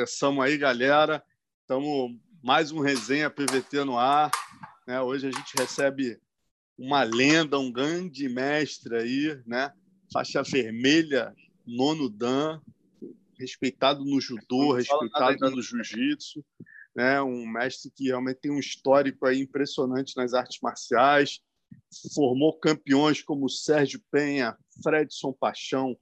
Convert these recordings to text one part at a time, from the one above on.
Começamos aí, galera. Estamos mais um resenha PVT no ar. Né? Hoje a gente recebe uma lenda, um grande mestre aí, né? Faixa vermelha, nono dan, respeitado no judô, respeitado no jiu-jitsu, né? Um mestre que realmente tem um histórico aí impressionante nas artes marciais. Formou campeões como Sérgio Penha, Fredson Paixão,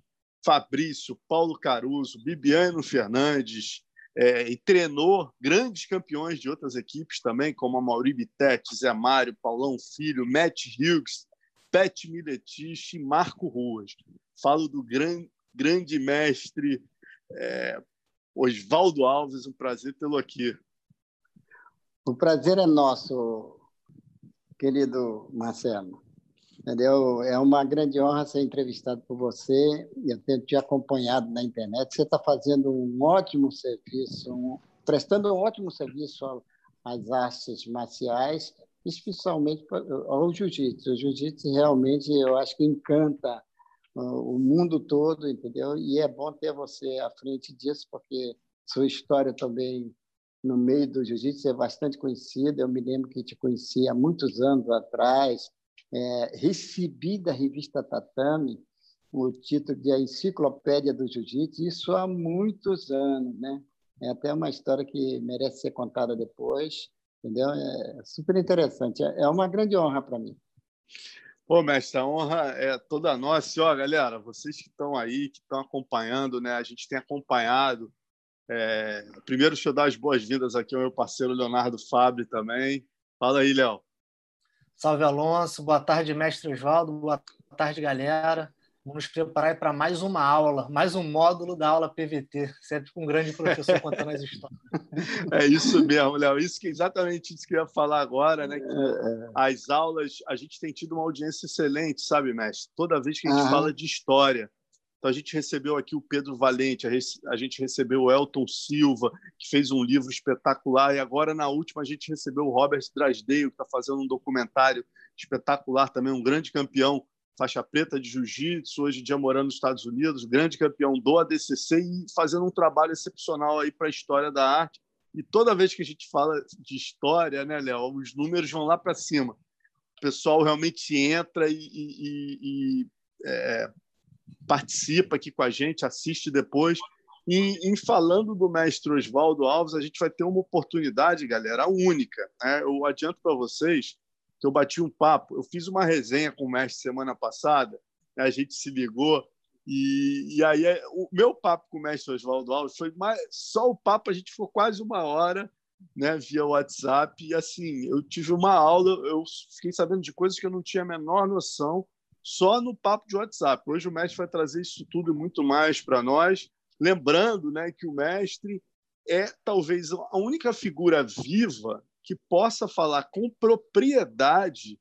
Fabrício, Paulo Caruso, Bibiano Fernandes, é, e treinou grandes campeões de outras equipes também, como a Mauri Bittetti, Zé Mário, Paulão Filho, Matt Hughes, Pet Miletich e Marco Ruas. Falo do gran, grande mestre é, Oswaldo Alves, um prazer tê-lo aqui. O prazer é nosso, querido Marcelo. Entendeu? É uma grande honra ser entrevistado por você. Eu tenho te acompanhado na internet. Você está fazendo um ótimo serviço, um, prestando um ótimo serviço às artes marciais, especialmente ao jiu-jitsu. O jiu-jitsu realmente, eu acho que encanta o mundo todo, entendeu? E é bom ter você à frente disso, porque sua história também no meio do jiu-jitsu é bastante conhecida. Eu me lembro que te conheci há muitos anos atrás é, recebi da revista Tatame o título de A Enciclopédia do Jiu-Jitsu, isso há muitos anos, né? É até uma história que merece ser contada depois, entendeu? É super interessante, é, é uma grande honra para mim. Pô, mestre, a honra é toda nossa. E, ó, galera, vocês que estão aí, que estão acompanhando, né? A gente tem acompanhado. É... Primeiro, deixa eu dar as boas-vindas aqui ao meu parceiro Leonardo Fábio também. Fala aí, Léo. Salve Alonso, boa tarde, mestre Oswaldo, boa tarde, galera. Vamos preparar para mais uma aula, mais um módulo da aula PVT, sempre com um grande professor contando as histórias. É isso mesmo, Léo. Isso que exatamente isso que eu ia falar agora, né? Que é, é. as aulas, a gente tem tido uma audiência excelente, sabe, mestre? Toda vez que a gente Aham. fala de história, então, a gente recebeu aqui o Pedro Valente, a gente recebeu o Elton Silva, que fez um livro espetacular, e agora, na última, a gente recebeu o Robert Drasdeio, que está fazendo um documentário espetacular também, um grande campeão, faixa preta de jiu-jitsu, hoje em dia morando nos Estados Unidos, grande campeão do ADCC e fazendo um trabalho excepcional aí para a história da arte. E toda vez que a gente fala de história, né, Léo, os números vão lá para cima. O pessoal realmente entra e, e, e é, participa aqui com a gente, assiste depois. E em falando do mestre Oswaldo Alves, a gente vai ter uma oportunidade, galera, única. Né? Eu adianto para vocês que eu bati um papo. Eu fiz uma resenha com o mestre semana passada, né? a gente se ligou. E, e aí, é, o meu papo com o mestre Oswaldo Alves foi mais, só o papo, a gente ficou quase uma hora né, via WhatsApp. E assim, eu tive uma aula, eu fiquei sabendo de coisas que eu não tinha a menor noção só no papo de WhatsApp. Hoje o mestre vai trazer isso tudo e muito mais para nós. Lembrando né, que o mestre é talvez a única figura viva que possa falar com propriedade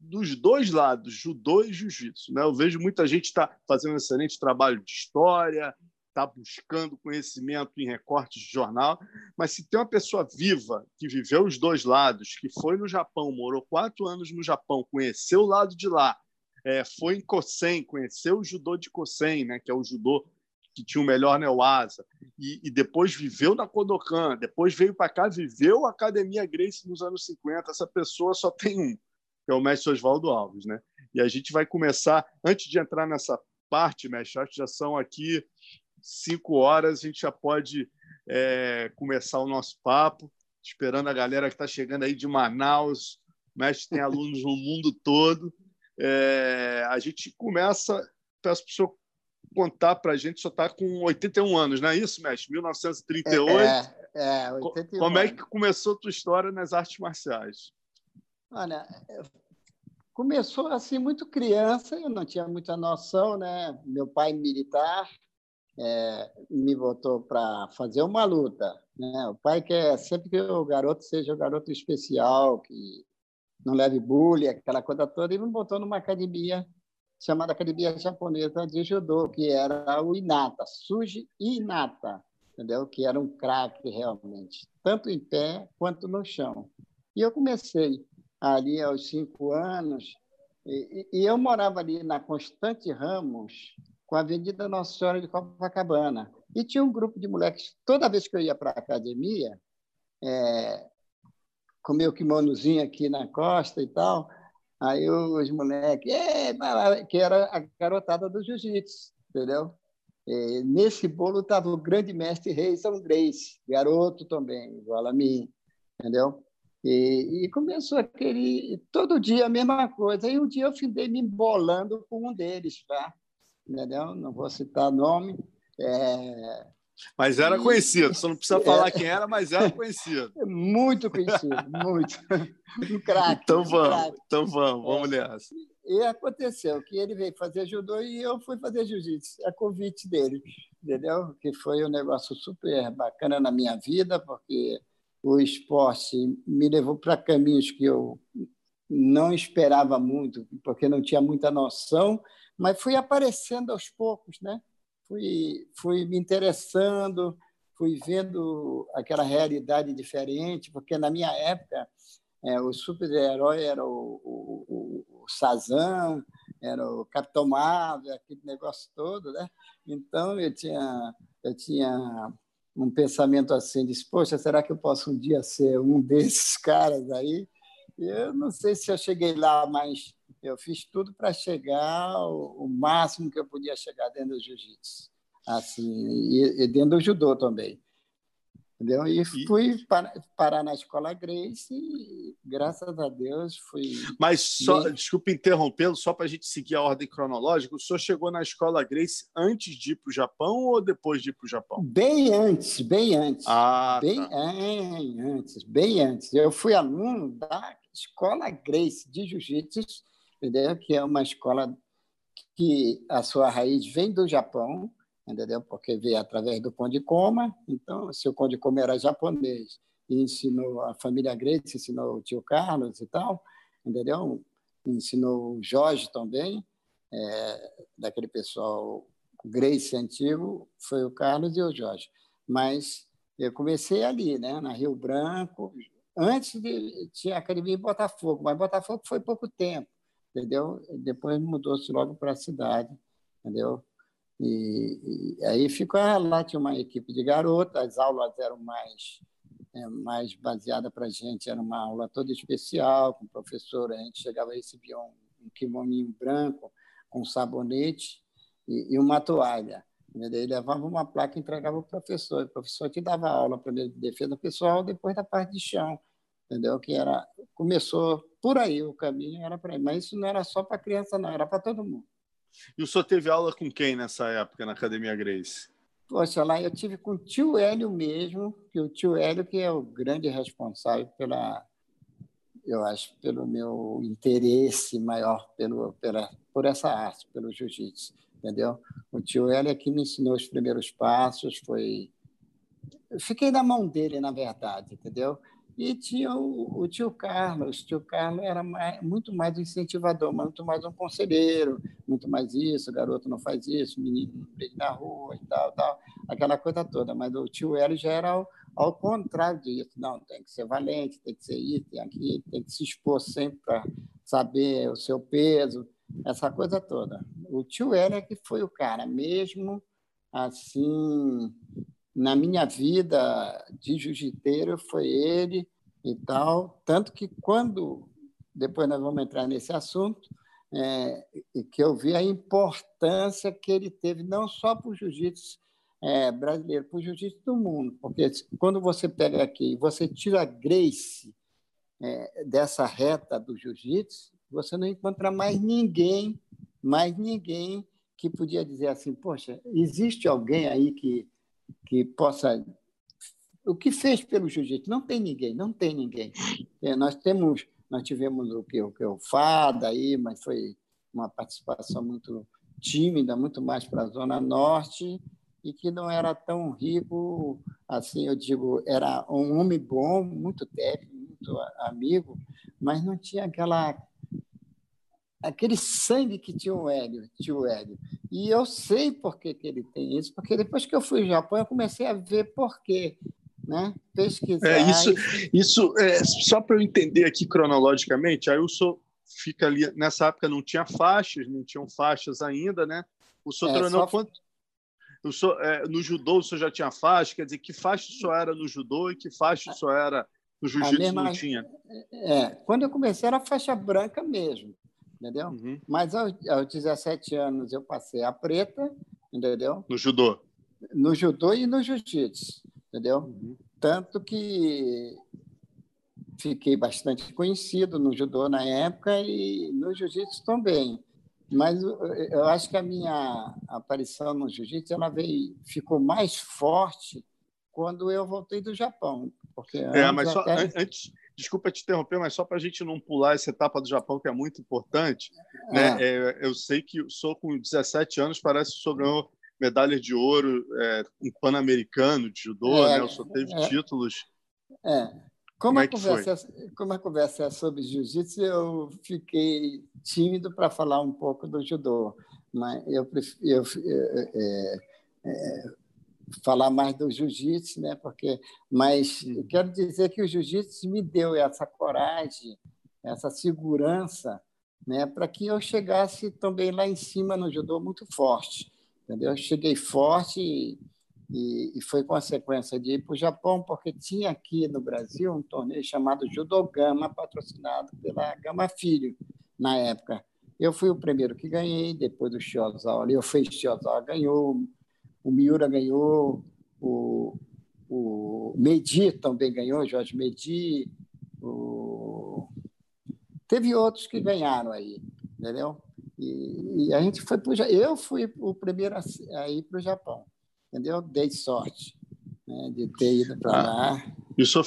dos dois lados, judô e jiu-jitsu. Né? Eu vejo muita gente está fazendo um excelente trabalho de história, está buscando conhecimento em recortes de jornal, mas se tem uma pessoa viva que viveu os dois lados, que foi no Japão, morou quatro anos no Japão, conheceu o lado de lá, é, foi em Kosen, conheceu o judô de Kosen, né, que é o judô que tinha o melhor neoasa, e, e depois viveu na Kodokan, depois veio para cá, viveu a Academia Grace nos anos 50. Essa pessoa só tem um, que é o mestre Oswaldo Alves. Né? E a gente vai começar, antes de entrar nessa parte, mestre, acho que já são aqui cinco horas, a gente já pode é, começar o nosso papo, esperando a galera que está chegando aí de Manaus. Mestre tem alunos no mundo todo. É, a gente começa, peço para o senhor contar para a gente, só está com 81 anos, não é isso, mestre? 1938. É, é 81 Como é que começou a tua história nas artes marciais? Olha, começou assim muito criança, eu não tinha muita noção, né? Meu pai militar é, me botou para fazer uma luta, né? O pai quer sempre que o garoto seja o garoto especial, que não leve bullying, aquela coisa toda, e me botou numa academia chamada Academia Japonesa de Judô, que era o Inata, Suji Inata, entendeu? Que era um craque realmente, tanto em pé quanto no chão. E eu comecei ali aos cinco anos, e, e eu morava ali na Constante Ramos, com a Avenida Nossa Senhora de Copacabana. E tinha um grupo de moleques, toda vez que eu ia para a academia, é, com meu kimonozinho aqui na costa e tal, aí os moleques, que era a garotada do jiu-jitsu, entendeu? E nesse bolo estava o grande mestre Reison Grace, garoto também, igual a mim, entendeu? E, e, começou aquele. Todo dia a mesma coisa. E um dia eu fiquei me embolando com um deles, tá? Entendeu? Não vou citar nome. É... Mas era conhecido, você não precisa falar é... quem era, mas era conhecido. Muito conhecido, muito. Um craque. Então vamos, então vamos, vamos é. nessa. E aconteceu que ele veio fazer judô e eu fui fazer jiu-jitsu, a convite dele, entendeu? Que foi um negócio super bacana na minha vida, porque o esporte me levou para caminhos que eu não esperava muito, porque não tinha muita noção, mas fui aparecendo aos poucos, né? Fui, fui me interessando, fui vendo aquela realidade diferente, porque na minha época é, o super-herói era o, o, o, o era o Capitão Marvel, aquele negócio todo, né? Então eu tinha eu tinha um pensamento assim, de, poxa, será que eu posso um dia ser um desses caras aí? Eu não sei se eu cheguei lá, mas eu fiz tudo para chegar o, o, máximo que eu podia chegar dentro do jiu-jitsu, assim, e, e dentro do judô também. Entendeu? E fui parar na escola Grace e, graças a Deus, fui. Mas, só, bem... desculpe interrompê-lo, só para a gente seguir a ordem cronológica, o senhor chegou na escola Grace antes de ir para o Japão ou depois de ir para o Japão? Bem antes, bem antes. Ah, bem tá. antes, bem antes. Eu fui aluno da escola Grace de Jiu-Jitsu, entendeu? que é uma escola que a sua raiz vem do Japão entendeu? Porque veio através do Pão de Coma, então, se o Pão de Coma era japonês e ensinou a família Grace, ensinou o tio Carlos e tal, entendeu? Ensinou o Jorge também, é, daquele pessoal Grace antigo, foi o Carlos e o Jorge. Mas eu comecei ali, né, na Rio Branco, antes de tinha academia em Botafogo, mas Botafogo foi pouco tempo, entendeu? Depois mudou-se logo para a cidade, entendeu? E, e aí ficou lá, tinha uma equipe de garotas, as aulas eram mais é, mais baseada para a gente, era uma aula toda especial, com professor, a gente chegava e recebia um, um kimoninho branco com sabonete e, e uma toalha. Ele levava uma placa e entregava para o professor. O professor te dava aula de defesa pessoal, depois da parte de chão, entendeu? Que era começou por aí o caminho era para mas isso não era só para criança não, era para todo mundo. E o senhor teve aula com quem nessa época na Academia Grace? Poxa, lá eu tive com o tio Hélio mesmo, que o tio Hélio que é o grande responsável pela, eu acho, pelo meu interesse maior pelo, pela, por essa arte, pelo jiu-jitsu, entendeu? O tio Hélio é que me ensinou os primeiros passos, foi... Eu fiquei na mão dele, na verdade, entendeu? E tinha o, o, tio Carlos. O tio Carlos era mais, muito mais incentivador, muito mais um conselheiro, muito mais isso, garoto não faz isso, menino não briga na rua e tal, tal, aquela coisa toda. Mas o tio Hélio já era ao, ao contrário disso. Não, tem que ser valente, tem que ser isso, tem tem que se expor sempre para saber o seu peso, essa coisa toda. O tio Hélio é que foi o cara, mesmo assim na minha vida de jiu-jiteiro foi ele e tal. Tanto que quando, depois nós vamos entrar nesse assunto, é, que eu vi a importância que ele teve, não só para o jiu-jitsu é, brasileiro, para o jiu-jitsu do mundo. Porque quando você pega aqui e você tira a Grace é, dessa reta do jiu-jitsu, você não encontra mais ninguém, mais ninguém que podia dizer assim, poxa, existe alguém aí que que possa. O que fez pelo jiu-jitsu? Não tem ninguém, não tem ninguém. É, nós temos, nós tivemos o que o, que o Fada aí, mas foi uma participação muito tímida, muito mais para a zona norte e que não era tão rico assim. Eu digo, era um homem bom, muito técnico, muito amigo, mas não tinha aquela aquele sangue que tinha o Hélio, tio Hélio. E eu sei por que, que ele tem isso, porque depois que eu fui ao Japão, eu comecei a ver por quê. Né? Pesquisar. É, isso, isso é, só para eu entender aqui cronologicamente, aí o senhor fica ali. Nessa época não tinha faixas, não tinham faixas ainda, né? O senhor é, treinou só... quanto, o senhor, é, no judô o senhor já tinha faixa? Quer dizer, que faixa o senhor era no judô e que faixa o senhor era no jiu-jitsu mesma... não tinha? É, quando eu comecei era faixa branca mesmo, entendeu? Uhum. Mas aos, aos 17 anos eu passei a preta, entendeu? No judô? No judô e no jiu-jitsu, entendeu? Uhum. Tanto que fiquei bastante conhecido no judô na época e no jiu-jitsu também. Mas eu acho que a minha aparição no jiu-jitsu ela veio, ficou mais forte quando eu voltei do Japão. Porque é, mas só, até... antes, desculpa te interromper, mas só para a gente não pular essa etapa do Japão, que é muito importante, né? É. É, eu sei que sou com 17 anos, parece que o senhor ganhou medalha de ouro é, em Pan-Americano de judô, é, né? Senhor teve é. títulos. É. Como, como, a conversa, é, como a conversa é sobre jiu-jitsu, eu fiquei tímido para falar um pouco do judô, mas eu prefiro é, é, falar mais do jiu-jitsu, né? Porque, mas eu quero dizer que o jiu-jitsu me deu essa coragem, essa segurança, né? Para que eu chegasse também lá em cima no judô muito forte, entendeu? Eu cheguei forte e e, e foi consequência de ir para o Japão, porque tinha aqui no Brasil um torneio chamado Judogama, patrocinado pela Gama Filho, na época. Eu fui o primeiro que ganhei, depois do Shiozawa, eu fui Shiozawa ganhou, o Miura ganhou, o, o Medi também ganhou, Jorge Medi, o... teve outros que ganharam aí, entendeu? E, e a gente foi para eu fui o primeiro a ir para o Japão entendeu? Dei sorte né, de ter ido para ah, lá. E o senhor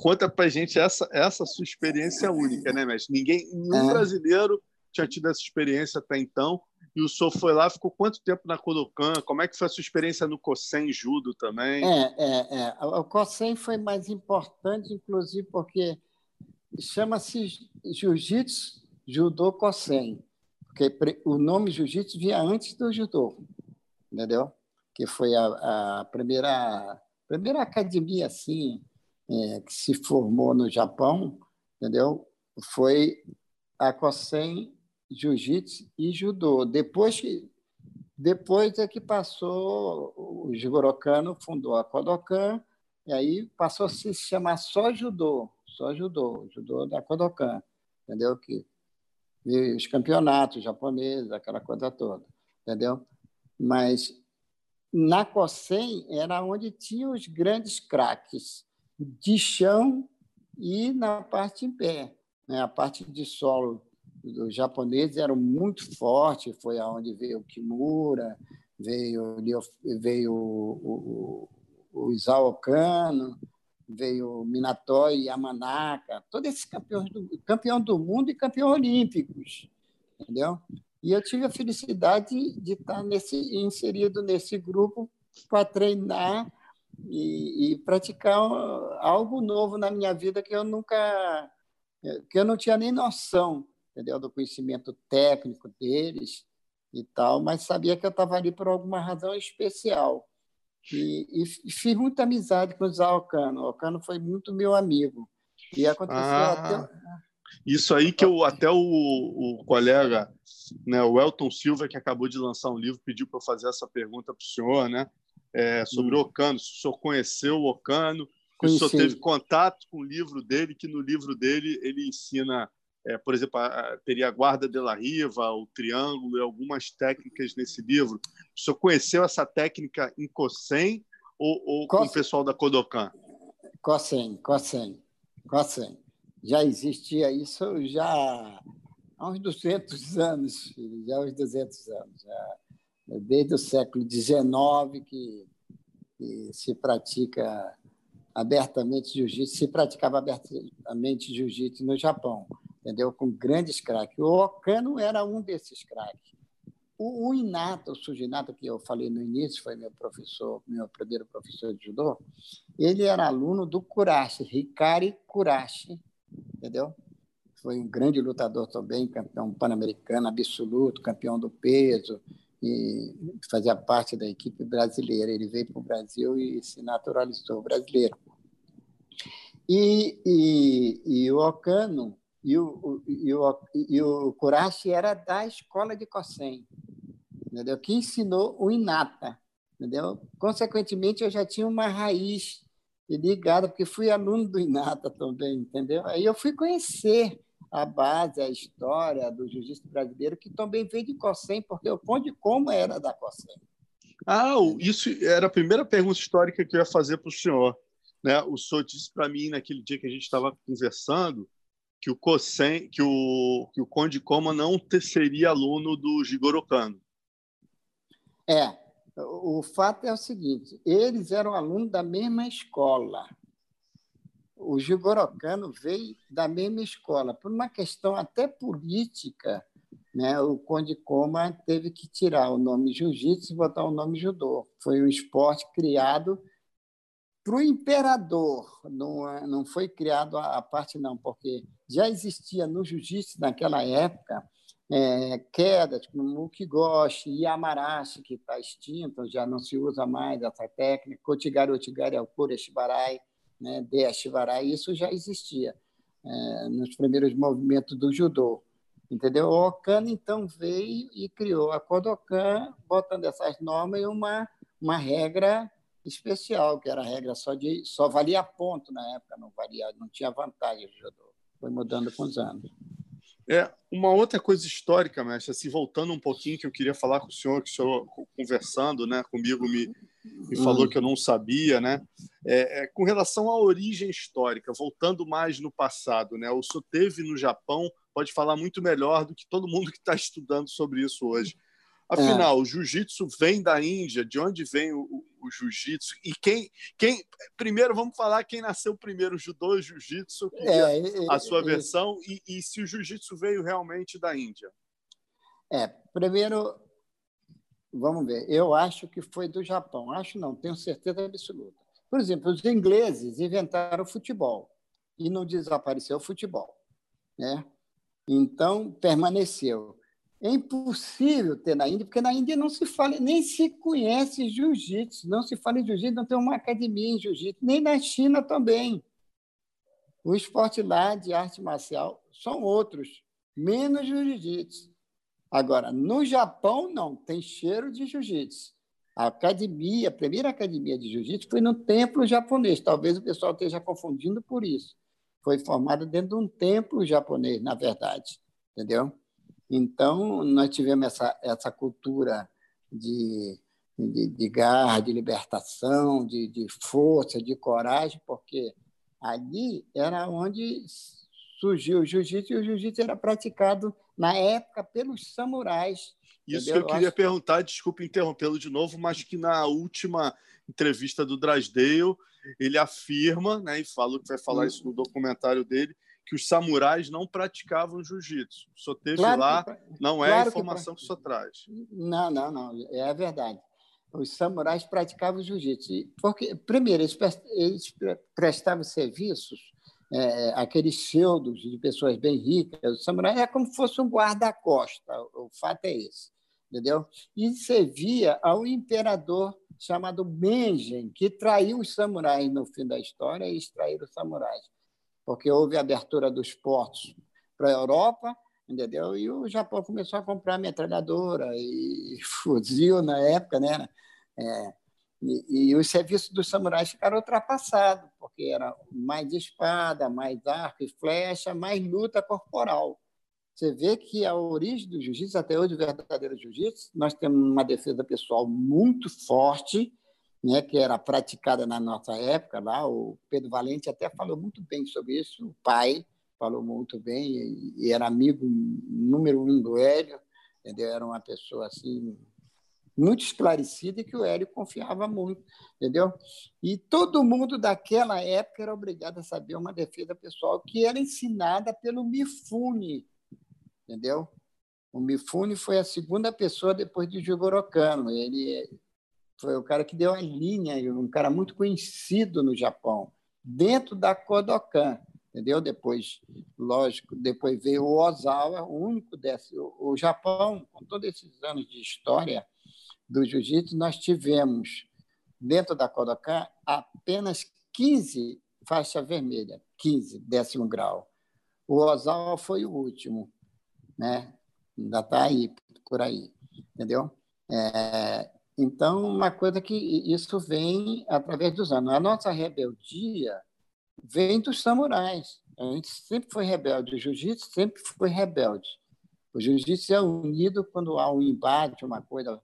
conta para gente essa, essa sua experiência única, né, mestre? Ninguém, nenhum é. brasileiro tinha tido essa experiência até então. E o senhor foi lá, ficou quanto tempo na Kodokan? Como é que foi a sua experiência no Kosen Judo também? É, é, é. O Kosen foi mais importante, inclusive, porque chama-se Jiu-Jitsu Judô Kosen, porque o nome Jiu-Jitsu vinha antes do Judô, entendeu? que foi a, a primeira, primeira academia assim, é, que se formou no Japão, entendeu? Foi a Kosen Jiu-Jitsu e Judô. Depois que depois é que passou o Jigoro Kano fundou a Kodokan e aí passou a se chamar só Judô, só Judô, Judô da Kodokan, entendeu? Que os campeonatos japoneses, aquela coisa toda, entendeu? Mas na COSEM era onde tinha os grandes craques de chão e na parte em pé. Né? A parte de solo dos japoneses era muito forte, foi aonde veio o Kimura, veio, veio o, o, o Isao Kano, veio Minato Yamanaka, todos esses campeões do, campeão do mundo e campeão olímpicos, entendeu? E eu tive a felicidade de estar nesse, inserido nesse grupo para treinar e, e, praticar algo novo na minha vida que eu nunca que eu não tinha nem noção entendeu do conhecimento técnico deles e tal mas sabia que eu estava ali por alguma razão especial e, e fiz muita amizade com o Zé Alcano o Alcano foi muito meu amigo e aconteceu ah. até isso aí que eu, até o, o colega, né, o Elton Silva, que acabou de lançar um livro, pediu para eu fazer essa pergunta para o senhor, né, é, sobre hum. o Ocano, se o senhor conheceu o Ocano, se o senhor teve contato com o livro dele, que no livro dele ele ensina, é, por exemplo, a, a, teria a Guarda de la Riva, o Triângulo e algumas técnicas nesse livro. O senhor conheceu essa técnica em Cossem ou, ou com o pessoal da Kodokan? Cossem, Cossem, Cossem já existia isso já há uns 200 anos, já há uns 200 anos, já, desde o século XIX que, que se pratica abertamente jiu-jitsu, se praticava abertamente jiu-jitsu no Japão, entendeu? Com grandes craques. O Okano era um desses craques. O, o Inato, o Sujinato, que eu falei no início, foi meu professor, meu primeiro professor de judô, ele era aluno do Kurashi, Hikari Kurashi, entendeu? Foi um grande lutador também, campeão pan-americano absoluto, campeão do peso, e fazia parte da equipe brasileira. Ele veio para o Brasil e se naturalizou brasileiro. E, e, e o Ocano e o, e o, e o Kurashi era da escola de Kosen, entendeu? que ensinou o Inata. entendeu? Consequentemente, eu já tinha uma raiz ligada, porque fui aluno do Inata também, entendeu? Aí eu fui conhecer a base, a história do jiu-jitsu brasileiro, que também veio de Cossem, porque o Conde Como era da Cossem. Ah, isso era a primeira pergunta histórica que eu ia fazer para o senhor. Né? O senhor disse para mim naquele dia que a gente estava conversando que o Kosen, que o, que o Conde Coma não seria aluno do Jigoro Kano. É, o fato é o seguinte, eles eram alunos da mesma escola. O Jigoro Kano veio da mesma escola. Por uma questão até política, né, o Conde Coma teve que tirar o nome jiu-jitsu e botar o nome judô. Foi um esporte criado para o imperador, não, não foi criado a, parte, não, porque já existia no jiu-jitsu naquela época é, quedas como Mukigoshi e Amarashi, que está extinto, já não se usa mais essa técnica, Kotigari Otigari o Kureshibarai, né, Deashibarai, isso já existia é, nos primeiros movimentos do judô. Entendeu? O Okano, então, veio e criou a Kodokan, botando essas normas e uma, uma regra especial, que era a regra só de só valia ponto na época, não valia, não tinha vantagem o judô. Foi mudando com os anos. É, uma outra coisa histórica, mestre, assim, voltando um pouquinho que eu queria falar com o senhor, que o senhor conversando, né, comigo me, me falou hum. que eu não sabia, né, é, é, com relação à origem histórica, voltando mais no passado, né, o senhor teve no Japão, pode falar muito melhor do que todo mundo que está estudando sobre isso hoje. Afinal, é. o jiu-jitsu vem da Índia, de onde vem o, o, jiu-jitsu? E quem, quem. Primeiro, vamos falar quem nasceu primeiro, judô e jiu-jitsu, é, a sua é, versão, e, e se o jiu-jitsu veio realmente da Índia. É, primeiro, vamos ver, eu acho que foi do Japão. Acho não, tenho certeza absoluta. Por exemplo, os ingleses inventaram o futebol e não desapareceu o futebol. Né? Então, permaneceu. É impossível ter na Índia, porque na Índia não se fala, nem se conhece jiu-jitsu, não se fala em jiu-jitsu, não tem uma academia em jiu-jitsu, nem na China também. O esporte lá de arte marcial são outros, menos jiu-jitsu. Agora, no Japão, não, tem cheiro de jiu-jitsu. A academia, a primeira academia de jiu-jitsu foi no templo japonês. Talvez o pessoal esteja confundindo por isso. Foi formada dentro de um templo japonês, na verdade. Entendeu? Então, nós tivemos essa, essa cultura de, de, de garra, de libertação, de, de força, de coragem, porque ali era onde surgiu o jiu-jitsu, e o jiu-jitsu era praticado na época pelos samurais. Isso entendeu? que eu queria perguntar, desculpe interrompê-lo de novo, mas que na última entrevista do Drasdale, ele afirma, né, e fala que vai falar hum. isso no documentário dele, que os samurais não praticavam jiu-jitsu. Só teve claro lá, que, não é claro a informação que, que o senhor traz. Não, não, não, é verdade. Os samurais praticavam jiu-jitsu. Porque, primeiro, eles, eles prestavam serviços, é, aqueles feudos de pessoas bem ricas. O samurai é como se fosse um guarda-costa, o fato é esse. Entendeu? E servia ao imperador chamado Mengen, que traiu os samurais no fim da história e extraíram os samurais porque houve abertura dos portos para a Europa, entendeu? E o Japão começou a comprar metralhadora e fuzil na época, né? É, e, e os serviços dos samurais ficaram ultrapassados, porque era mais espada, mais arco e flecha, mais luta corporal. Você vê que a origem do jiu-jitsu, até hoje, o verdadeiro jiu-jitsu, nós temos uma defesa pessoal muito forte, né, que era praticada na nossa época lá. O Pedro Valente até falou muito bem sobre isso, o pai falou muito bem e, era amigo número um do Hélio, entendeu? Era uma pessoa assim muito esclarecida e que o Hélio confiava muito, entendeu? E todo mundo daquela época era obrigado a saber uma defesa pessoal que era ensinada pelo Mifune, entendeu? O Mifune foi a segunda pessoa depois de Jigoro Kano. Ele foi o cara que deu a linha, um cara muito conhecido no Japão, dentro da Kodokan, entendeu? Depois, lógico, depois veio o Ozawa, o único desse. O Japão, com todos esses anos de história do jiu-jitsu, nós tivemos, dentro da Kodokan, apenas 15 faixa vermelha, 15, décimo grau. O Ozawa foi o último, né? Ainda está aí, por aí, entendeu? É, Então, uma coisa que isso vem através dos anos. A nossa rebeldia vem dos samurais. A gente sempre foi rebelde. O jiu-jitsu sempre foi rebelde. O jiu-jitsu é unido quando há um embate, uma coisa.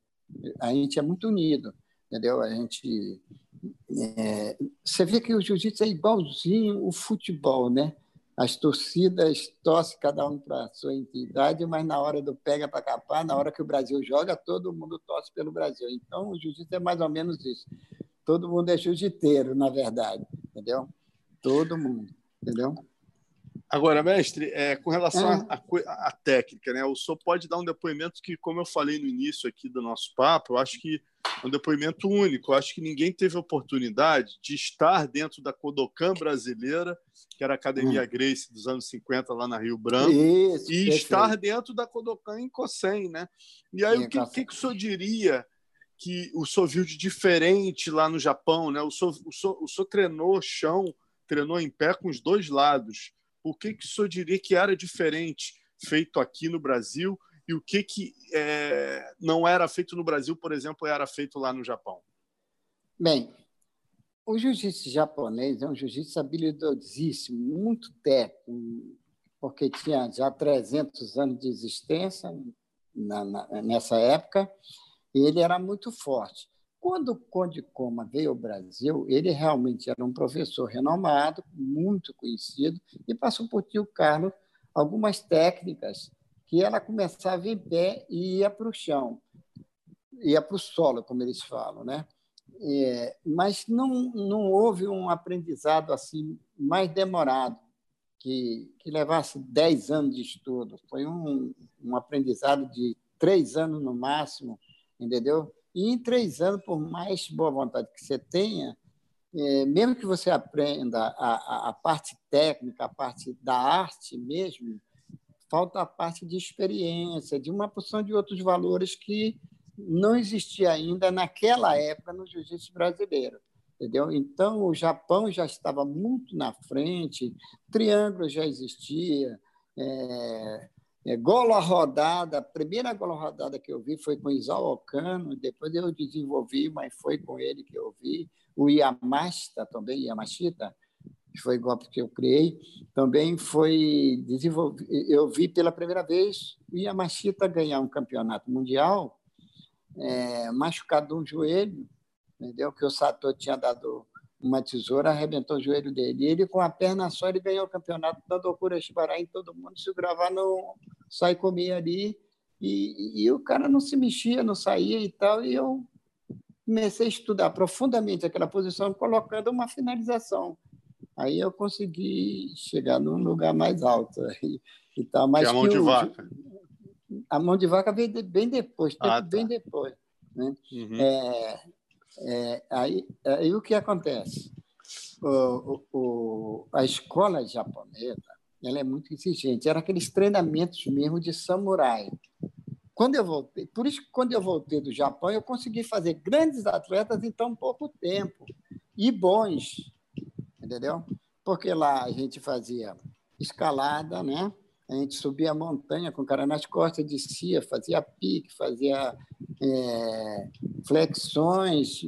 A gente é muito unido, entendeu? A gente. É... Você vê que o jiu-jitsu é igualzinho o futebol, né? As torcidas torcem cada um para a sua entidade, mas na hora do pega para capar, na hora que o Brasil joga, todo mundo torce pelo Brasil. Então, o jiu-jitsu é mais ou menos isso. Todo mundo é jiu-jiteiro, na verdade, entendeu? Todo mundo, entendeu? Agora, mestre, é, com relação é. à técnica, né? O senhor pode dar um depoimento que, como eu falei no início aqui do nosso papo, eu acho que é um depoimento único. Eu acho que ninguém teve oportunidade de estar dentro da Kodokan brasileira, que era a Academia hum. Grace dos anos 50 lá na Rio Branco, Isso, e perfeito. estar dentro da Kodokan em Kosen, né? E aí, o que, que, que o senhor diria que o senhor viu de diferente lá no Japão, né? O senhor, o senhor, o senhor treinou chão, treinou em pé com os dois lados o que, que o senhor diria que era diferente feito aqui no Brasil e o que, que é, não era feito no Brasil, por exemplo, era feito lá no Japão? Bem, o jiu-jitsu japonês é um jiu-jitsu habilidosíssimo, muito técnico, porque tinha já 300 anos de existência na, na, nessa época, e ele era muito forte. Quando o Conde Coma veio ao Brasil, ele realmente era um professor renomado, muito conhecido, e passou por tio Carlos algumas técnicas que ela começava em pé e ia para o chão, ia para o solo, como eles falam, né? É, mas não, não houve um aprendizado assim mais demorado, que, que levasse 10 anos de estudo. Foi um, um aprendizado de três anos no máximo, entendeu? E em três anos, por mais boa vontade que você tenha, é, mesmo que você aprenda a, a, a, parte técnica, a parte da arte mesmo, falta a parte de experiência, de uma porção de outros valores que não existia ainda naquela época no jiu-jitsu brasileiro. Entendeu? Então, o Japão já estava muito na frente, triângulo já existia, é, é, gola rodada, a primeira gola rodada que eu vi foi com Isao Okano, depois eu desenvolvi, mas foi com ele que eu vi. O Yamashita também, Yamashita, que foi golpe que eu criei, também foi desenvolvido. Eu vi pela primeira vez o Yamashita ganhar um campeonato mundial é, machucado um joelho, entendeu? Que o Sato tinha dado uma tesoura, arrebentou o joelho dele. E ele, com a perna só, ele ganhou o campeonato, dando cura em todo mundo. Se gravar no sai comia ali. E, e o cara não se mexia, não saía e tal. E eu comecei a estudar profundamente aquela posição, colocando uma finalização. Aí eu consegui chegar num lugar mais alto. E, e tal. Mas e a mão de vaca? A mão de vaca veio bem depois, ah, tá. bem depois. Né? Uhum. É, é, aí, aí o que acontece? O, o, a escola japonesa ela é muito exigente. Era aqueles treinamentos mesmo de samurai. Quando eu voltei, por isso que quando eu voltei do Japão, eu consegui fazer grandes atletas em tão pouco tempo e bons, entendeu? Porque lá a gente fazia escalada, né? A gente subia a montanha com o cara nas costas, descia, fazia pique, fazia é, flexões,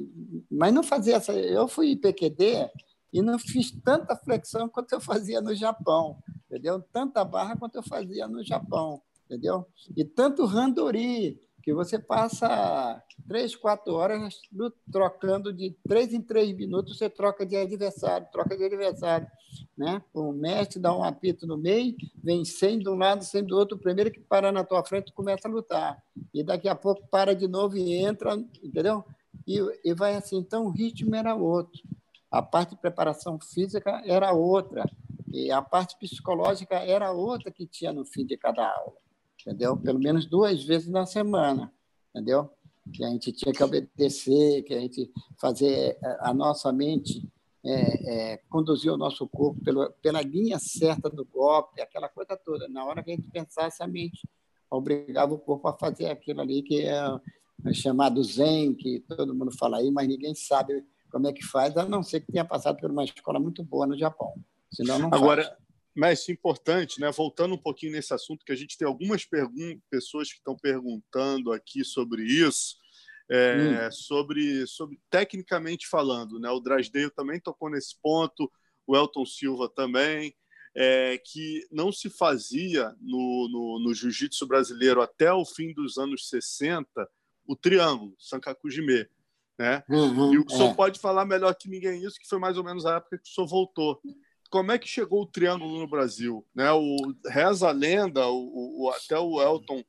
mas não fazia essa. Eu fui PQD e não fiz tanta flexão quanto eu fazia no Japão, entendeu? Tanta barra quanto eu fazia no Japão, entendeu? E tanto randori, que você passa três, quatro horas trocando de três em três minutos, você troca de adversário, troca de adversário. Né? O mestre dá um apito no meio, vem 100 de um lado, 100 do outro, o primeiro que para na tua frente começa a lutar. E daqui a pouco para de novo e entra, entendeu? E, e vai assim. Então o ritmo era outro. A parte de preparação física era outra. E a parte psicológica era outra que tinha no fim de cada aula entendeu? Pelo menos duas vezes na semana, entendeu? Que a gente tinha que obedecer, que a gente fazer eh, a nossa mente é, é, conduzir o nosso corpo pelo, pela linha certa do golpe, aquela coisa toda. Na hora que a gente pensasse, a mente obrigava o corpo a fazer aquilo ali que é, é chamado Zen, que todo mundo fala aí, mas ninguém sabe como é que faz, a não ser que tenha passado por uma escola muito boa no Japão. Senão não Agora, faz. É importante, né? voltando um pouquinho nesse assunto, que a gente tem algumas pessoas que estão perguntando aqui sobre isso. é, hum. sobre, sobre tecnicamente falando. Né? O Drasdeio também tocou nesse ponto, o Elton Silva também, é, que não se fazia no, no, no jiu-jitsu brasileiro até o fim dos anos 60 o triângulo, Sankakujime. Né? Uhum, e o senhor é. pode falar melhor que ninguém isso, que foi mais ou menos a época que o senhor voltou. Como é que chegou o triângulo no Brasil? Né? O, reza a lenda, o, o, até o Elton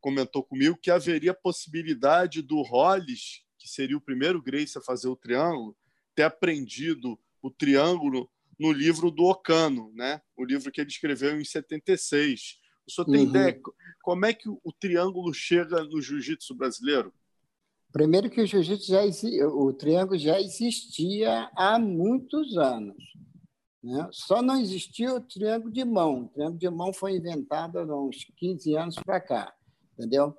comentou comigo que haveria possibilidade do Hollis, que seria o primeiro Grace a fazer o triângulo, ter aprendido o triângulo no livro do Ocano, né? o livro que ele escreveu em 76. O senhor tem uhum. ideia como é que o triângulo chega no jiu-jitsu brasileiro? Primeiro que o jiu-jitsu já o triângulo já existia há muitos anos. Né? Só não existia o triângulo de mão. O triângulo de mão foi inventado há uns 15 anos para cá, entendeu?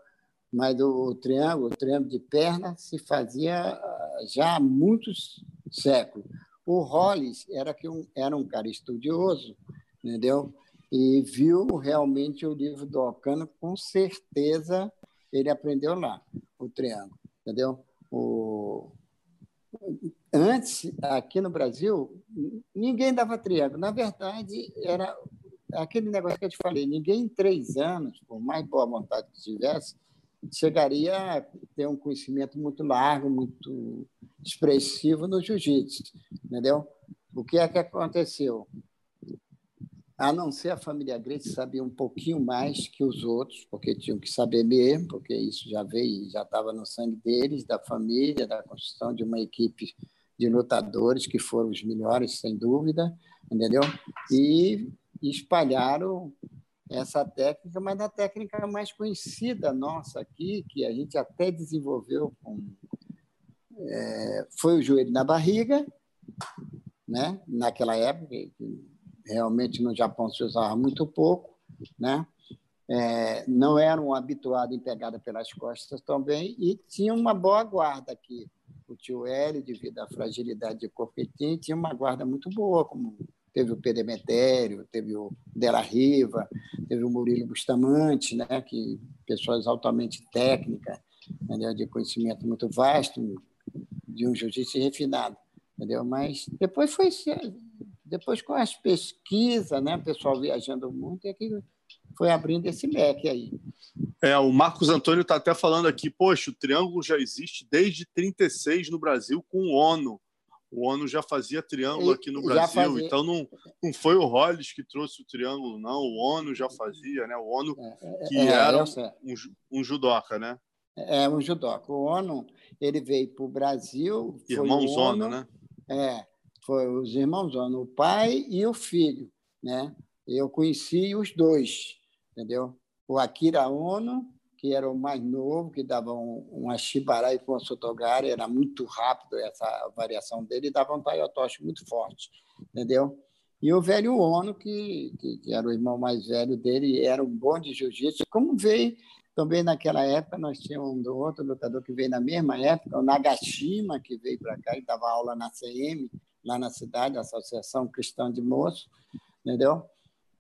Mas o, o, triângulo, o triângulo de perna, se fazia ah, já há muitos séculos. O Hollis era, que um, era um cara estudioso, entendeu? E viu realmente o livro do Ocano, com certeza ele aprendeu lá, o triângulo entendeu? O... Antes, aqui no Brasil, ninguém dava triângulo. Na verdade, era aquele negócio que eu te falei: ninguém em três anos, por mais boa vontade que tivesse, chegaria a ter um conhecimento muito largo, muito expressivo no jiu-jitsu, entendeu? O que é que aconteceu? a não ser a família Grace sabia um pouquinho mais que os outros, porque tinham que saber mesmo, porque isso já veio, já estava no sangue deles, da família, da construção de uma equipe de lutadores que foram os melhores, sem dúvida, entendeu? E espalharam essa técnica, mas a técnica mais conhecida nossa aqui, que a gente até desenvolveu com, é, foi o joelho na barriga, né? naquela época, realmente no Japão se usava muito pouco, né? É, não eram habituados em pegada pelas costas também e tinha uma boa guarda aqui. O tio Hélio, devido à fragilidade de Corpetim, tinha uma guarda muito boa, como teve o Pedemetério, teve o Della Riva, teve o Murilo Bustamante, né, que pessoas altamente técnicas, entendeu? de conhecimento muito vasto, de um jiu-jitsu refinado, entendeu? Mas depois foi depois, com as pesquisas, né, o pessoal viajando muito, é que foi abrindo esse leque aí. É, o Marcos Antônio está até falando aqui, poxa, o triângulo já existe desde 36 no Brasil com o ONU. O ONU já fazia triângulo aqui no Brasil, então não, não foi o Hollis que trouxe o triângulo, não. O ONU já fazia, né? O ONU é, é, que é, era um, um judoca, né? É, um judoca. O ONU ele veio para o Brasil. Irmão Zona, né? É, foi os irmãos, o pai e o filho, né? Eu conheci os dois, entendeu? O Akira Ono, que era o mais novo, que dava um, um Ashibarai com o Sotogari, era muito rápido essa variação dele, e dava um Taiotoshi muito forte, entendeu? E o velho Ono, que, que, que, era o irmão mais velho dele, era um bom de jiu-jitsu, como veio também naquela época, nós tínhamos um outro lutador que veio na mesma época, o Nagashima, que veio para cá e dava aula na CM, lá na cidade, a Associação Cristã de Moço, entendeu?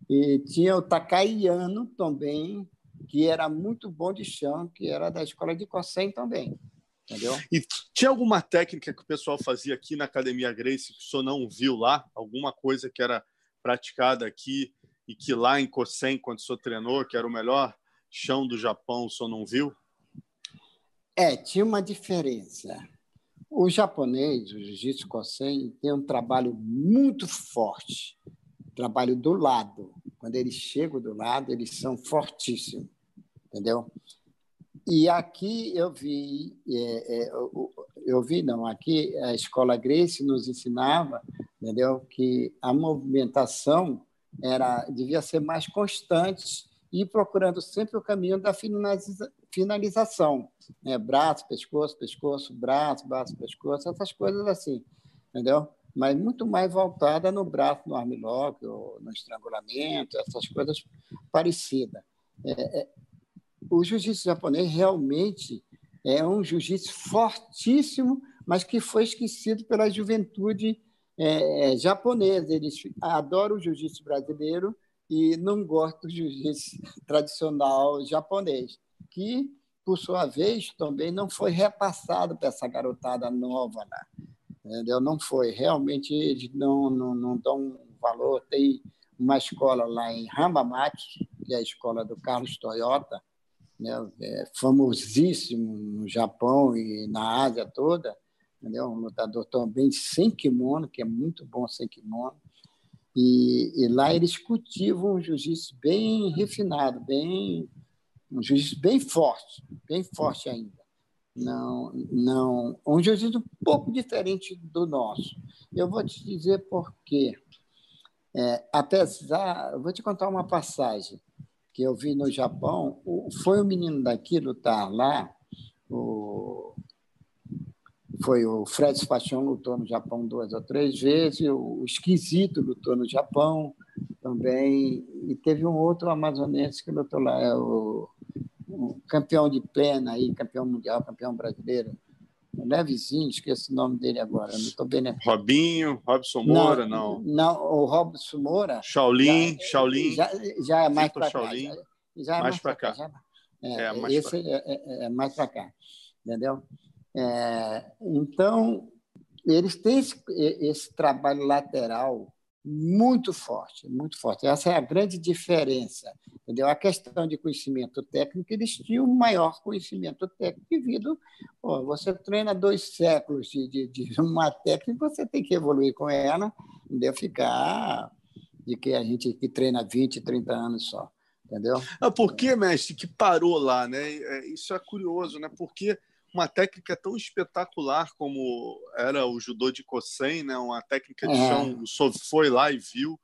E tinha o Takaiano também, que era muito bom de chão, que era da escola de Cossém também. Entendeu? E tinha alguma técnica que o pessoal fazia aqui na Academia Grace que o senhor não viu lá? Alguma coisa que era praticada aqui e que lá em Kosen, quando o senhor treinou, que era o melhor chão do Japão, o senhor não viu? É, tinha uma diferença. O japonês, o jiu-jitsu kosen, tem um trabalho muito forte, trabalho do lado. Quando eles chegam do lado, eles são fortíssimos, entendeu? E aqui eu vi, é, é, eu vi não, aqui a escola Grace nos ensinava, entendeu, que a movimentação era devia ser mais constante e procurando sempre o caminho da finalização. Né? Braço, pescoço, pescoço, braço, braço, pescoço, essas coisas assim, entendeu? Mas muito mais voltada no braço, no armlock, no estrangulamento, essas coisas parecidas. É, é, o jiu-jitsu japonês realmente é um jiu-jitsu fortíssimo, mas que foi esquecido pela juventude é, japonesa. Eles adoram o jiu-jitsu brasileiro, e não gosto do jiu-jitsu tradicional japonês, que por sua vez, também não foi repassado para essa garotada nova lá. Entendeu? Não foi. Realmente, eles não, não, não dão valor. Tem uma escola lá em Ramamate, que é a escola do Carlos Toyota, né? é famosíssimo no Japão e na Ásia toda. Entendeu? Um lutador também sem kimono, que é muito bom sem kimono. E, e lá eles cultivam um jiu-jitsu bem refinado, bem um jiu-jitsu bem forte, bem forte ainda. Não, não, um jiu-jitsu um pouco diferente do nosso. Eu vou te dizer por quê. É, apesar, eu vou te contar uma passagem que eu vi no Japão. O, foi o menino daqui lutar lá, o, foi o Fred Spachon lutou no Japão duas ou três vezes, o Esquisito lutou no Japão também, e teve um outro amazonense que lutou lá, é o, o campeão de pena, aí, campeão mundial, campeão brasileiro, levezinho, esqueço o nome dele agora, não estou bem lembrando. Robinho, Robson Moura, não. Não, não o Robson Moura. Shaolin, já, Shaolin. Já, já é mais para cá. Já, já, é mais, mais para cá. cá. É, é, mais esse é, é, é, mais para cá, entendeu? É, então, eles têm esse, esse trabalho lateral muito forte, muito forte. Essa é a grande diferença. Entendeu? A questão de conhecimento técnico, eles tinham maior conhecimento técnico devido. Pô, você treina dois séculos de, de, de, uma técnica, você tem que evoluir com ela, entendeu? ficar de que a gente que treina 20, 30 anos só. Entendeu? Ah, por que, mestre, que parou lá? Né? É, isso é curioso, né? Porque uma técnica tão espetacular como era o judô de Kosen, né? uma técnica de é. chão, o senhor foi lá e viu,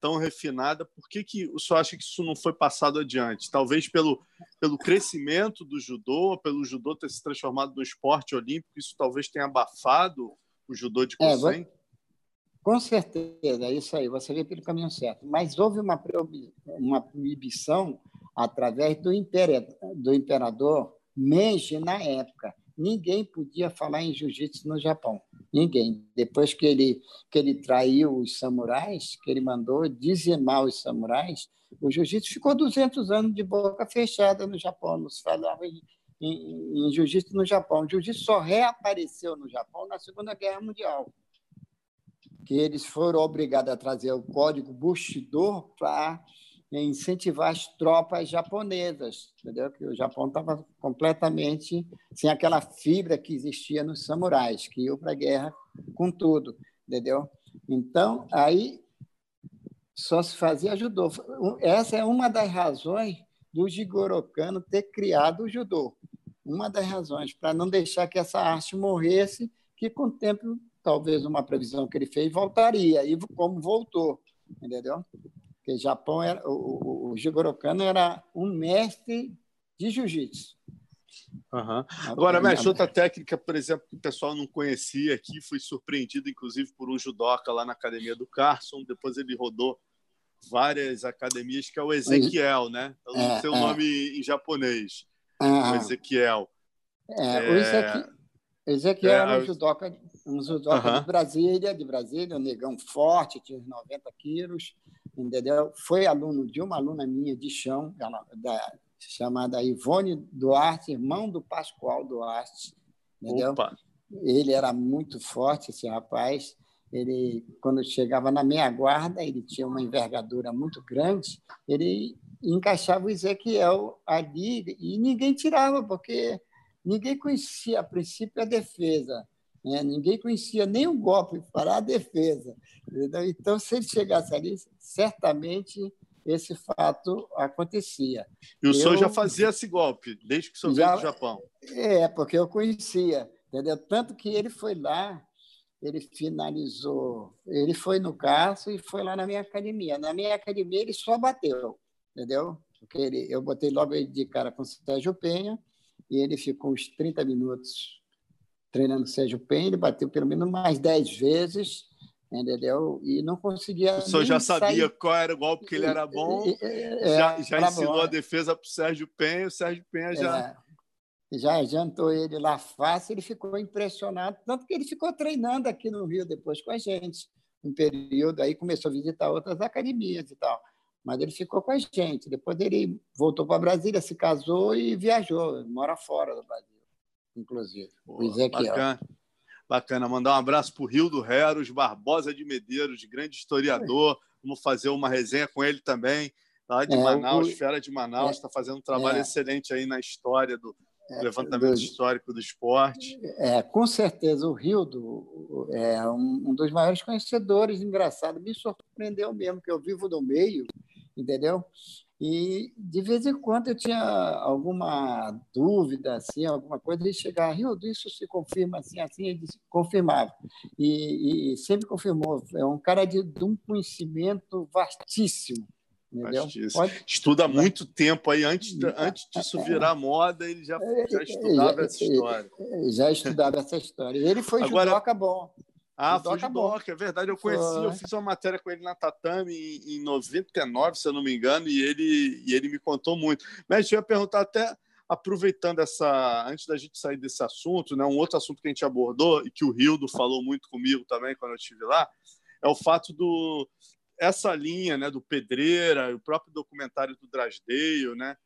tão refinada, por que, que o senhor acha que isso não foi passado adiante? Talvez pelo, pelo crescimento do judô, pelo judô ter se transformado no esporte olímpico, isso talvez tenha abafado o judô de Kosen? É, com certeza, é isso aí, você vê pelo caminho certo. Mas houve uma, uma proibição através do, do imperador Meiji, na época, ninguém podia falar em jiu-jitsu no Japão. Ninguém. Depois que ele, que ele traiu os samurais, que ele mandou dizimar os samurais, o jiu-jitsu ficou 200 anos de boca fechada no Japão. Não se falava em, em, em jiu-jitsu no Japão. O jiu-jitsu só reapareceu no Japão na Segunda Guerra Mundial. Que eles foram obrigados a trazer o código Bushido para incentivar as tropas japonesas, entendeu? Que o Japão estava completamente sem aquela fibra que existia nos samurais, que iam para a guerra com tudo, entendeu? Então, aí só se fazia judô. Essa é uma das razões do Jigoro Kano ter criado o judô. Uma das razões, para não deixar que essa arte morresse, que com o tempo, talvez uma previsão que ele fez, voltaria, e como voltou, entendeu? Porque Japão era, o, o, Jigoro Kano era um mestre de jiu-jitsu. Uhum. Agora, mestre, outra técnica, por exemplo, que o pessoal não conhecia aqui, fui surpreendido, inclusive, por um judoca lá na academia do Carson. Depois ele rodou várias academias, que é o Ezequiel, né? Eu não é, sei o é. nome em japonês. O Ezequiel. É, o Ezequiel, Ezequiel é, era um judoca, um judoca uhum. de Brasília, de Brasília, um negão forte, tinha uns 90 quilos entendeu? Foi aluno de uma aluna minha de chão, ela, da, chamada Ivone Duarte, irmão do Pascoal Duarte, entendeu? Opa. Ele era muito forte, esse rapaz. Ele, quando chegava na meia guarda, ele tinha uma envergadura muito grande. Ele encaixava o Ezequiel ali e ninguém tirava, porque ninguém conhecia a princípio a defesa. Né? Ninguém conhecia nem o golpe para a defesa. Entendeu? Então, se ele chegasse ali, certamente esse fato acontecia. E o senhor já fazia esse golpe, desde que o senhor já, veio do Japão? É, porque eu conhecia. Entendeu? Tanto que ele foi lá, ele finalizou, ele foi no Carso e foi lá na minha academia. Na minha academia, ele só bateu, entendeu? Porque ele, eu botei logo ele de cara com o Sérgio Penha e ele ficou uns 30 minutos treinando Sérgio Penha, ele bateu pelo menos mais 10 vezes, entendeu? E não conseguia. O senhor já sabia sair... qual era o golpe que ele era bom, é, já, já ensinou bom, a defesa para o Sérgio Penha, o Sérgio Penha já. É, já jantou ele lá fácil, ele ficou impressionado, tanto que ele ficou treinando aqui no Rio depois com a gente, um período, aí começou a visitar outras academias e tal. mas ele ficou com a gente. Depois ele voltou para Brasília, se casou e viajou, mora fora do Brasil, inclusive. Pô, o Ezequiel. Bacana. Bacana. Mandar um abraço para o Rio do Reros, Barbosa de Medeiros, grande historiador. Vamos fazer uma resenha com ele também, lá de é, Manaus, o... Fera de Manaus, está é, fazendo um trabalho é, excelente aí na história do, é, levantamento do, histórico do esporte. É, com certeza, o Rildo é um, um, dos maiores conhecedores, engraçado, me surpreendeu mesmo, que eu vivo no meio, entendeu? E de vez em quando eu tinha alguma dúvida, assim, alguma coisa, e chegava, Rildo, isso se confirma assim, assim, ele confirmava. E, e sempre confirmou. É um cara de, de um conhecimento vastíssimo Pode... Estuda há muito tempo aí, antes, antes disso virar moda, ele já, é, já estudava essa história. Já estudava essa história. Ele foi Agora... judoca bom. Ah, judoca, é verdade. Eu conheci, foi. eu fiz uma matéria com ele na Tatame em, em 99, se eu não me engano, e ele, e ele me contou muito. Mas eu ia perguntar até, aproveitando essa, antes da gente sair desse assunto, né, um outro assunto que a gente abordou e que o Rildo falou muito comigo também quando eu estive lá, é o fato do, essa linha né, do Pedreira, o próprio documentário do Drasdeio, né,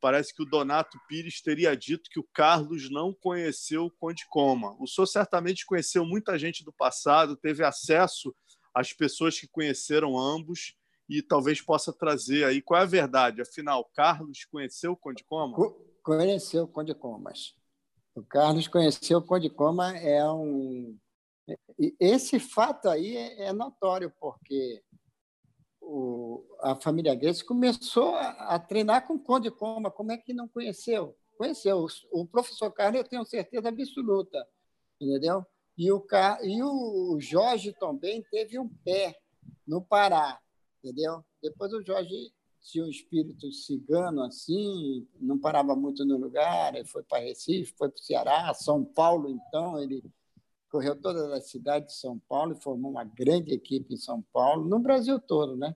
parece que o Donato Pires teria dito que o Carlos não conheceu o Conde Coma. O senhor certamente conheceu muita gente do passado, teve acesso às pessoas que conheceram ambos e talvez possa trazer aí qual é a verdade. Afinal, Carlos conheceu o Conde Coma? Conheceu o Conde Comas. O Carlos conheceu o Conde Coma é um esse fato aí é, é notório porque o, a família Grace começou a, a, treinar com Conde Coma. Como é que não conheceu? Conheceu. O professor Carlos, eu tenho certeza absoluta, entendeu? E o, e o Jorge também teve um pé no Pará, entendeu? Depois o Jorge tinha um espírito cigano assim, não parava muito no lugar, ele foi para Recife, foi para o Ceará, São Paulo, então, ele correu todas as cidades de São Paulo e formou uma grande equipe em São Paulo, no Brasil todo, né?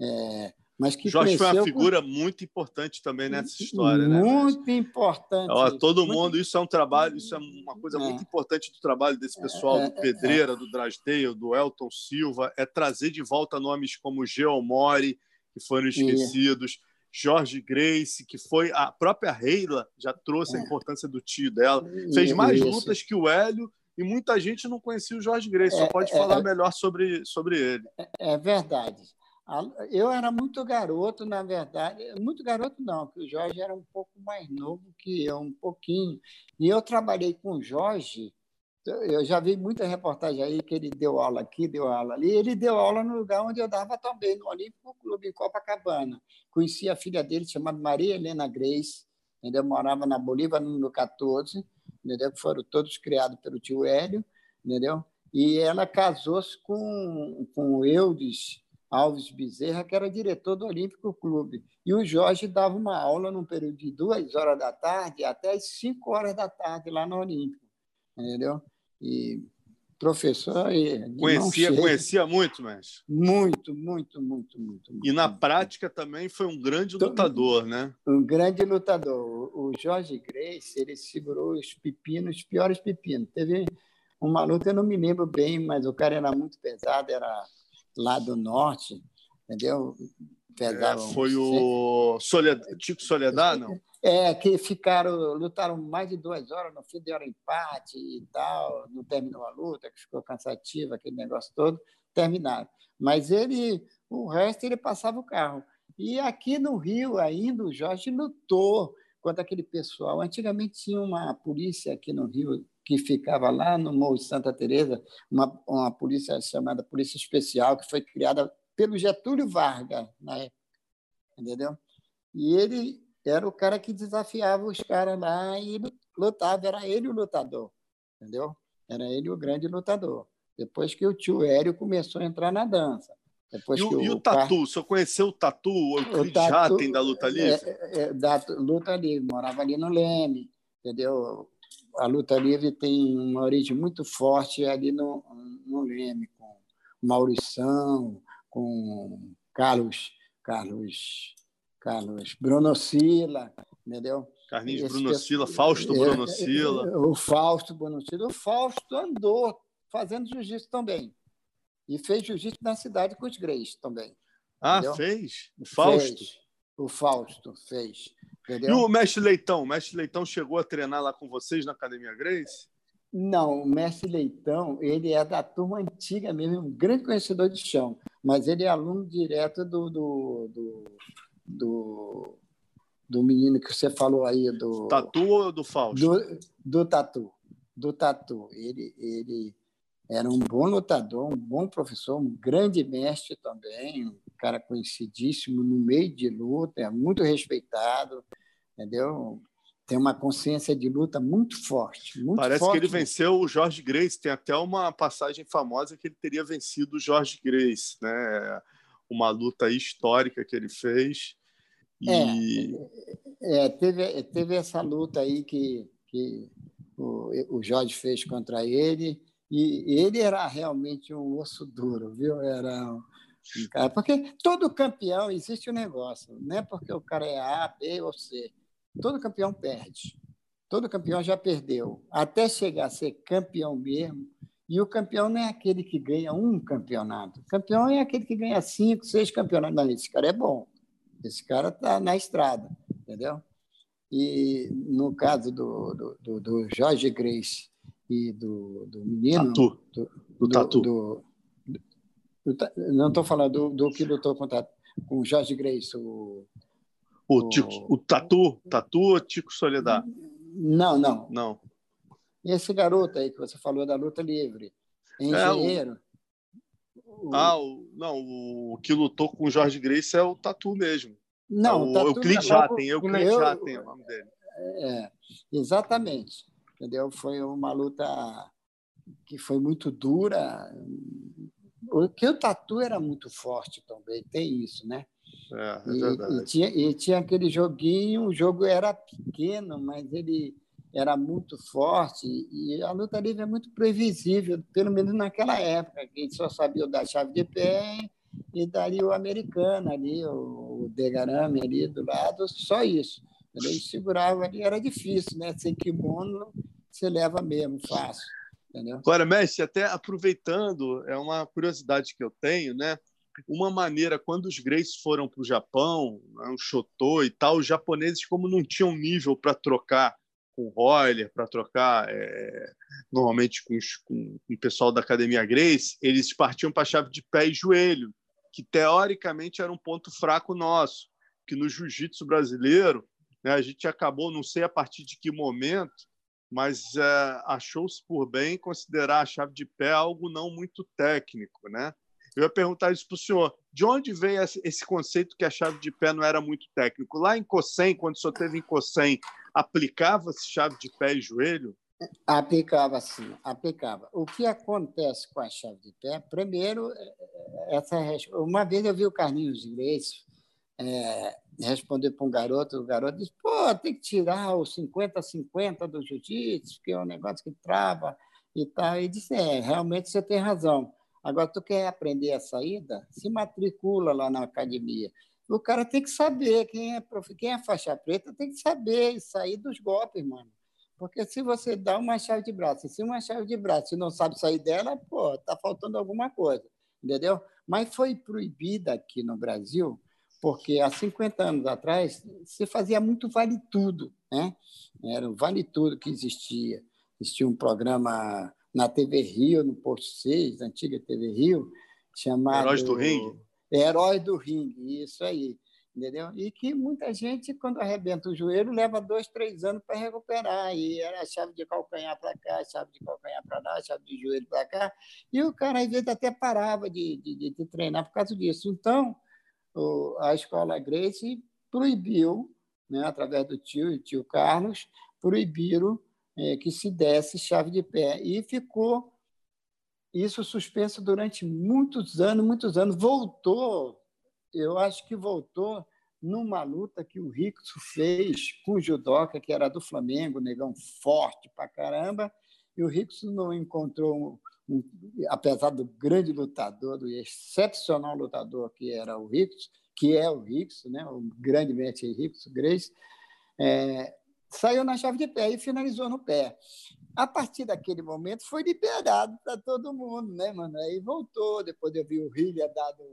É, mas que Jorge foi uma figura com... muito importante também nessa história, muito né? Muito importante. Ó, todo muito... mundo, isso é um trabalho, isso é uma coisa é. muito importante do trabalho desse pessoal, é, do é, Pedreira, do Drasdale, do Elton Silva, é trazer de volta nomes como Geomori, que foram esquecidos. Jorge Grace, que foi a própria Reila, já trouxe a é. importância do tio dela, fez mais lutas que o Hélio e muita gente não conhecia o Jorge Grace. Só é, pode é, falar é, melhor sobre, sobre ele. É, é verdade. Eu era muito garoto, na verdade, muito garoto não, porque o Jorge era um pouco mais novo que eu, um pouquinho. E eu trabalhei com o Jorge, eu já vi muita reportagem aí que ele deu aula aqui, deu aula ali. Ele deu aula no lugar onde eu dava também, no Olímpico Clube, em Copacabana. Conheci a filha dele, chamada Maria Helena Grace, ainda morava na Bolívia, no número 14 entendeu? foram todos criados pelo tio Hélio, entendeu? e ela casou-se com, com o Eudes Alves Bezerra, que era diretor do Olímpico Clube. E o Jorge dava uma aula num período de duas horas da tarde até as cinco horas da tarde lá no Olímpico, entendeu? E professor. Conhecia, conhecia muito, mas. Muito, muito, muito, muito. E na prática também foi um grande lutador, né? Um grande lutador. O Jorge Grace, ele segurou os pepinos, os piores pepinos. Teve uma luta, eu não me lembro bem, mas o cara era muito pesado, era lá do norte, entendeu? Pesava é, foi o Soledad, Tico Soledad, não? É, que ficaram, lutaram mais de duas horas, no fim deram empate e tal, não terminou a luta, que ficou cansativa, aquele negócio todo, terminaram. Mas ele, o resto, ele passava o carro. E aqui no Rio, ainda, o Jorge lutou contra aquele pessoal. Antigamente tinha uma polícia aqui no Rio que ficava lá no Morro de Santa Teresa, uma, uma polícia chamada Polícia Especial, que foi criada pelo Getúlio Vargas na época, entendeu? E ele era o cara que desafiava os caras lá e lutava, era ele o lutador, entendeu? Era ele o grande lutador. Depois que o tio Hélio começou a entrar na dança. Depois e, o, e o, Tatu? Car... O senhor conheceu o Tatu, o, o tatu, da luta livre? É, é, da luta livre, morava ali no Leme, entendeu? A luta livre tem uma origem muito forte ali no, no Leme, com Maurição, com Carlos, Carlos Carlos Bruno Sila, entendeu? Carlinhos Esse Bruno Sila, Fausto é, Bruno Sila. É, o Fausto Bruno Sila. O Fausto andou fazendo jiu-jitsu também. E fez jiu-jitsu na cidade com os Greys também. Ah, entendeu? fez? O Fausto? Fez. O Fausto fez. Entendeu? E o mestre Leitão? O mestre Leitão chegou a treinar lá com vocês na Academia Grace? Não, o mestre Leitão, ele é da turma antiga mesmo, um grande conhecedor de chão, mas ele é aluno direto do, do, do, do, do menino que você falou aí, do... Tatu ou do Fausto? Do, do Tatu, do Tatu. Ele, ele era um bom lutador, um bom professor, um grande mestre também, um cara conhecidíssimo no meio de luta, é muito respeitado, entendeu? tem uma consciência de luta muito forte. Muito Parece forte. que ele venceu o Jorge Grace. Tem até uma passagem famosa que ele teria vencido o Jorge Grace, né? Uma luta histórica que ele fez. E... É, é, teve, teve essa luta aí que, que o, o Jorge fez contra ele. E ele era realmente um osso duro, viu? Era um cara. Porque todo campeão existe um negócio, não é porque o cara é A, B ou C Todo campeão perde. Todo campeão já perdeu. Até chegar a ser campeão mesmo. E o campeão não é aquele que ganha um campeonato. O campeão é aquele que ganha cinco, seis campeonatos. Não, esse cara é bom. Esse cara está na estrada, entendeu? E no caso do, do, do Jorge Grace e do, do menino. Tatu. Do, do, Tatu. Do, não estou falando do, do que lutou contra, com o Jorge Grace, o o, Tico, o Tatu? Tatu ou Tico Soledad? Não, não. Não. E esse garoto aí que você falou da luta livre? Engenheiro? É, o... Ah, o... não, o que lutou com o Jorge Grace é o Tatu mesmo. Não, é o, o Euclides Jatem, Euclides Jatem é o nome dele. É, exatamente. Entendeu? Foi uma luta que foi muito dura. Porque o Tatu era muito forte também, tem isso, né? É, é verdade. E, e, tinha, e tinha aquele joguinho, o jogo era pequeno, mas ele era muito forte e a luta livre é muito previsível, pelo menos naquela época, que a gente só sabia da chave de pé e daria o americano ali, o, Degarame ali do lado, só isso. Ele segurava ali, era difícil, né? Sem kimono, você leva mesmo, fácil. Entendeu? Agora, mestre, até aproveitando, é uma curiosidade que eu tenho, né? uma maneira, quando os Greys foram para o Japão, né, o Shoto e tal, os japoneses, como não tinham nível para trocar com Royler, para trocar é, normalmente com, os, com, com, o pessoal da Academia Grace, eles partiam para a chave de pé e joelho, que teoricamente era um ponto fraco nosso, que no jiu-jitsu brasileiro né, a gente acabou, não sei a partir de que momento, mas é, achou-se por bem considerar a chave de pé algo não muito técnico, né? Eu ia perguntar isso para o senhor. De onde veio esse conceito que a chave de pé não era muito técnico? Lá em Cossem, quando senhor teve em Cossem, aplicava-se chave de pé e joelho? Aplicava sim, aplicava. O que acontece com a chave de pé? Primeiro, é, é, essa uma vez eu vi o Carlinhos Iglesias é, responder para um garoto, o garoto disse: pô, tem que tirar o 50-50 do jiu-jitsu, que é um negócio que trava e tal. E disse: é, realmente você tem razão. Agora, tu quer aprender a saída? Se matricula lá na academia. O cara tem que saber, quem é, quem é faixa preta tem que saber sair dos golpes, mano. Porque se você dá uma chave de braço, se uma chave de braço e não sabe sair dela, pô, tá faltando alguma coisa, entendeu? Mas foi proibida aqui no Brasil, porque há 50 anos atrás se fazia muito vale tudo, né? Era o vale tudo que existia. Existia um programa na TV Rio, no Posto 6, antiga TV Rio, chamado... Heróis do Ringue? Heróis do Ringue, isso aí. Entendeu? E que muita gente, quando arrebenta o joelho, leva dois, três anos para recuperar. E era chave de calcanhar para cá, chave de calcanhar para lá, chave de joelho para cá. E o cara, às vezes, até parava de, de, de treinar por causa disso. Então, o, a escola Grace proibiu, né, através do tio, tio Carlos, proibiram é, que se desse chave de pé. E ficou isso suspenso durante muitos anos, muitos anos. Voltou, eu acho que voltou numa luta que o Rickson fez com o judoca, que era do Flamengo, negão forte pra caramba, e o Rickson não encontrou, um, apesar do grande lutador, do excepcional lutador que era o Rickson, que é o Rickson, né, o grande mestre Rickson Grace, é, saiu na chave de pé e finalizou no pé. A partir daquele momento foi liberado para todo mundo, né, mano? Aí voltou, depois eu vi o Hillier dado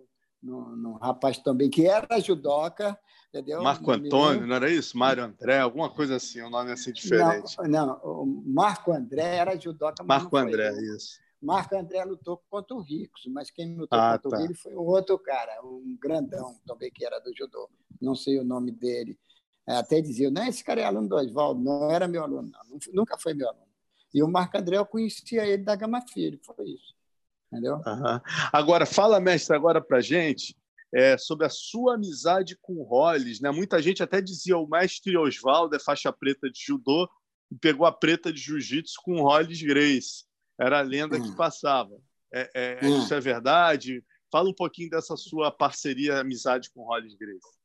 num, rapaz também que era judoca, entendeu? Marco Antônio, não era isso? Mário André, alguma coisa assim, um nome assim diferente. Não, não o Marco André era judoca. Marco André, isso. Marco André lutou contra o Ricos, mas quem lutou ah, contra tá. ele foi o outro cara, um grandão também que era do judô. Não sei o nome dele. É, até dizia, não, esse cara é aluno do Oswaldo, não era meu aluno, não. nunca foi meu aluno. E o Marco André, eu conhecia ele da Gama Filho, foi isso. Entendeu? Uhum. Agora, fala, mestre, agora para gente é, sobre a sua amizade com o Hollis. Né? Muita gente até dizia o mestre Oswaldo é faixa preta de judô e pegou a preta de jiu-jitsu com o Hollis Grace. Era a lenda que hum. passava. É, é, hum. Isso é verdade? Fala um pouquinho dessa sua parceria, amizade com o Hollis Grace.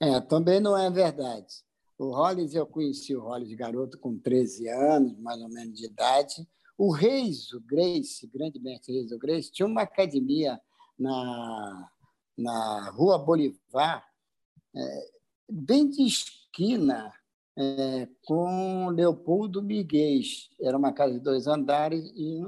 É, também não é verdade. O Hollis, eu conheci o Hollis garoto com 13 anos, mais ou menos de idade. O Reis, o Grace, grande mestre Reis, o Grace, tinha uma academia na, na Rua Bolivar, é, bem de esquina é, com Leopoldo Miguel. Era uma casa de dois andares e,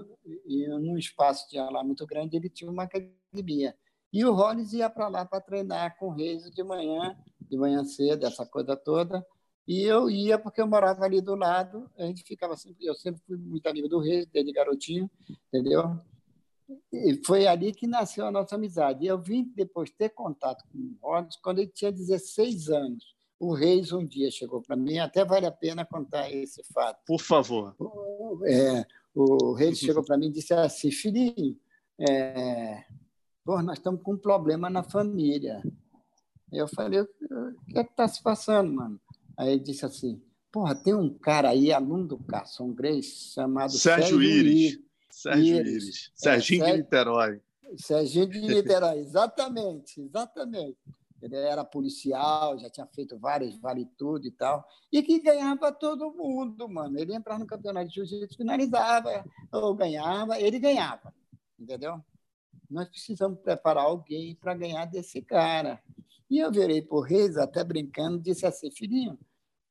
e num espaço tinha lá muito grande, ele tinha uma academia. E o Rollins ia para lá para treinar com o Reis de manhã, de manhã cedo, essa coisa toda. E eu ia porque eu morava ali do lado, a gente ficava sempre, eu sempre fui muito amigo do Reis, desde garotinho, entendeu? E foi ali que nasceu a nossa amizade. Eu vim depois ter contato com o Rollins quando ele tinha 16 anos. O Reis um dia chegou para mim, até vale a pena contar esse fato. Por favor. É, o Reis chegou para mim e disse assim, filhinho, é, Pô, nós estamos com um problema na família. Eu falei, o que é que está se passando, mano? Aí ele disse assim, porra, tem um cara aí, aluno do Carson Grace, chamado Sérgio, Sérgio Iris. Sérgio Iris. Iris. Serginho é, de Niterói. Serginho de Niterói, exatamente, exatamente. Ele era policial, já tinha feito várias vale tudo e tal, e que ganhava todo mundo, mano. Ele entrava no campeonato de jiu-jitsu, finalizava, ou ganhava, ele ganhava, entendeu? nós precisamos preparar alguém para ganhar desse cara. E eu virei o Reis, até brincando, disse assim, filhinho,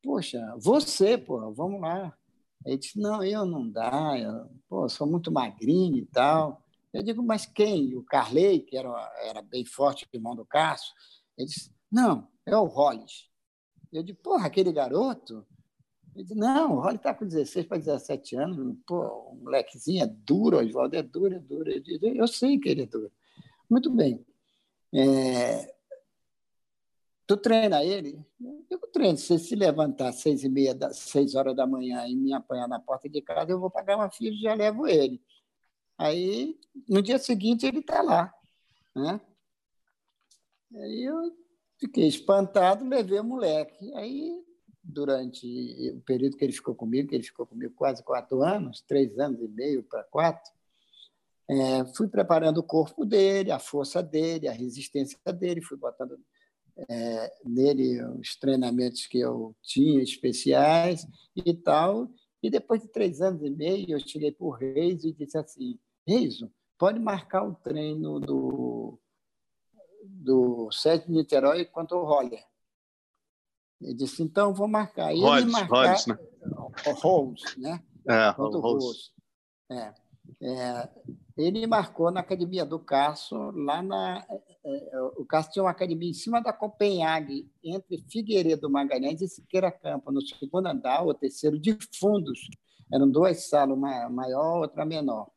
poxa, você, pô, vamos lá. Ele disse, não, eu não dá, eu pô, sou muito magrinho e tal. Eu digo, mas quem? O Carley, que era, era bem forte, irmão do Cássio. Ele disse, não, é o Hollis. Eu digo, porra, aquele garoto? Ele disse, não, o Holly está com 16 para 17 anos, pô, um molequezinho é duro, Oswaldo é duro, é duro. Eu, disse, eu sei que ele é duro. Muito bem. É, tu treina ele? Eu treino. Se ele se levantar às seis e meia, seis horas da manhã e me apanhar na porta de casa, eu vou pagar uma ficha e já levo ele. Aí, no dia seguinte, ele está lá. Né? Aí eu fiquei espantado, levei o moleque. Aí durante o período que ele ficou comigo, que ele ficou comigo quase quatro anos, três anos e meio para quatro, é, fui preparando o corpo dele, a força dele, a resistência dele, fui botando é, nele os treinamentos que eu tinha especiais e tal. E depois de três anos e meio, eu cheguei para o Reis e disse assim: Reis, pode marcar o treino do, do Sete Niterói contra o Roller. Ele disse, então vou marcar. E Rhodes, ele marcar, Rhodes, né? Rose, né? É, Rose. É, é, ele marcou na academia do Cássio, lá na. É, é, o Cássio tinha uma academia em cima da Copenhague, entre Figueiredo Magalhães e Siqueira Campo, no segundo andar, ou terceiro, de fundos. Eram duas salas, uma maior, outra menor.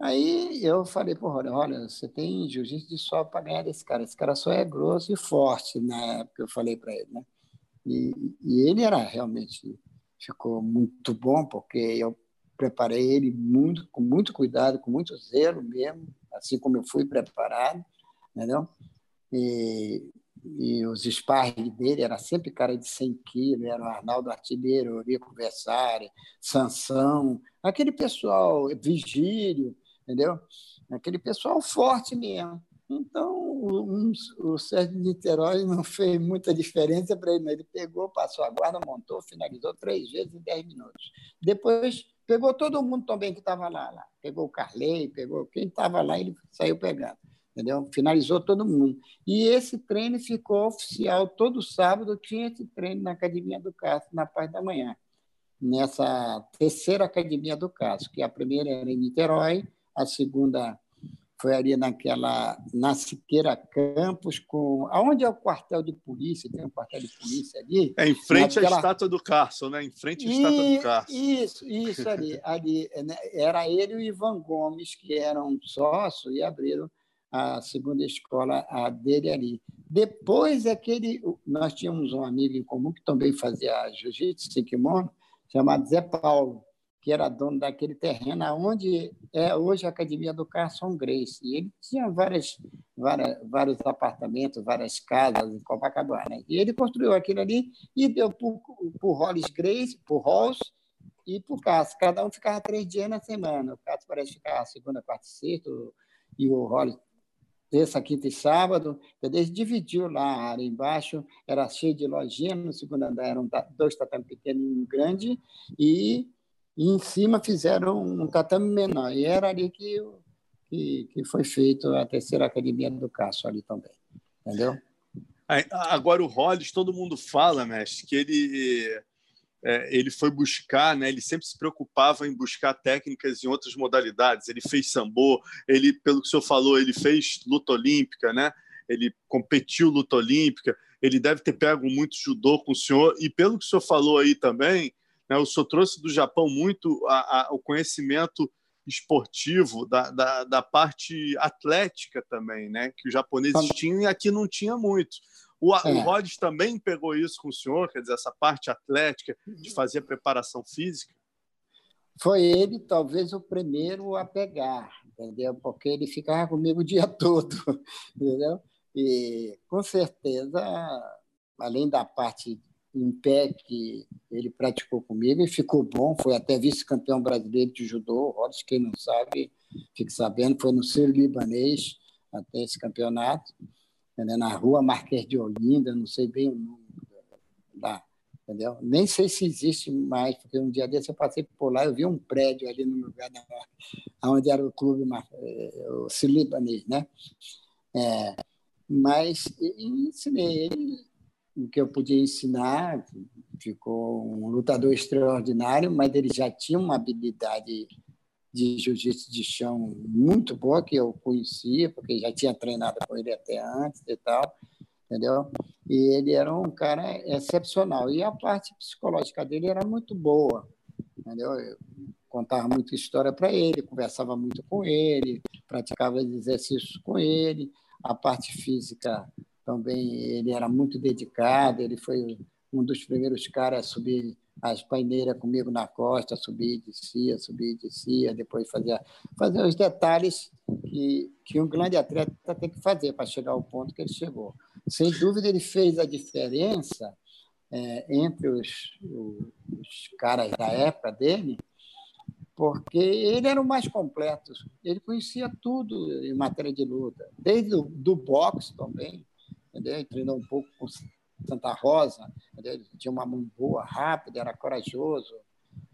Aí eu falei para o olha, você tem jiu-jitsu de sol para ganhar desse cara. Esse cara só é grosso e forte, na época eu falei para ele, né? E, e, ele era realmente, ficou muito bom, porque eu preparei ele muito, com muito cuidado, com muito zelo mesmo, assim como eu fui preparado, entendeu? E, e os sparring dele era sempre cara de 100 quilos, era o Arnaldo Artilheiro, Rico Versari, Sansão, aquele pessoal, Vigílio, entendeu? Aquele pessoal forte mesmo. Então, o, o Sérgio de Niterói não fez muita diferença para ele. Ele pegou, passou a guarda, montou, finalizou três vezes em dez minutos. Depois, pegou todo mundo também que estava lá, lá. Pegou o Carley, pegou quem estava lá, ele saiu pegando. Entendeu? Finalizou todo mundo. E esse treino ficou oficial. Todo sábado tinha esse treino na Academia do Castro, na parte da manhã. Nessa terceira Academia do Castro, que a primeira era em Niterói, a segunda foi ali naquela na Siqueira Campos com aonde é o quartel de polícia? Tem um quartel de polícia ali? É em frente naquela... à estátua do Carson né? Em frente à estátua do Carson. isso isso ali ali né? era ele e o Ivan Gomes que eram sócios e abriram a segunda escola a dele ali. Depois aquele nós tínhamos um amigo em comum que também fazia jiu-jitsu sem kimono chamado Zé Paulo que era dono daquele terreno onde é hoje a Academia do Carson Grace. E ele tinha várias, várias, vários apartamentos, várias casas em Copacabana. E ele construiu aquilo ali e deu para o Hollis Grace, para o Rolls e para o Cássio. Cada um ficava três dias na semana. O Cássio parece ficar segunda, quarta e sexta, e o Hollis terça, quinta e sábado. Ele dividiu lá a área embaixo, era cheio de lojinha, no segundo andar eram dois tatames pequenos e um grande, e e em cima fizeram um tatame menor. E era ali que, que, que foi feito a terceira academia do Cássio ali também. Entendeu? Agora, o Hollis, todo mundo fala, mestre, que ele, é, ele foi buscar, né? ele sempre se preocupava em buscar técnicas em outras modalidades. Ele fez sambo, ele, pelo que o senhor falou, ele fez luta olímpica, né? ele competiu luta olímpica, ele deve ter pego muito judô com o senhor, e pelo que o senhor falou aí também, né? O senhor trouxe do Japão muito a, a, o conhecimento esportivo, da, da, da, parte atlética também, né? que os japoneses tinham e aqui não tinha muito. O, é. o Rhodes também pegou isso com o senhor, quer dizer, essa parte atlética de fazer preparação física? Foi ele, talvez, o primeiro a pegar, entendeu? Porque ele ficava comigo o dia todo, entendeu? E, com certeza, além da parte em pé que ele praticou comigo e ficou bom, foi até vice-campeão brasileiro de judô, Rodas, quem não sabe, fique sabendo, foi no Ser Libanês até esse campeonato, entendeu? na rua Marquês de Olinda, não sei bem o nome lá, entendeu? Nem sei se existe mais, porque um dia desse eu passei por lá, eu vi um prédio ali no lugar da, onde era o clube, eh, o Ser Libanês, né? É, mas ensinei ele o que eu podia ensinar. Ficou um lutador extraordinário, mas ele já tinha uma habilidade de jiu-jitsu de chão muito boa, que eu conhecia, porque já tinha treinado com ele até antes e tal, entendeu? E ele era um cara excepcional. E a parte psicológica dele era muito boa, entendeu? Eu contava muita história para ele, conversava muito com ele, praticava exercícios com ele. A parte física também ele era muito dedicado, ele foi um dos primeiros caras a subir as paineiras comigo na costa, subir e descia, subir e descia, depois fazia, fazia os detalhes que, que um grande atleta tem que fazer para chegar ao ponto que ele chegou. Sem dúvida, ele fez a diferença é, entre os, os caras da época dele, porque ele era o mais completo, ele conhecia tudo em matéria de luta, desde o do boxe também, entendeu? treinou um pouco com Santa Rosa, entendeu? tinha uma mão boa, rápida, era corajoso.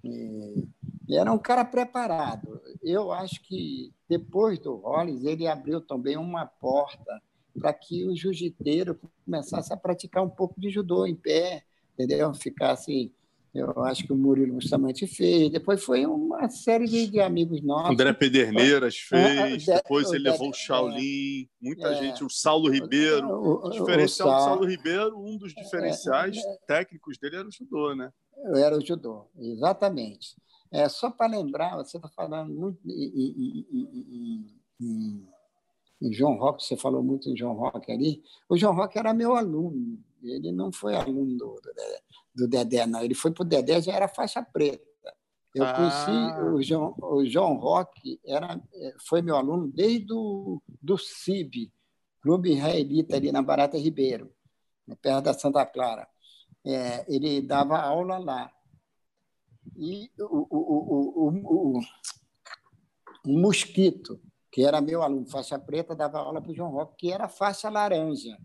E, e, era um cara preparado. Eu acho que depois do Rollins, ele abriu também uma porta para que o jiu-jiteiro começasse a praticar um pouco de judô em pé, entendeu? Ficasse eu acho que o Murilo Bustamante fez. Depois foi uma série de, de amigos nossos. André Pederneiras fez. É, depois ele levou o Shaolin. É, muita é, gente. O Saulo Ribeiro. O, o diferencial o Saulo, do Saulo Ribeiro, um dos diferenciais é, técnicos dele era o judô, né? Era o judô, exatamente. É, só para lembrar, você está falando muito em, em, em, em, João Roque, você falou muito em João Roque ali. O João Roque era meu aluno, ele não foi aluno do, do do Dedé, não. Ele foi para o Dedé, já era faixa preta. Eu ah. conheci o João, o João Roque, era, foi meu aluno desde o do CIB, Clube Israelita, ali na Barata Ribeiro, perto da Santa Clara. É, ele dava aula lá. E o, o, o, o, o Mosquito, que era meu aluno, faixa preta, dava aula para o João Roque, que era faixa laranja.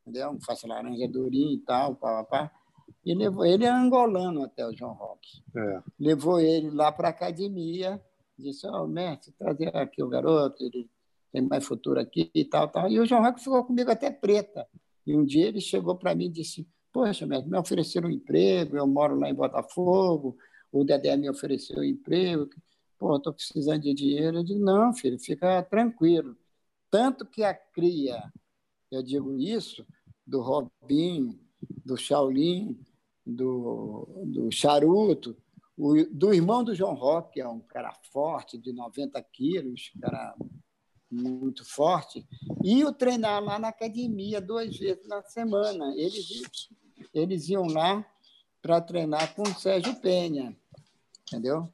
Entendeu? Faixa laranja durinho e tal, pá, pá, pá. E levou ele é angolano até o João Roque. É. Levou ele lá para a academia, disse: Ó, oh, mestre, trazer aqui o garoto, ele tem mais futuro aqui e tal, tal. E o João Roque ficou comigo até preta. E um dia ele chegou para mim e disse: Poxa, mestre, me ofereceram um emprego, eu moro lá em Botafogo, o Dedé me ofereceu um emprego. pô, estou precisando de dinheiro. Eu digo, não, filho, fica tranquilo. Tanto que a cria, eu digo isso, do Robinho, do Shaolin, do, do Charuto, o, do irmão do João Rock, que é um cara forte, de 90 quilos, cara muito forte, e o treinar lá na academia duas vezes na semana. Eles, eles iam lá para treinar com o Sérgio Penha, entendeu?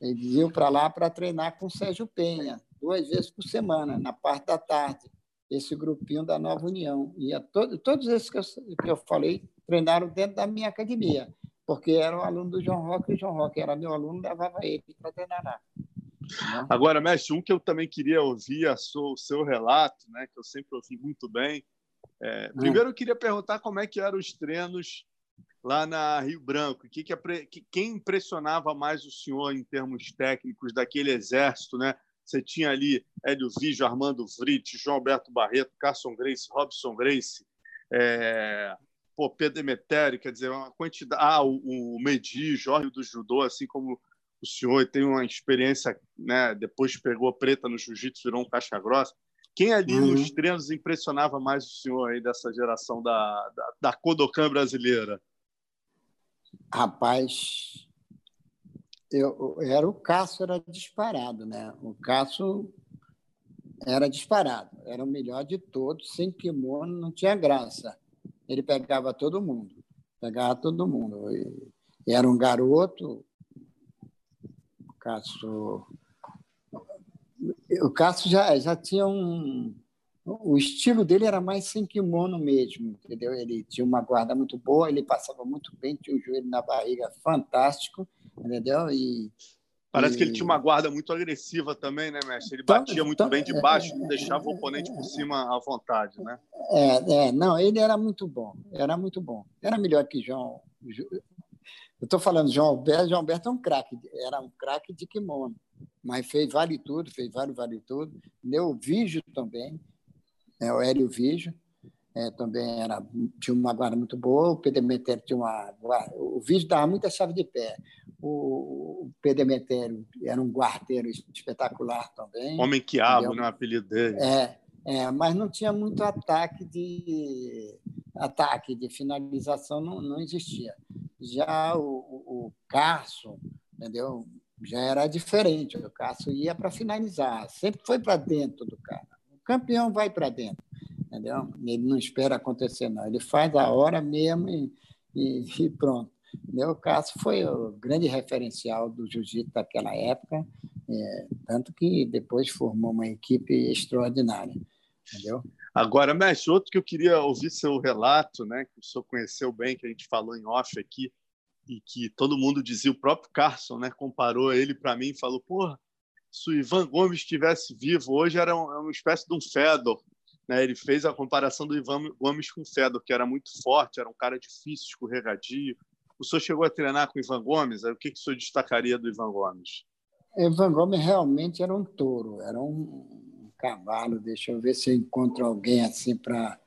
Eles iam para lá para treinar com o Sérgio Penha, duas vezes por semana, na parte da tarde, esse grupinho da Nova União. E a to todos esses que eu, que eu falei treinaram dentro da minha academia, porque era o aluno do João Roque, e o João Roque era meu aluno, levava ele para treinar lá. Né? Agora, mestre, um que eu também queria ouvir a o seu relato, né, que eu sempre ouvi muito bem. É, hum. primeiro, eu queria perguntar como é que eram os treinos lá na Rio Branco. Que, que, quem impressionava mais o senhor em termos técnicos daquele exército, né? Você tinha ali Hélio Vigio, Armando Vrit, João Alberto Barreto, Carson Grace, Robson Grace, é, pô, Pedro Emetério, quer dizer, uma quantidade. Ah, o, o Medi, Jorge do Judô, assim como o senhor tem uma experiência, né? Depois pegou preta no jiu-jitsu, virou um caixa grossa. Quem ali uhum. nos treinos impressionava mais o senhor aí dessa geração da, da, da Kodokan brasileira? Rapaz, eu, era o Cássio era disparado, né? O Cássio era disparado, era o melhor de todos, sem kimono, não tinha graça. Ele pegava todo mundo, pegava todo mundo. E era um garoto, Cássio. O Cássio já, já tinha um. O estilo dele era mais sem kimono mesmo, entendeu? Ele tinha uma guarda muito boa, ele passava muito bem, tinha o joelho na barriga fantástico, entendeu? E Parece e... que ele tinha uma guarda muito agressiva também, né, mestre? Ele batia muito bem de baixo, não deixava o oponente por cima à vontade, né? É, é, não, ele era muito bom, era muito bom. Era melhor que João. Eu estou falando João Alberto, João Alberto é um craque, era um craque de kimono, mas fez vale tudo, fez vale vale tudo. Deu Vígio também, é, o Hélio Vígio, é, também era, tinha uma guarda muito boa, o Pedemetério tinha uma guarda, o Vígio dava muita chave de pé, o, o Pedemetério era um guardeiro espetacular também. Homem quiabo, né, o apelido dele. É, é, mas não tinha muito ataque de ataque de finalização não, não existia. Já o, o, Carso, entendeu? Já era diferente. O Carso ia para finalizar, sempre foi para dentro do cara. O campeão vai para dentro, entendeu? Ele não espera acontecer, não. Ele faz a hora mesmo e, e, e pronto. O Cássio foi o grande referencial do jiu-jitsu daquela época, é, tanto que depois formou uma equipe extraordinária. Entendeu? Agora, mestre, outro que eu queria ouvir seu relato, né, que o senhor conheceu bem, que a gente falou em off aqui, e que todo mundo dizia, o próprio Carson né, comparou ele para mim e falou: porra, se o Ivan Gomes estivesse vivo hoje, era, um, uma espécie de um Fedor. Né? Ele fez a comparação do Ivan Gomes com o Fedor, que era muito forte, era um cara difícil, escorregadio. O senhor chegou a treinar com o Ivan Gomes? O que, que o senhor destacaria do Ivan Gomes? Ivan Gomes realmente era um touro, era um, cavalo. Deixa eu ver se eu encontro alguém assim para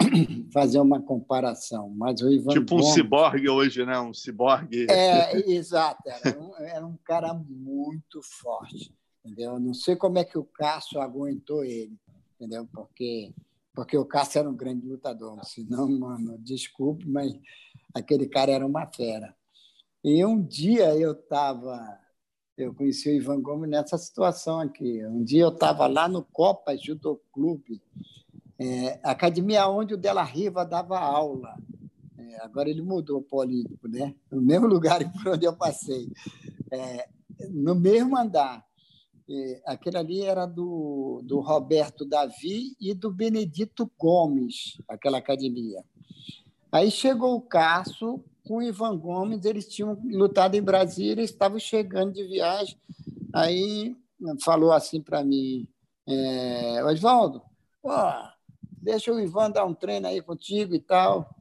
fazer uma comparação. Mas o Ivan tipo Gomes, um ciborgue hoje, né? Um ciborgue. É, exato. Era um, era um cara muito forte, entendeu? Não sei como é que o Cássio aguentou ele, entendeu? Porque porque o Cássio era um grande lutador. Senão, mano, desculpe, mas aquele cara era uma fera. E um dia eu estava eu conheci o Ivan Gomes nessa situação aqui. Um dia eu estava lá no Copa Judô Clube, é, academia onde o Della Riva dava aula. É, agora ele mudou o político, né? No mesmo lugar por onde eu passei. É, no mesmo andar. É, aquele ali era do, do Roberto Davi e do Benedito Gomes, aquela academia. Aí chegou o Cássio com o Ivan Gomes, eles tinham lutado em Brasília, estavam chegando de viagem. Aí falou assim para mim, é, Oswaldo, deixa o Ivan dar um treino aí contigo e tal.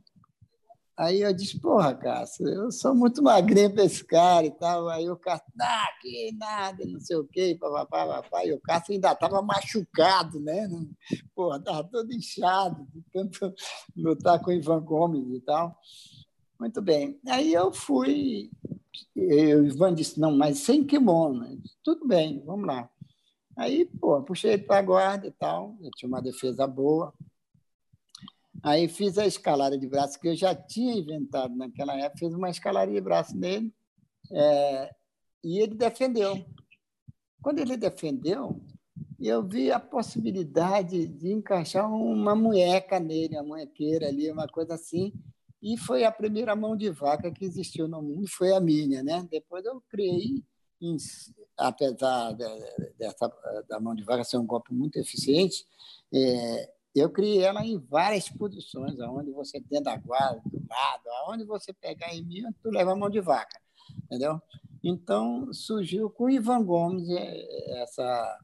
Aí eu disse, porra, Cássio, eu sou muito magrinho para esse cara e tal. Aí o Cássio, ah, que nada, não sei o quê, papapá, papapá. E o Cássio ainda estava machucado, né? Porra, estava todo inchado, de tanto lutar com o Ivan Gomes e tal. Muito bem. Aí eu fui o Ivan disse, não, mas sem kimono. Disse, Tudo bem, vamos lá. Aí, pô, puxei para a guarda e tal, eu tinha uma defesa boa. Aí fiz a escalada de braço que eu já tinha inventado naquela época, fiz uma escalada de braço nele é, e ele defendeu. Quando ele defendeu, eu vi a possibilidade de encaixar uma munheca nele, uma munhequeira ali, uma coisa assim, e foi a primeira mão de vaca que existiu no mundo, foi a minha, né? Depois eu criei, apesar dessa da mão de vaca ser um golpe muito eficiente, é, eu criei ela em várias posições, aonde você tem da guarda, do lado, aonde você pegar em mim, tu leva a mão de vaca, entendeu? Então surgiu com o Ivan Gomes é, essa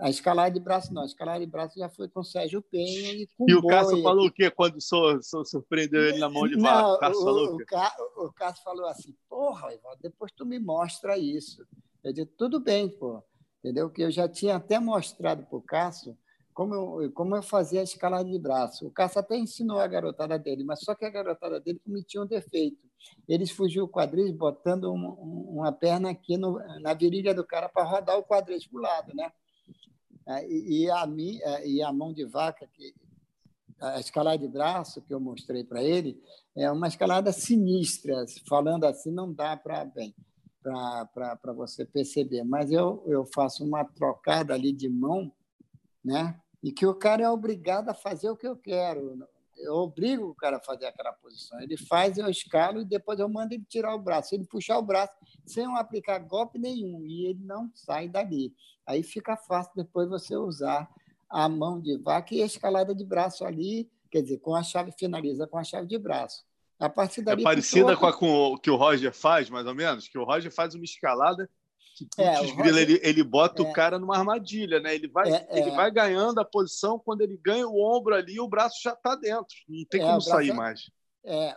a escalada de braço não, a escalada de braço já foi com o Sérgio Penha e com E o Cássio falou o quê quando sou, sou surpreendeu ele na mão de vaca? O, Cássio falou o, o, o Cássio falou assim, porra, Ivaldo, depois tu me mostra isso. Eu disse, tudo bem, pô. Entendeu? Que eu já tinha até mostrado para o Cássio como eu, como eu fazia a escalada de braço. O Cássio até ensinou a garotada dele, mas só que a garotada dele cometia um defeito. Eles fugiam o quadris botando uma, uma perna aqui no, na virilha do cara para rodar o quadris para o lado, né? É, e a, é, e a mão de vaca, que, a escalada de braço que eu mostrei para ele, é uma escalada sinistra. Falando assim, não dá para bem para você perceber. Mas eu, eu faço uma trocada ali de mão, né? E que o cara é obrigado a fazer o que eu quero eu obrigo o cara a fazer aquela posição. Ele faz, eu escalo e depois eu mando ele tirar o braço. Ele puxar o braço sem aplicar golpe nenhum e ele não sai dali. Aí fica fácil depois você usar a mão de vaca e a escalada de braço ali, quer dizer, com a chave finaliza com a chave de braço. A partir dali, é parecida com, a, com o que o Roger faz, mais ou menos, que o Roger faz uma escalada que é, Roger, ele, ele bota é, o cara numa armadilha, né? Ele vai, é, ele é. vai ganhando a posição, quando ele ganha o ombro ali, o braço já está dentro, não tem é, como sair mais. É,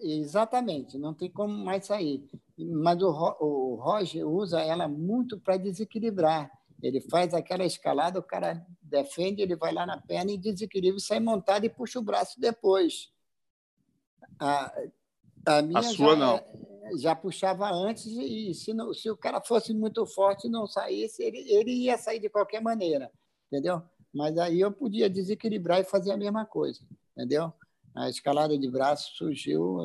exatamente, não tem como mais sair. Mas o, o Roger usa ela muito para desequilibrar. Ele faz aquela escalada, o cara defende, ele vai lá na perna e desequilibra, sai montado e puxa o braço depois. A, a, minha a sua não já puxava antes e se, não, se o cara fosse muito forte e não saísse, ele, ele ia sair de qualquer maneira, entendeu? Mas aí eu podia desequilibrar e fazer a mesma coisa, entendeu? A escalada de braço surgiu,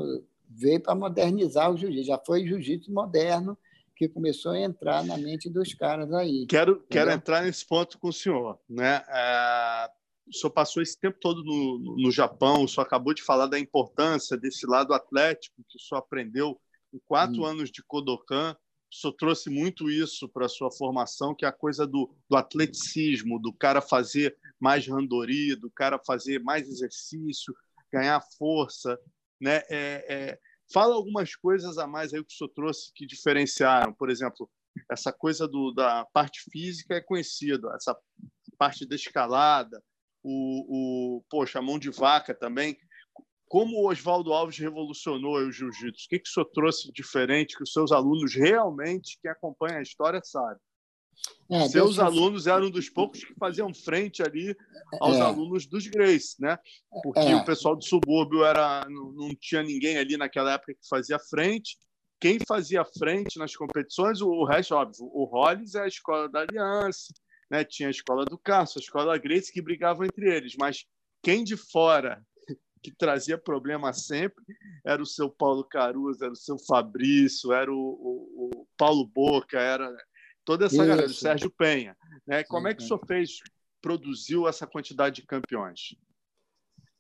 veio para modernizar o jiu-jitsu, já foi jiu-jitsu moderno que começou a entrar na mente dos caras aí. Quero, quero entrar nesse ponto com o senhor, né? É, o senhor passou esse tempo todo no, no Japão, o senhor acabou de falar da importância desse lado atlético que o senhor aprendeu em quatro hum. anos de Kodokan, senhor trouxe muito isso para a sua formação, que é a coisa do, do atleticismo, do cara fazer mais randori, do cara fazer mais exercício, ganhar força. Né? É, é, fala algumas coisas a mais aí que o senhor trouxe que diferenciaram. Por exemplo, essa coisa do, da parte física é conhecida, essa parte da escalada, o, o poxa, a mão de vaca também como o Oswaldo Alves revolucionou o jiu-jitsu? O que, que o senhor trouxe diferente que os seus alunos realmente, que acompanham a história, sabem? É, Seus deixa... alunos eram dos poucos que faziam frente ali aos é. alunos dos Grace, né? Porque é. o pessoal do subúrbio era não, não, tinha ninguém ali naquela época que fazia frente. Quem fazia frente nas competições, o, o resto, óbvio, o Hollis é a escola da Aliança, né? Tinha a escola do Cássio, a escola da Grace que brigavam entre eles, mas quem de fora que trazia problema sempre era o seu Paulo Caruso, era o seu Fabrício, era o, o, o Paulo Boca, era toda essa Isso. galera, o Sérgio Penha. Né? Como é que o senhor fez, produziu essa quantidade de campeões?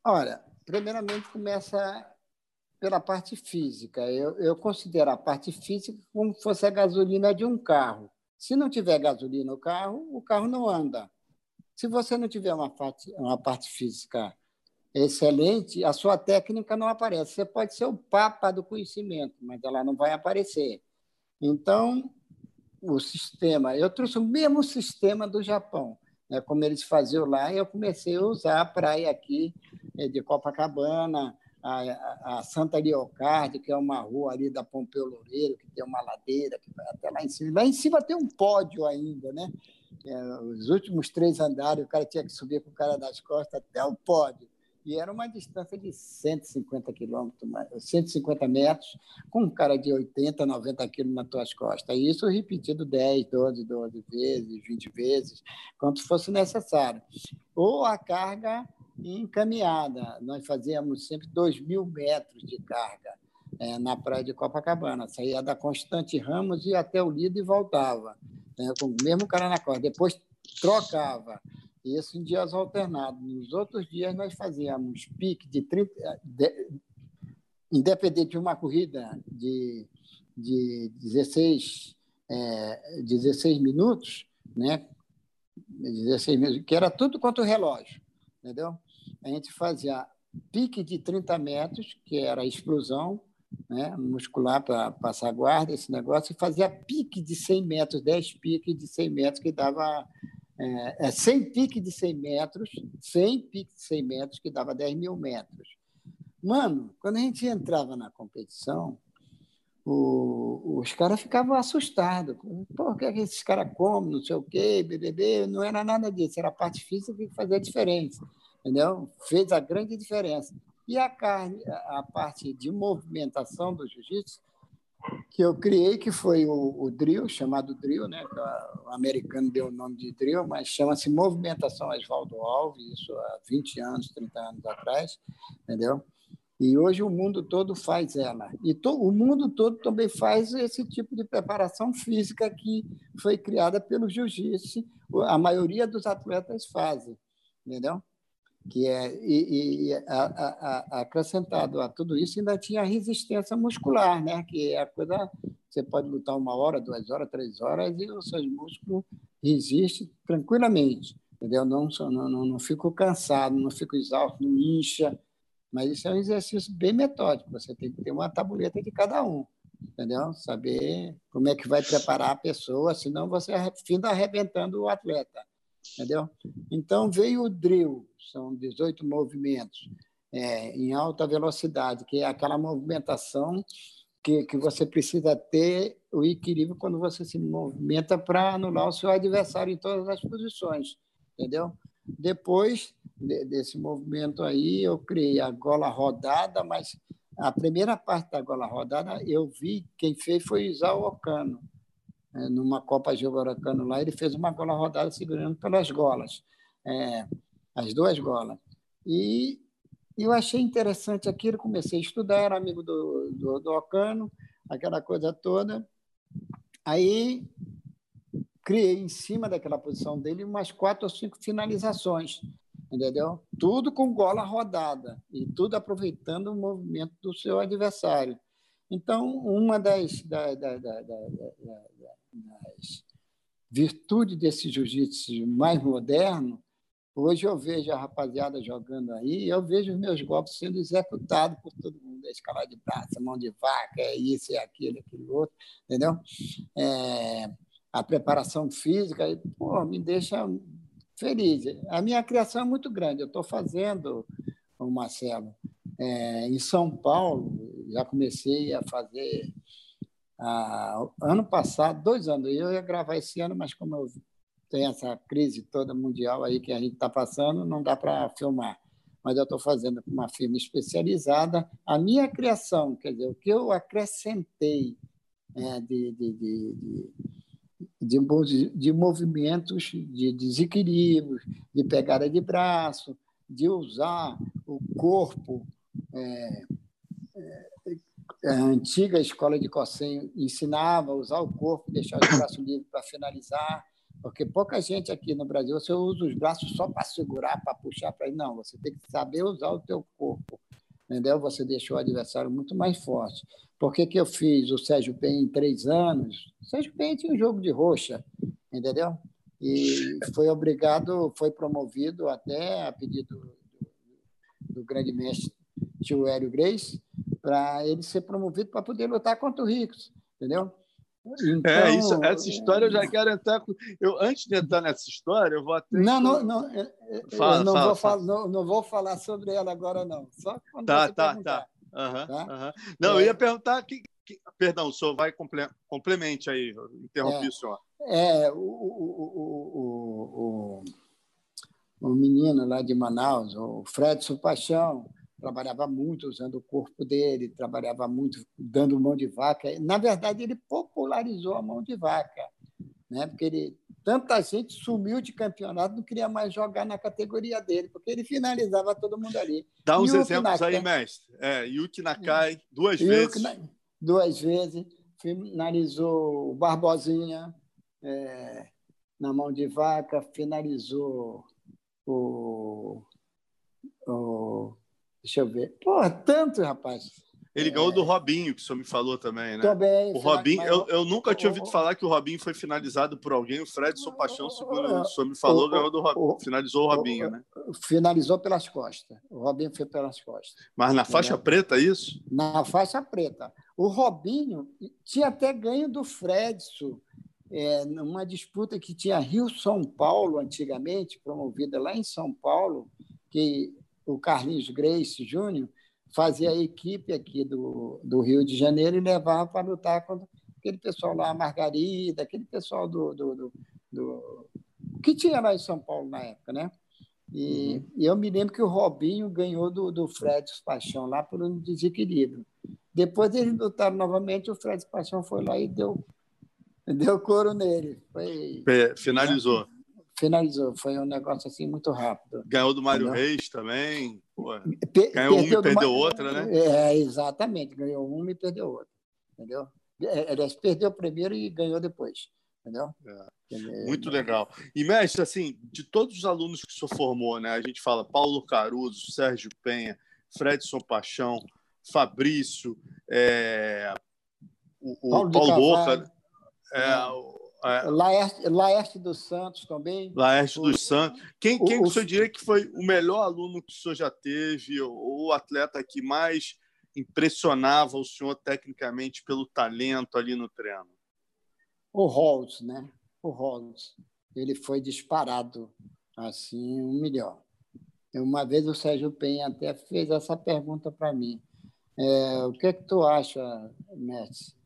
Olha, primeiramente começa pela parte física. Eu, eu considero a parte física como se fosse a gasolina de um carro. Se não tiver gasolina no carro, o carro não anda. Se você não tiver uma parte, uma parte física excelente, a sua técnica não aparece. Você pode ser o papa do conhecimento, mas ela não vai aparecer. Então, o sistema, eu trouxe o mesmo sistema do Japão, né, como eles faziam lá, e eu comecei a usar a praia aqui eh, de Copacabana, a, a Santa Leocardi, que é uma rua ali da Pompeu Loureiro, que tem uma ladeira que vai até lá em cima. Lá em cima tem um pódio ainda, né? É, os últimos três andares, o cara tinha que subir com o cara das costas até o pódio E era uma distância de 150 quilômetros, 150 metros, com um cara de 80, 90 quilos nas tuas costas. E isso repetido 10, 12, 12 vezes, 20 vezes, quanto fosse necessário. Ou a carga encaminhada. Nós fazíamos sempre 2 mil metros de carga é, na praia de Copacabana. Saía da Constante Ramos e até o Lido e voltava, né, com o mesmo cara na costa. Depois trocava. Isso em dias alternados. Nos outros dias, nós fazíamos pique de 30. De, independente de uma corrida de, de 16, é, 16 minutos, né? 16 minutos, que era tudo quanto o relógio, entendeu? A gente fazia pique de 30 metros, que era a explosão né, muscular para passar guarda, esse negócio, e fazia pique de 100 metros, 10 piques de 100 metros, que dava é, é 100 piques de 100 metros, 100 piques de 100 metros, que dava 10 mil metros. Mano, quando a gente entrava na competição, o, os caras ficavam assustados. Pô, o que, é que esses caras comem, não sei o quê, BBB? Não era nada disso, era a parte física que fazia a diferença. Entendeu? Fez a grande diferença. E a carne, a parte de movimentação do jiu-jitsu, que eu criei, que foi o, o drill, chamado drill, né? o americano deu o nome de drill, mas chama-se Movimentação Oswaldo Alves, isso há 20 anos, 30 anos atrás, entendeu? E hoje o mundo todo faz ela. E to, o mundo todo também faz esse tipo de preparação física que foi criada pelo jiu-jitsu. A maioria dos atletas fazem, entendeu? Que é e, e a, a, acrescentado a tudo isso ainda tinha a resistência muscular, né? Que é a coisa você pode lutar uma hora, duas horas, três horas e os seus músculos resistem tranquilamente, entendeu? Não não não, não fico cansado, não fico exausto, não incha, mas isso é um exercício bem metódico. Você tem que ter uma tabuleta de cada um, entendeu? Saber como é que vai preparar a pessoa, senão você finda arrebentando o atleta entendeu? Então veio o drill, são 18 movimentos é, em alta velocidade, que é aquela movimentação que, que você precisa ter o equilíbrio quando você se movimenta para anular o seu adversário em todas as posições, entendeu? Depois de, desse movimento aí, eu criei a gola rodada, mas a primeira parte da gola rodada eu vi quem fez foi Isao Ocano, é, numa Copa Geogoracano lá, ele fez uma gola rodada segurando pelas golas, é, as duas golas. E eu achei interessante aquilo, comecei a estudar, era amigo do, do, do Ocano, aquela coisa toda. Aí criei em cima daquela posição dele umas quatro ou cinco finalizações, entendeu? Tudo com gola rodada e tudo aproveitando o movimento do seu adversário. Então, uma das, da, da, da, das virtudes desse jiu-jitsu mais moderno, hoje eu vejo a rapaziada jogando aí, eu vejo os meus golpes sendo executados por todo mundo, a escalar de braço, mão de vaca, é isso, é aquilo, é aquilo outro, entendeu? É, a preparação física, pô, me deixa feliz. A minha criação é muito grande, eu estou fazendo, Marcelo, é, em São Paulo, já comecei a fazer ah, ano passado, dois anos, eu ia gravar esse ano, mas como eu tenho essa crise toda mundial aí que a gente está passando, não dá para filmar. Mas eu estou fazendo com uma firma especializada. A minha criação, quer dizer, o que eu acrescentei é, de, de, de, de, de movimentos de desequilíbrio, de pegada de braço, de usar o corpo é, é, a antiga escola de Cossenho ensinava a usar o corpo, deixar os braços livres para finalizar, porque pouca gente aqui no Brasil você usa os braços só para segurar, para puxar, para não, você tem que saber usar o teu corpo, entendeu? Você deixou o adversário muito mais forte. Por que, que eu fiz o Sérgio Penha em três anos? O Sérgio Penha tinha um jogo de roxa, entendeu? E foi obrigado, foi promovido até a pedido do, do grande mestre tio Hélio Grace, para ele ser promovido para poder lutar contra o Ricos, entendeu? Então, é, isso, essa história eu já quero entrar. Eu, antes de entrar nessa história, eu vou até. Não, não, não. Fala, não, fala, vou fala. Não, não, vou falar sobre ela agora, não. Só quando tá, você tá, tá. perguntar. Tá. Uhum, tá? Uhum. Não, é. eu ia perguntar. Que, que, perdão, o senhor vai comple, complemente aí, interrompi é, o senhor. É, o, o, o, um menino lá de Manaus, o Fredson Paixão, trabalhava muito usando o corpo dele, trabalhava muito dando mão de vaca. Na verdade, ele popularizou a mão de vaca, né? porque ele, tanta gente sumiu de campeonato, não queria mais jogar na categoria dele, porque ele finalizava todo mundo ali. Dá uns Yuki exemplos Nakai, aí, mestre. É, Yuki Nakai, duas Yuki vezes. Duas vezes. Finalizou o Barbosinha é, na mão de vaca, finalizou o, o Deixa eu ver. Pô, tanto, rapaz. Ele ganhou do Robinho, que o senhor me falou também, né? Também. O Robinho, eu, eu nunca tinha ouvido falar que o Robinho foi finalizado por alguém. O Fredson Paixão, segundo o senhor me falou, o, ganhou do Robinho. Finalizou o Robinho, né? Finalizou pelas costas. O Robinho foi pelas costas. Mas na faixa preta, é isso? Na faixa preta. O Robinho tinha até ganho do Fredson. É, numa disputa que tinha Rio-São Paulo antigamente, promovida lá em São Paulo, que o Carlinhos Grace Júnior fazia a equipe aqui do, do Rio de Janeiro e levava para lutar contra aquele pessoal lá, Margarida, aquele pessoal do, do, do, do, que tinha lá em São Paulo na época, né? E, uhum. e eu me lembro que o Robinho ganhou do, do Fred Paixão lá por um desequilíbrio. Depois eles lutaram novamente, o Fred Paixão foi lá e deu, deu couro nele. Foi, Finalizou. Né? Finalizou. Foi um negócio assim muito rápido. Ganhou do Mário Entendeu? Reis também. Pe ganhou uma e perdeu outra, né? É, exatamente. Ganhou uma e perdeu outra. Entendeu? É, aliás, perdeu primeiro e ganhou depois. Entendeu? É. Muito legal. E, mestre, assim, de todos os alunos que o senhor formou, né? A gente fala Paulo Caruso, Sérgio Penha, Fredson Paixão, Fabrício, é, o, o Paulo, Paulo Boca, é, é. É. Laerte, Laerte dos Santos também. Laerte dos Santos. Quem, quem o, o senhor diria que foi o melhor aluno que o senhor já teve, ou o atleta que mais impressionava o senhor tecnicamente pelo talento ali no treino? O Rolls, né? O Rolls. Ele foi disparado, assim, um melhor. Uma vez o Sérgio Penha até fez essa pergunta para mim. É, o que é que tu acha, mestre?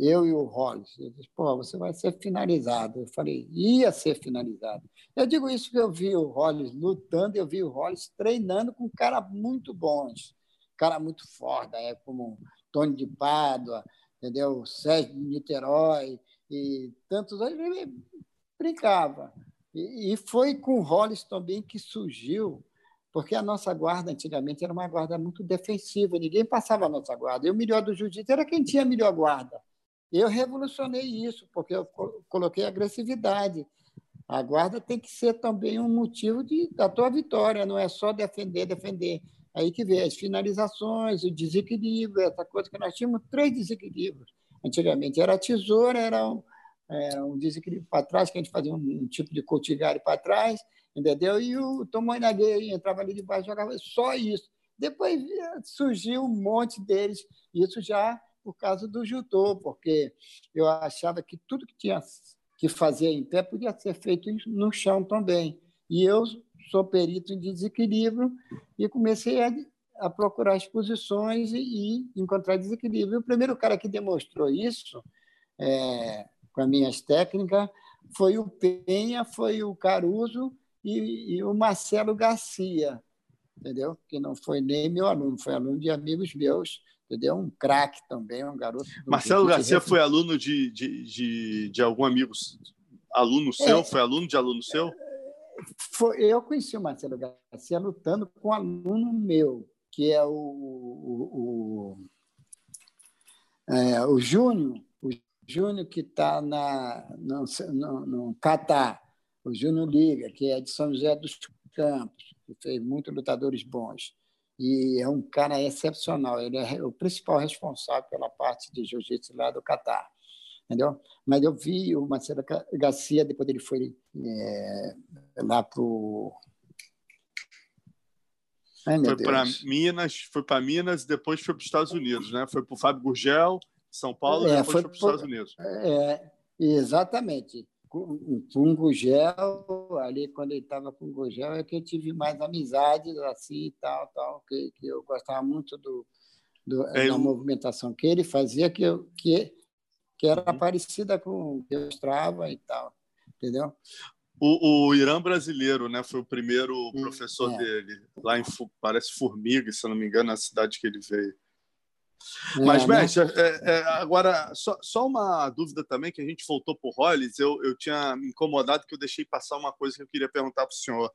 Eu e o Hollis. Ele disse, pô, você vai ser finalizado. Eu falei, ia ser finalizado. Eu digo isso que eu vi o Hollis lutando, eu vi o Hollis treinando com cara muito bons, cara muito forte, é, como Tony de Pádua, entendeu? Sérgio de Niterói e tantos outros. Ele brincava. E, e foi com o Hollis também que surgiu porque a nossa guarda antigamente era uma guarda muito defensiva, ninguém passava a nossa guarda. E o melhor do jiu-jitsu era quem tinha a melhor guarda. Eu revolucionei isso, porque eu coloquei agressividade. A guarda tem que ser também um motivo de, da tua vitória, não é só defender, defender. Aí que vem as finalizações, o desequilíbrio, essa coisa que nós tínhamos três desequilíbrios. Antigamente era a tesoura, era um, era um desequilíbrio para trás, que a gente fazia um, um tipo de cultigário para trás, entendeu? E o Tomoe Naguei entrava ali debaixo, jogava só isso. Depois surgiu um monte deles, isso já por causa do judô, porque eu achava que tudo que tinha que fazer em pé podia ser feito no chão também. E eu sou perito em desequilíbrio e comecei a, a procurar as posições e, e, encontrar desequilíbrio. O primeiro cara que demonstrou isso, é, com as minhas técnicas, foi o Penha, foi o Caruso e, e o Marcelo Garcia, entendeu? Que não foi nem meu aluno, foi aluno de amigos meus entendeu? Um craque também, um garoto. Marcelo Garcia foi aluno de, de, de, de, algum amigo, aluno seu? É, foi aluno de aluno seu? Foi, eu conheci o Marcelo Garcia lutando com um aluno meu, que é o, o, o, é, o Júnior, o Júnior que está no, no, no Catar, o Júnior Liga, que é de São José dos Campos, que fez muitos lutadores bons e é um cara excepcional. Ele é o principal responsável pela parte de jiu-jitsu lá do Catar, entendeu? Mas eu vi o Marcelo Garcia depois ele foi é, lá pro Ai, foi para Minas, foi para Minas, depois foi para os Estados Unidos, né? Foi para o Fábio Gurgel, São Paulo, é, depois foi, foi para os Estados Unidos. É, exatamente com, com o Gugel, ali quando ele estava com o Gugel, é que eu tive mais amizades assim e tal, tal, que, que eu gostava muito do, do é, da movimentação que ele fazia, que, eu, que, que era uhum. parecida com o que eu mostrava e tal, entendeu? O, o Irã brasileiro, né? Foi o primeiro professor é. dele, lá em parece Formiga, se eu não me engano, na cidade que ele veio. É, Mas, né? mestre, é, é, agora, só, só, uma dúvida também, que a gente voltou por Hollis, eu, eu tinha me incomodado que eu deixei passar uma coisa que eu queria perguntar para o senhor.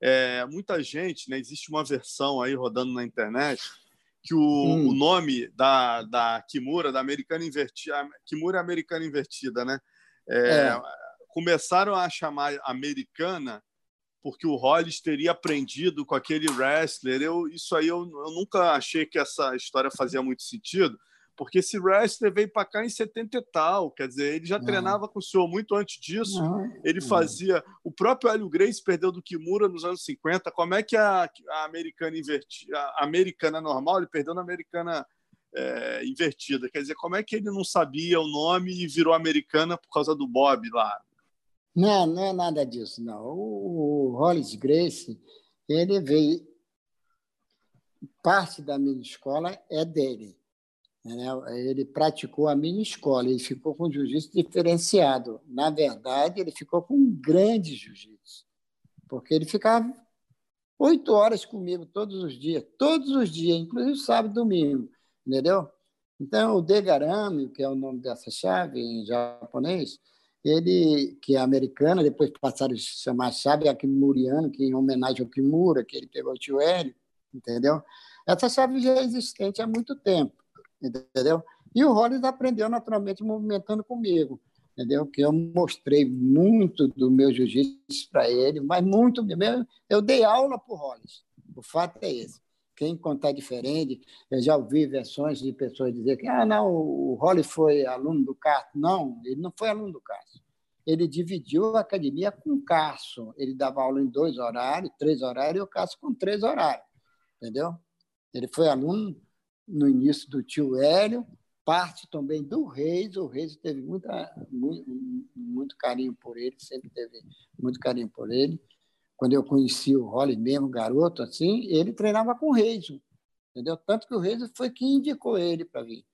É, muita gente, né, existe uma versão aí rodando na internet que o, hum. o nome da, da Kimura, da americana invertida, Kimura americana invertida, né? É, é. Começaram a chamar americana porque o Hollis teria aprendido com aquele wrestler. Eu, isso aí eu, eu nunca achei que essa história fazia muito sentido, porque esse wrestler veio para cá em 70 e tal, quer dizer, ele já treinava com o senhor muito antes disso. Ele fazia. O próprio Hélio Grace perdeu do Kimura nos anos 50. Como é que a, a americana invertida, a americana normal, ele perdeu na americana é, invertida? Quer dizer, como é que ele não sabia o nome e virou americana por causa do Bob lá? Não, não é nada disso, não. O, Hollis Grace, ele veio. Parte da minha escola é dele. Né? Ele praticou a minha escola e ficou com jiu-jitsu diferenciado. Na verdade, ele ficou com um grande jiu-jitsu, porque ele ficava oito horas comigo todos os dias, todos os dias, inclusive sábado e domingo, entendeu? Então, o Degarami, que é o nome dessa chave em japonês, ele que é americana, depois passaram a chamar chave Akimuriano, que em homenagem ao Kimura, que ele pegou o tio Hélio, entendeu? Essa chave já é existente há muito tempo, entendeu? E o Rollins aprendeu naturalmente movimentando comigo, entendeu? Que eu mostrei muito do meu jiu-jitsu para ele, mas muito mesmo. Eu dei aula para o Rollins. O fato é esse. Quem contar diferente, eu já ouvi versões de pessoas dizer que ah, não, o Holly foi aluno do Castro. Não, ele não foi aluno do Castro. Ele dividiu a academia com o Cássio. Ele dava aula em dois horários, três horários, e o Cássio com três horários. Entendeu? Ele foi aluno no início do tio Hélio, parte também do Reis. O Reis teve muita, muito, muito carinho por ele, sempre teve muito carinho por ele quando eu conheci o Holly mesmo, garoto, assim, ele treinava com o Reis, entendeu? Tanto que o Reis foi quem indicou ele para vir,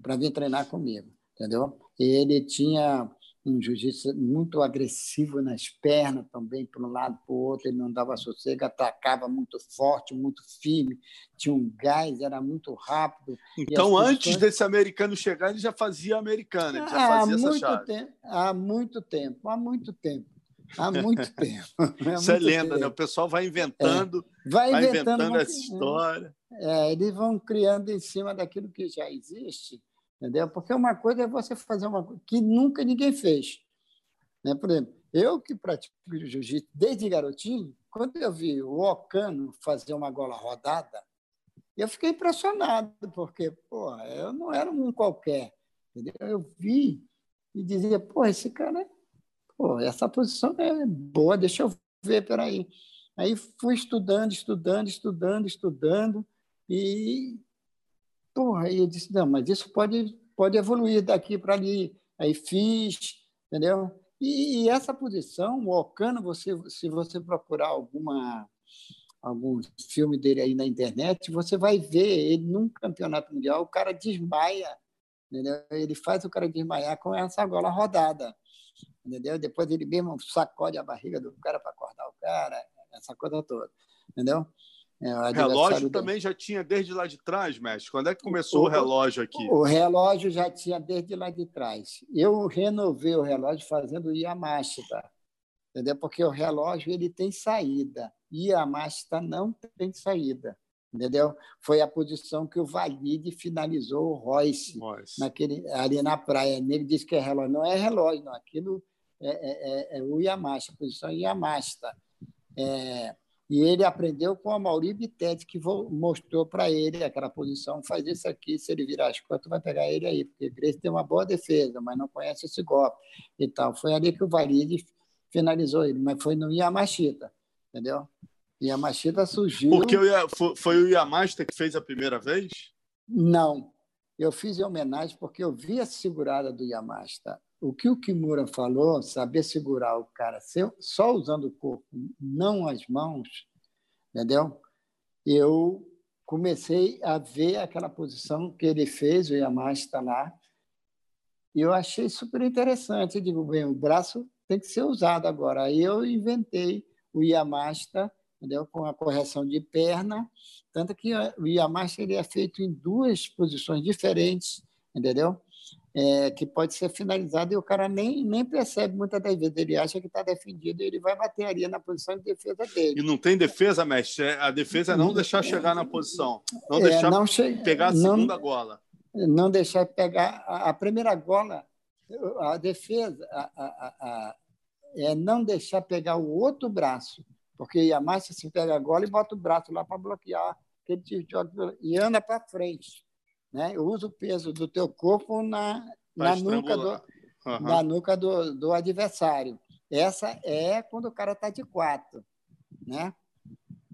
para vir treinar comigo, entendeu? Ele tinha um jiu-jitsu muito agressivo nas pernas também, para um lado para o outro, ele não dava sossego, atacava muito forte, muito firme, tinha um gás, era muito rápido. Então, antes desse americano chegar, ele já fazia americano, ele já ah, fazia essa chave. Tempo, há muito tempo, há muito tempo. Há muito tempo. Há Isso é lenda, tempo. né? O pessoal vai inventando, é. vai, vai inventando, inventando essa história. É, eles vão criando em cima daquilo que já existe, entendeu? Porque uma coisa é você fazer uma coisa que nunca ninguém fez. Né? Por exemplo, eu que pratico jiu-jitsu desde garotinho, quando eu vi o Ocano fazer uma gola rodada, eu fiquei impressionado, porque pô, eu não era um qualquer. Entendeu? Eu vi e dizia, pô, esse cara é pô, essa posição é boa, deixa eu ver, peraí. Aí fui estudando, estudando, estudando, estudando, e porra, aí eu disse, não, mas isso pode, pode evoluir daqui para ali. Aí fiz, entendeu? E, e, essa posição, o Ocano, você, se você procurar alguma algum filme dele aí na internet, você vai ver ele num campeonato mundial, o cara desmaia, entendeu? Ele faz o cara desmaiar com essa gola rodada entendeu? Depois ele mesmo sacode a barriga do cara para acordar o cara, essa coisa toda, entendeu? É, o relógio também já tinha desde lá de trás, mestre. Quando é que começou o, o relógio aqui? O relógio já tinha desde lá de trás. Eu renovei o relógio fazendo Yamashita, entendeu? Porque o relógio ele tem saída, Yamashita não tem saída entendeu? Foi a posição que o Valide finalizou o Royce, Royce. Naquele, ali na praia. Ele disse que é relógio. Não é relógio, não. Aquilo é, é, é, é o Yamashita, a posição Yamashita. É, e ele aprendeu com a Mauri Bittetti, que mostrou para ele aquela posição, faz isso aqui, se ele virar as costas, vai pegar ele aí, porque Grace tem uma boa defesa, mas não conhece esse golpe e tal. Foi ali que o Valide finalizou ele, mas foi no Yamashita, entendeu? Yamashita surgiu. Porque foi o Yamashita que fez a primeira vez? Não. Eu fiz em homenagem porque eu vi a segurada do Yamashita. O que o Kimura falou, saber segurar o cara só usando o corpo, não as mãos, entendeu? Eu comecei a ver aquela posição que ele fez, o Yamashita lá, e eu achei super interessante. Eu digo, bem, o braço tem que ser usado agora. Aí eu inventei o Yamasta, entendeu? com a correção de perna, tanto que o ele é feito em duas posições diferentes, entendeu? É, que pode ser finalizado e o cara nem, nem percebe muitas das vezes. Ele acha que está defendido e ele vai bater ali na posição de defesa dele. E não tem defesa, mestre? É, a defesa é não deixar chegar na posição, não é, deixar não pegar a segunda não, gola. Não deixar pegar a, a primeira gola, a defesa, a, a, é não deixar pegar o outro braço, porque a massa se pega a gola e bota o braço lá para bloquear aquele tipo e anda para frente. Né? Usa o peso do teu corpo na, na nuca, do, uhum. na nuca do, do adversário. Essa é quando o cara está de quatro, né?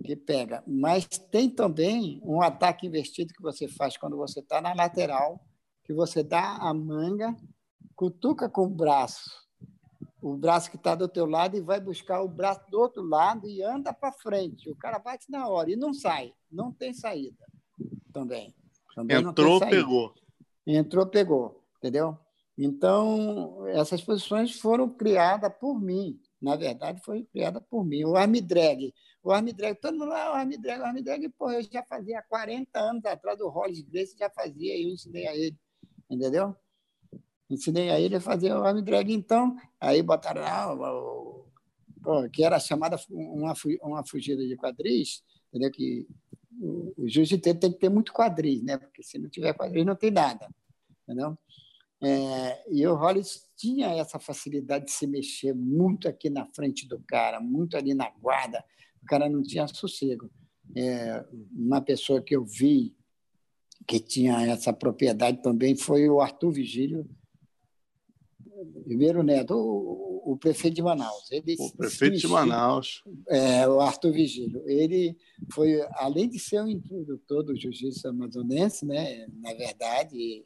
que pega. Mas tem também um ataque investido que você faz quando você está na lateral, que você dá a manga, cutuca com o braço, o braço que está do teu lado e vai buscar o braço do outro lado e anda para frente. O cara bate na hora e não sai, não tem saída também. também Entrou, pegou. Entrou, pegou, entendeu? Então, essas posições foram criadas por mim. Na verdade, foi criada por mim. O arm drag. O arm drag, todo mundo lá, o arm drag, o arm drag, pô, eu já fazia há 40 anos atrás do Hollis Grace, já fazia, eu ensinei a ele, entendeu? Ensinei a ele a fazer o arm drag. Então, aí botaram lá, o, o, que era chamada uma, uma fugida de quadris, entendeu? que o, o jiu-jitsu tem que ter muito quadris, né? porque se não tiver quadris não tem nada. Entendeu? É, e o Hollis tinha essa facilidade de se mexer muito aqui na frente do cara, muito ali na guarda, o cara não tinha sossego. É, uma pessoa que eu vi que tinha essa propriedade também foi o Arthur Vigílio, Ribeiro Neto, o, o, prefeito de Manaus. Ele o prefeito de Manaus. É, o Arthur Vigílio. Ele foi, além de ser um introdutor do jiu-jitsu amazonense, né, na verdade,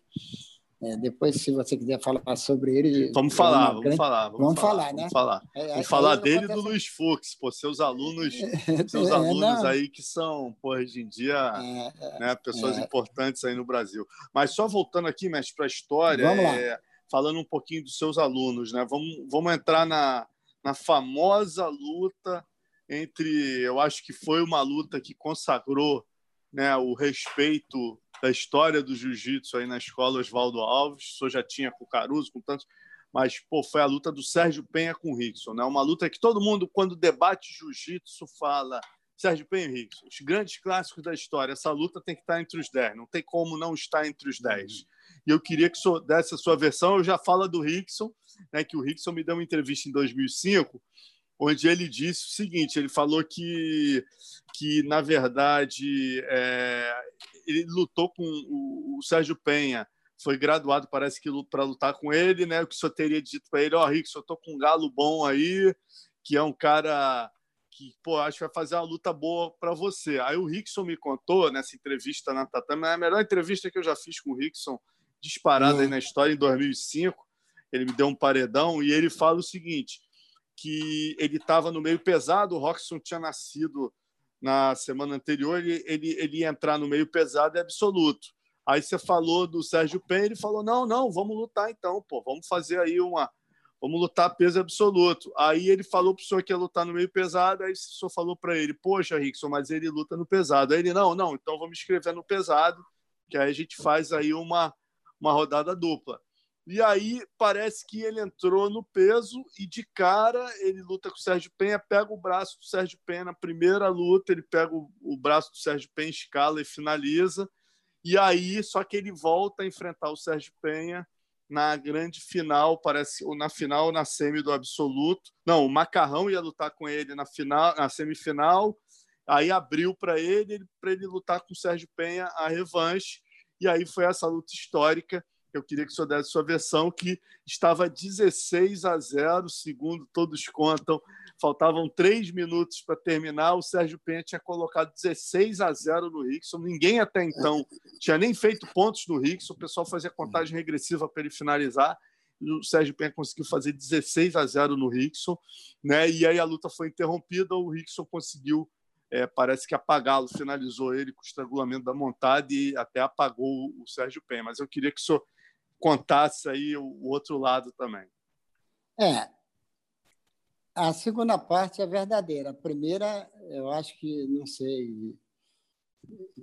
é, depois, se você quiser falar sobre ele. Vamos é falar, vamos grande... falar. Vamos, vamos falar, falar, né? Vamos falar, é, vamos falar dele e do Luiz Fux, pô, seus alunos, seus é, alunos aí que são, pô, hoje em dia, é, né, pessoas importantes aí no Brasil. Mas só voltando aqui, mestre, para a história. Vamos lá falando um pouquinho dos seus alunos. Né? Vamos, vamos entrar na, na famosa luta entre. Eu acho que foi uma luta que consagrou né, o respeito da história do jiu-jitsu aí na escola Oswaldo Alves. Senhor já tinha com o Caruso, com tantos. Mas pô, foi a luta do Sérgio Penha com o Rickson. Né? Uma luta que todo mundo, quando debate jiu-jitsu, fala Sérgio Penha e Rickson, os grandes clássicos da história. Essa luta tem que estar entre os 10, não tem como não estar entre os 10 e eu queria que o desse a sua versão. Eu já falo do Rickson, né, que o Rickson me deu uma entrevista em 2005, onde ele disse o seguinte: ele falou que, que na verdade, é, ele lutou com o, o, Sérgio Penha, foi graduado, parece que para lutar com ele, né? O que o senhor teria dito para ele: Ó, oh, Rickson, eu tô com um galo bom aí, que é um cara que, pô, acho que vai fazer uma luta boa para você. Aí o Rickson me contou nessa entrevista na Tatame, é a melhor entrevista que eu já fiz com o Rickson disparado aí na história em 2005. Ele me deu um paredão e ele fala o seguinte: que ele estava no meio pesado, o Roxon tinha nascido na semana anterior, ele, ele, ele ia entrar no meio pesado é absoluto. Aí você falou do Sérgio Penha, ele falou: não, não, vamos lutar então, pô, vamos fazer aí uma. Vamos lutar peso absoluto. Aí ele falou para o senhor que ia lutar no meio pesado, aí o senhor falou para ele: Poxa, Rickson, mas ele luta no pesado. Aí ele: Não, não, então vamos escrever no pesado, que aí a gente faz aí uma, uma rodada dupla. E aí parece que ele entrou no peso e de cara ele luta com o Sérgio Penha, pega o braço do Sérgio Penha na primeira luta, ele pega o, o braço do Sérgio Penha, escala e finaliza. E aí, só que ele volta a enfrentar o Sérgio Penha na grande final, parece, ou na final, na semi do absoluto. Não, o Macarrão ia lutar com ele na final, na semifinal. Aí abriu para ele, para ele lutar com o Sérgio Penha a revanche. E aí foi essa luta histórica. Eu queria que o senhor desse sua versão, que estava 16 a 0, segundo todos contam. Faltavam três minutos para terminar. O Sérgio Penha tinha colocado 16 a 0 no Rickson. Ninguém até então tinha nem feito pontos no Rickson. O pessoal fazia contagem regressiva para ele finalizar. o Sérgio Penha conseguiu fazer 16 a 0 no Rickson. Né? E aí a luta foi interrompida. O Rickson conseguiu é, parece que apagá-lo, finalizou ele com o estrangulamento da montada e até apagou o Sérgio Penha. Mas eu queria que o senhor contasse aí o, o outro lado também. É, A segunda parte é verdadeira. A primeira, eu acho que, não sei.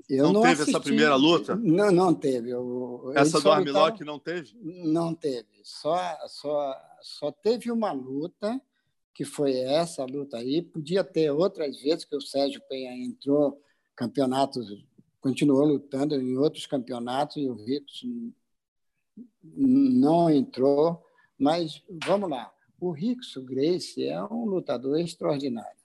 Eu não, não teve assisti... essa primeira luta? Não, não teve. Eu, essa do Armlock não teve? Não teve. Só, só, só teve uma luta, que foi essa luta aí. Podia ter outras vezes que o Sérgio Penha entrou campeonatos, continuou lutando em outros campeonatos e o Ricos não entrou. Mas vamos lá. O Rickson Grace é um lutador extraordinário,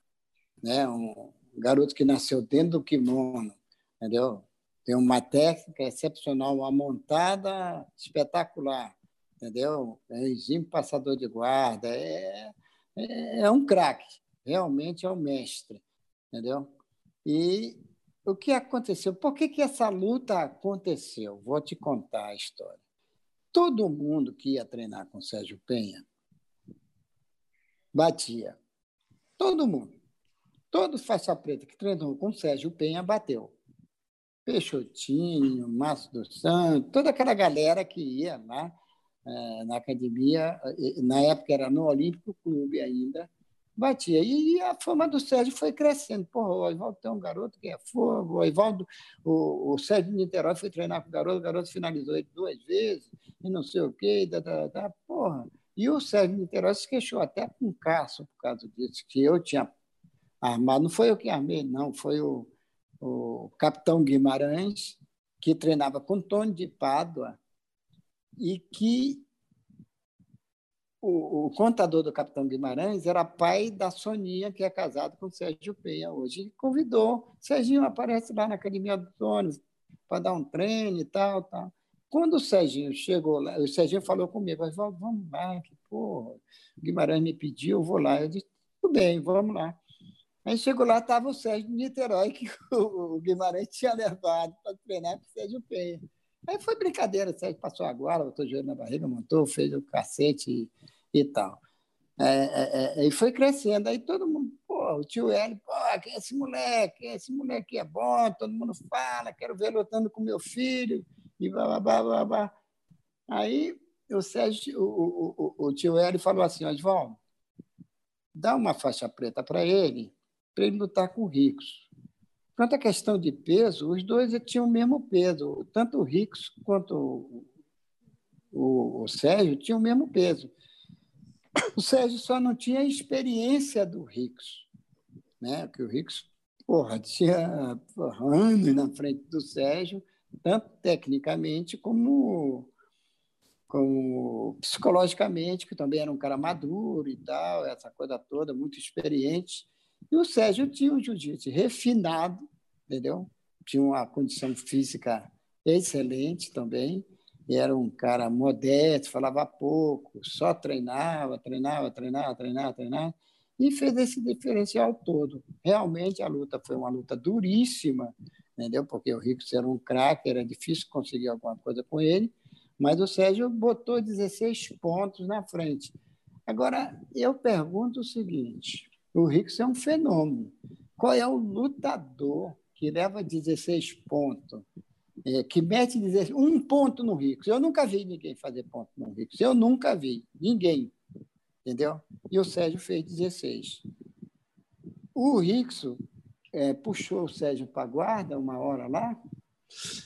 né? Um garoto que nasceu dentro do kimono, entendeu? Tem uma técnica excepcional, uma montada espetacular, entendeu? É um passador de guarda, é, é, é um craque, realmente é um mestre, entendeu? E o que aconteceu? Por que, que essa luta aconteceu? Vou te contar a história. Todo mundo que ia treinar com Sérgio Penha batia. Todo mundo. Todo faixa preta que treinou com Sérgio Penha bateu. Peixotinho, Márcio dos Santos, toda aquela galera que ia lá é, na academia, na época era no Olímpico Clube ainda, batia. E a fama do Sérgio foi crescendo. Porra, o Oswaldo tem um garoto que é fogo, o Oswaldo, o, o Sérgio de Niterói foi treinar com o garoto, o garoto finalizou ele duas vezes, e não sei o quê, da, da, da, porra. E o Sérgio Niterói se queixou até com o Cássio por causa disso, que eu tinha armado. Não foi eu que armei, não, foi o, o capitão Guimarães, que treinava com Tony de Pádua, e que o, o, contador do capitão Guimarães era pai da Soninha, que é casado com o Sérgio Penha hoje. E convidou. Serginho aparece lá na academia do Tony para dar um treino e tal, tal. Quando o Serginho chegou lá, o Serginho falou comigo, vamos lá, que porra, o Guimarães me pediu, eu vou lá. Eu disse, tudo bem, vamos lá. Aí chegou lá, estava o Sérgio de Niterói, que o Guimarães tinha levado para treinar com o Sérgio Penha. Aí foi brincadeira, Sérgio passou agora, botou o joelho na barriga, montou, fez o cacete e, e tal. É, é, é, e foi crescendo. Aí todo mundo, pô, o tio Hélio, pô, quem é esse moleque? Esse moleque é bom, todo mundo fala, quero ver lutando com meu filho e blá, blá, blá, blá, Aí o, Sérgio, o, o, o, tio Hélio falou assim, Oswaldo, dá uma faixa preta para ele, para ele lutar com Ricos. Quanto à questão de peso, os dois tinham o mesmo peso. Tanto o Ricos quanto o, o, Sérgio tinham o mesmo peso. O Sérgio só não tinha a experiência do Ricos, né? que o Ricos porra, tinha porra, anos na frente do Sérgio, tanto tecnicamente como, como psicologicamente, que também era um cara maduro e tal, essa coisa toda, muito experiente. E o Sérgio tinha um jiu-jitsu refinado, entendeu? Tinha uma condição física excelente também, era um cara modesto, falava pouco, só treinava, treinava, treinava, treinava, treinava, e fez esse diferencial todo. Realmente a luta foi uma luta duríssima, entendeu? Porque o Rico era um craque, era difícil conseguir alguma coisa com ele, mas o Sérgio botou 16 pontos na frente. Agora, eu pergunto o seguinte: o Rico é um fenômeno. Qual é o lutador que leva 16 pontos, é, que mete 16, um ponto no Rico? Eu nunca vi ninguém fazer ponto no Rico. Eu nunca vi. Ninguém. Entendeu? E o Sérgio fez 16. O Rickson é, puxou o Sérgio para a guarda uma hora lá.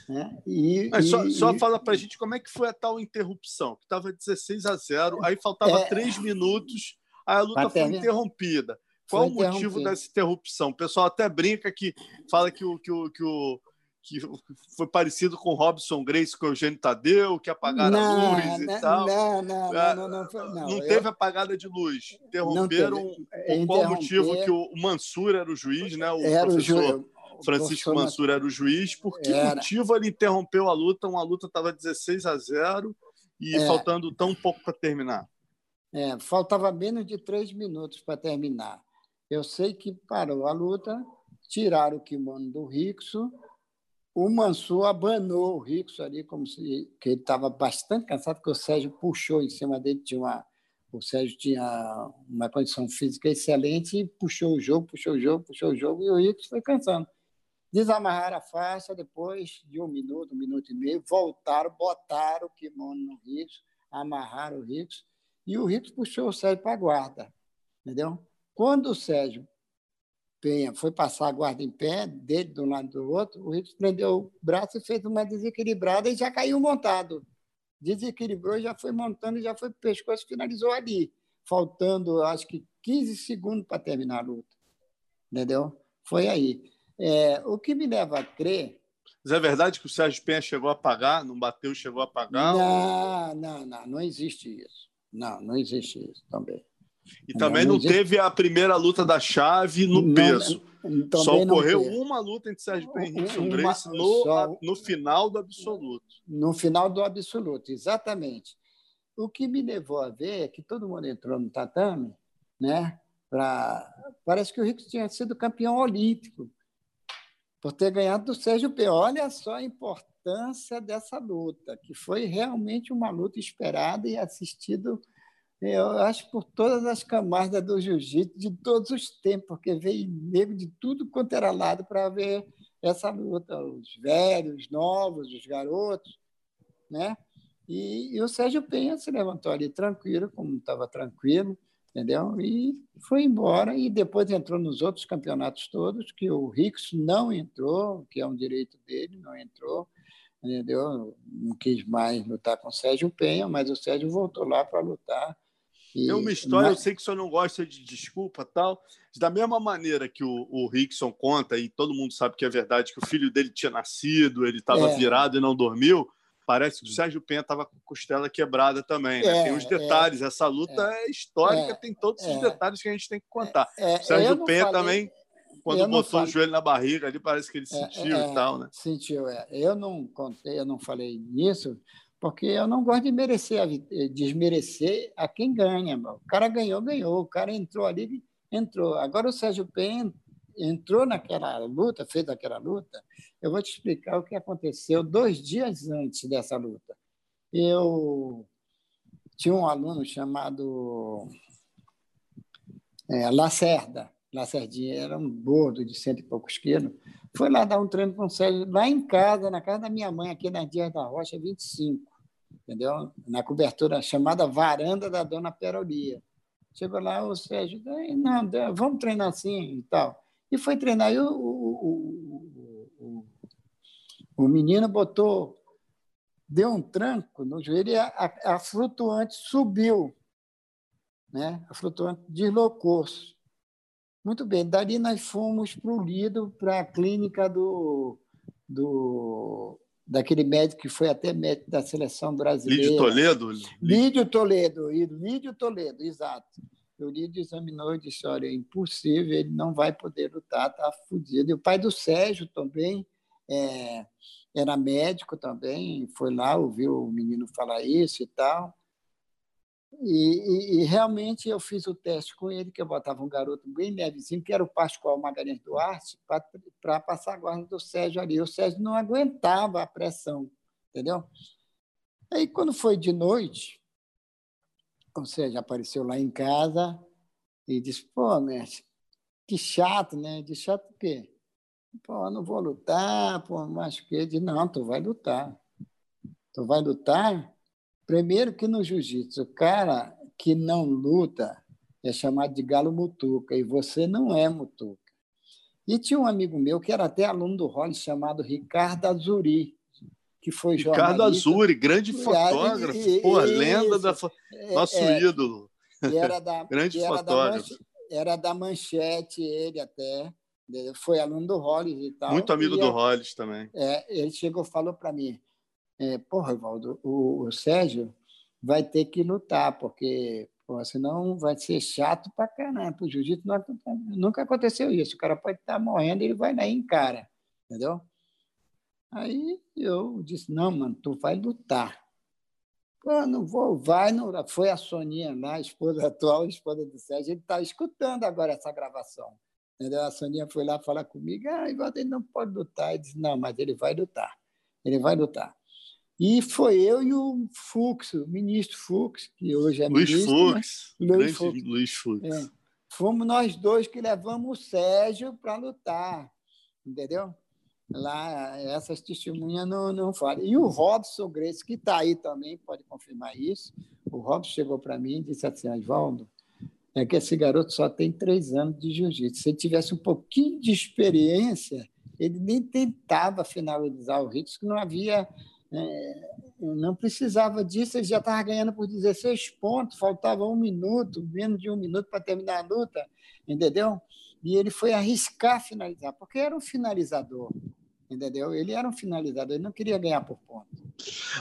Né? E, Mas só, e, só fala para a gente como é que foi a tal interrupção, que estava 16 a 0, aí faltava é... três minutos, aí a luta foi interrompida. Qual o motivo dessa interrupção? O pessoal até brinca que fala que o, que o, que o que foi parecido com Robson Grace com o Eugênio Tadeu, que apagaram não, a luz e não, tal. Não, não, é, não, não, não, não, teve eu... apagada de luz. Interromperam por qual motivo que o Mansur era o juiz, né? O era professor o Francisco Mansur era o juiz. Por que era... motivo ele interrompeu a luta? Uma luta estava 16 a 0 e é... faltando tão pouco para terminar. É, faltava menos de três minutos para terminar. Eu sei que parou a luta, tiraram o kimono do Rixo, o Mansur abanou o Rixo ali, como se que ele estava bastante cansado, porque o Sérgio puxou em cima dele, tinha uma, o Sérgio tinha uma condição física excelente e puxou o jogo, puxou o jogo, puxou o jogo, e o Rixo foi cansando. Desamarraram a faixa, depois de um minuto, um minuto e meio, voltaram, botaram o kimono no Rixo, amarraram o Rixo, e o Rixo puxou o Sérgio para a guarda, entendeu? Quando o Sérgio Penha foi passar a guarda em pé, dele de um lado do outro, o Ricos prendeu o braço e fez uma desequilibrada e já caiu montado. Desequilibrou, já foi montando, já foi para o pescoço, finalizou ali, faltando, acho que 15 segundos para terminar a luta. Entendeu? Foi aí. É, o que me leva a crer. Mas é verdade que o Sérgio Penha chegou a pagar? Não bateu, chegou a pagar? Não, ou... não, não, não existe isso. Não, não existe isso também. E também não, não teve a primeira luta da chave no não, peso. Só ocorreu uma luta entre Sérgio Penha e Grace no, só... no final do absoluto. No final do absoluto, exatamente. O que me levou a ver é que todo mundo entrou no tatame, né? Pra... Parece que o Rico tinha sido campeão olímpico por ter ganhado do Sérgio P. Olha só a importância dessa luta, que foi realmente uma luta esperada e assistida, eu acho, por todas as camadas do jiu-jitsu de todos os tempos, porque veio nego de tudo quanto era lado para ver essa luta, os velhos, os novos, os garotos, né? E, e o Sérgio Penha se levantou ali tranquilo, como estava tranquilo, entendeu? E foi embora e depois entrou nos outros campeonatos todos, que o Ricks não entrou, que é um direito dele, não entrou, entendeu? Não quis mais lutar com o Sérgio Penha, mas o Sérgio voltou lá para lutar. E, Tem uma história, mas... eu sei que o senhor não gosta de desculpa tal, da mesma maneira que o, o Rickson conta, e todo mundo sabe que é verdade, que o filho dele tinha nascido, ele estava é. virado e não dormiu, Parece que o Sérgio Penha estava com a costela quebrada também. Né? É, tem os detalhes. É, Essa luta é, é histórica, é, tem todos os é. detalhes que a gente tem que contar. o Sérgio Penha falei, também, quando botou falei, o joelho na barriga ali, parece que ele sentiu e tal, né? Sentiu, é. Eu não contei, eu não falei nisso, porque eu não gosto de merecer, desmerecer a quem ganha. O cara ganhou, ganhou. O cara entrou ali, entrou. Agora o Sérgio Penha entrou naquela luta, fez aquela luta, eu vou te explicar o que aconteceu dois dias antes dessa luta. Eu tinha um aluno chamado é, Lacerda. Lacerdinha era um gordo de cento e poucos quilos. Foi lá dar um treino com o Sérgio, lá em casa, na casa da minha mãe, aqui na Dias da Rocha, 25, entendeu? Na cobertura chamada Varanda da Dona Perolia. Chegou lá, o Sérgio, não, vamos treinar assim e tal. E foi treinar. E o, o, o, o, menino botou, deu um tranco no joelho e a, a, flutuante subiu. Né? A flutuante deslocou-se. Muito bem, dali nós fomos para o Lido, para a clínica do, do, daquele médico que foi até médico da seleção brasileira. Lídio Toledo? Lídio Toledo, Lídio Toledo, exato. O Lídio examinou e disse: olha, é impossível, ele não vai poder lutar, está fodido. E o pai do Sérgio também é, era médico também, foi lá, ouviu o menino falar isso e tal. E, e, e, realmente eu fiz o teste com ele, que eu botava um garoto bem levezinho, que era o Pascoal Magalhães Duarte, para passar a guarda do Sérgio ali. O Sérgio não aguentava a pressão, entendeu? Aí, quando foi de noite, ou seja, apareceu lá em casa e disse: pô, mestre, que chato, né? De chato o quê? Pô, não vou lutar, pô, mas que? Ele disse: não, tu vai lutar. Tu vai lutar? Primeiro que no jiu-jitsu, o cara que não luta é chamado de galo mutuca, e você não é mutuca. E tinha um amigo meu que era até aluno do Hollis, chamado Ricardo Azuri que foi. Ricardo Azuri, grande fotógrafo, e, pô, lenda da é, nosso é, ídolo. Era da, grande era fotógrafo. Da era da Manchete, ele até. Foi aluno do Hollis e tal. Muito amigo do Hollis também. É, ele chegou falou para mim: é, Porra, Evaldo, o, o, Sérgio vai ter que lutar, porque senão vai ser chato para caramba. O jiu-jitsu nunca aconteceu isso. O cara pode estar tá morrendo, ele vai lá e encara. Entendeu? Aí eu disse, não, mano, tu vai lutar. Pô, não vou, vai. Não. Foi a Soninha lá, a esposa atual, a esposa do Sérgio, ele está escutando agora essa gravação. Entendeu? A Soninha foi lá falar comigo, ah, ele não pode lutar. Ele disse, não, mas ele vai lutar. Ele vai lutar. E foi eu e o Fux, o ministro Fux, que hoje é Luiz ministro. Fux. Né? Luiz Fux. Luiz Fux. É. Fomos nós dois que levamos o Sérgio para lutar, entendeu? lá essas testemunhas não, não falam. E o Robson Grace, que está aí também, pode confirmar isso. O Robson chegou para mim e disse assim: Oswaldo, é que esse garoto só tem três anos de jiu-jitsu. Se ele tivesse um pouquinho de experiência, ele nem tentava finalizar o ritmo, que não havia. Não precisava disso, ele já estava ganhando por 16 pontos, faltava um minuto, menos de um minuto para terminar a luta, entendeu? E ele foi arriscar finalizar, porque era um finalizador, entendeu? Ele era um finalizador, ele não queria ganhar por ponto.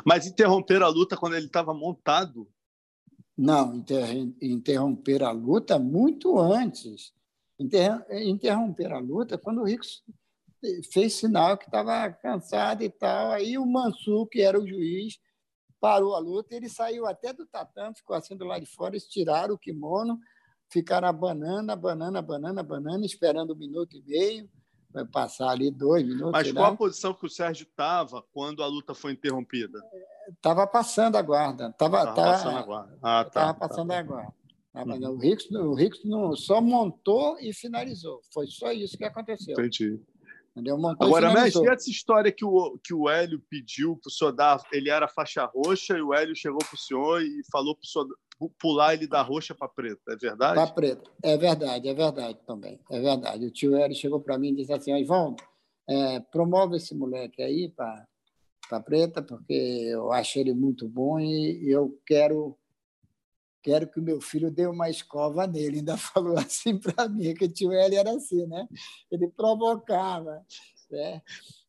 Mas interromper a luta quando ele estava montado? Não, inter, interromper a luta muito antes. Inter, interromper a luta quando o Rico fez sinal que estava cansado e tal. Aí o Mansur, que era o juiz, parou a luta. Ele saiu até do tatame, ficou assim do lado de fora, eles tiraram o kimono, ficaram a banana, banana, banana, banana, esperando um minuto e meio. Vai passar ali dois minutos. Mas qual a posição que o Sérgio estava quando a luta foi interrompida? Estava passando a guarda. Estava passando a guarda. Ah, tá, passando tá, a guarda. Uhum. O Ricos, o só montou e finalizou. Foi só isso que aconteceu. Entendi. Agora, mestre, e essa história que o, que o Hélio pediu para o senhor dar? Ele era faixa roxa e o Hélio chegou para o senhor e falou para o senhor pular ele da roxa para preta, é verdade? Para preta, é verdade, é verdade também, é verdade. O tio Hélio chegou para mim e disse assim: Ivan, é, promove esse moleque aí para preta, porque eu acho ele muito bom e eu quero quero que o meu filho dê uma escova nele. Ainda falou assim para mim, que o tio Hélio era assim, né? Ele provocava. Né?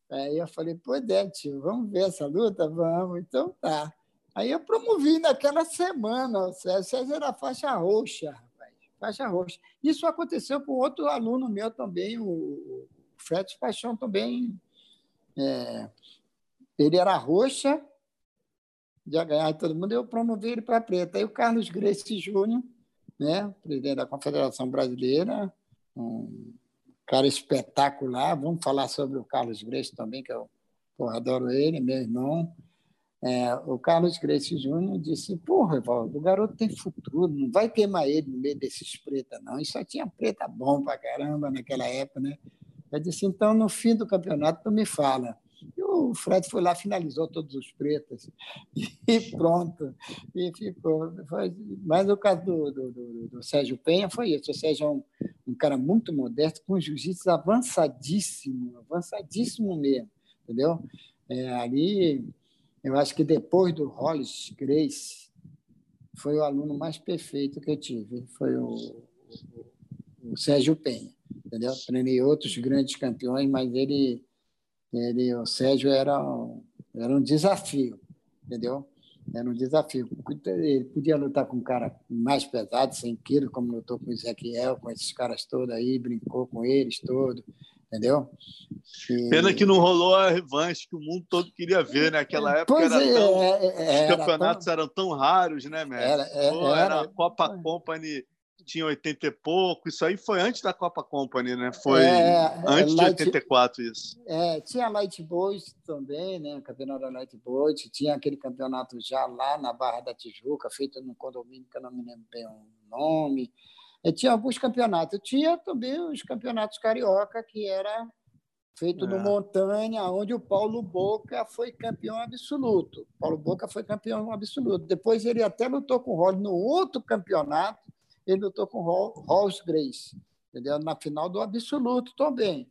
Aí eu falei, pô, é, tio, vamos ver essa luta? Vamos, então tá. Aí eu promovi naquela semana, o César era faixa roxa, rapaz, faixa roxa. Isso aconteceu com outro aluno meu também, o Fred Paixão também. É, ele era roxa, já ganhar todo mundo, eu promovi ele para preta. Aí o Carlos Grace Júnior, né, presidente da Confederação Brasileira, um cara espetacular. Vamos falar sobre o Carlos Grace também, que eu porra, adoro ele, meu irmão. É, o Carlos Grace Júnior disse: Porra, Evaldo, o garoto tem futuro, não vai queimar ele no meio desses preta, não. E só tinha preta bom pra caramba naquela época, né? Eu disse: Então, no fim do campeonato, tu me fala. O Fred foi lá, finalizou todos os pretos e pronto. E ficou. Mas o caso do, do, do, do, Sérgio Penha foi isso. O Sérgio é um, um cara muito modesto, com jiu-jitsu avançadíssimo, avançadíssimo mesmo, entendeu? É, ali eu acho que depois do Hollis Grace, foi o aluno mais perfeito que eu tive, foi o, o Sérgio Penha, entendeu? Treinei outros grandes campeões, mas ele, ele o Sérgio era um, era um desafio, entendeu? Era um desafio. Ele podia lutar com um cara mais pesado, 100 quilos, como lutou com o Ezequiel, com esses caras todos aí, brincou com eles todos, entendeu? E... Pena que não rolou a revanche que o mundo todo queria ver, né? Aquela época pois era é, tão... é, é, os campeonatos tão... eram tão raros, né, Mestre? Era, é, Pô, era, era a Copa Company tinha 80 e pouco, isso aí foi antes da Copa Company, né? Foi é, antes Light, de 84 isso. É, tinha Light Boys também, né? O campeonato da Light Boys, tinha aquele campeonato já lá na Barra da Tijuca, feito num condomínio que eu não me lembro bem o nome. Eu tinha alguns campeonatos. Tinha também os campeonatos carioca, que era feito é. no Montanha, onde o Paulo Boca foi campeão absoluto. Paulo Boca foi campeão absoluto. Depois ele até lutou com o Rolls no outro campeonato, ele lutou com o Rolls Grace, entendeu? na final do absoluto também.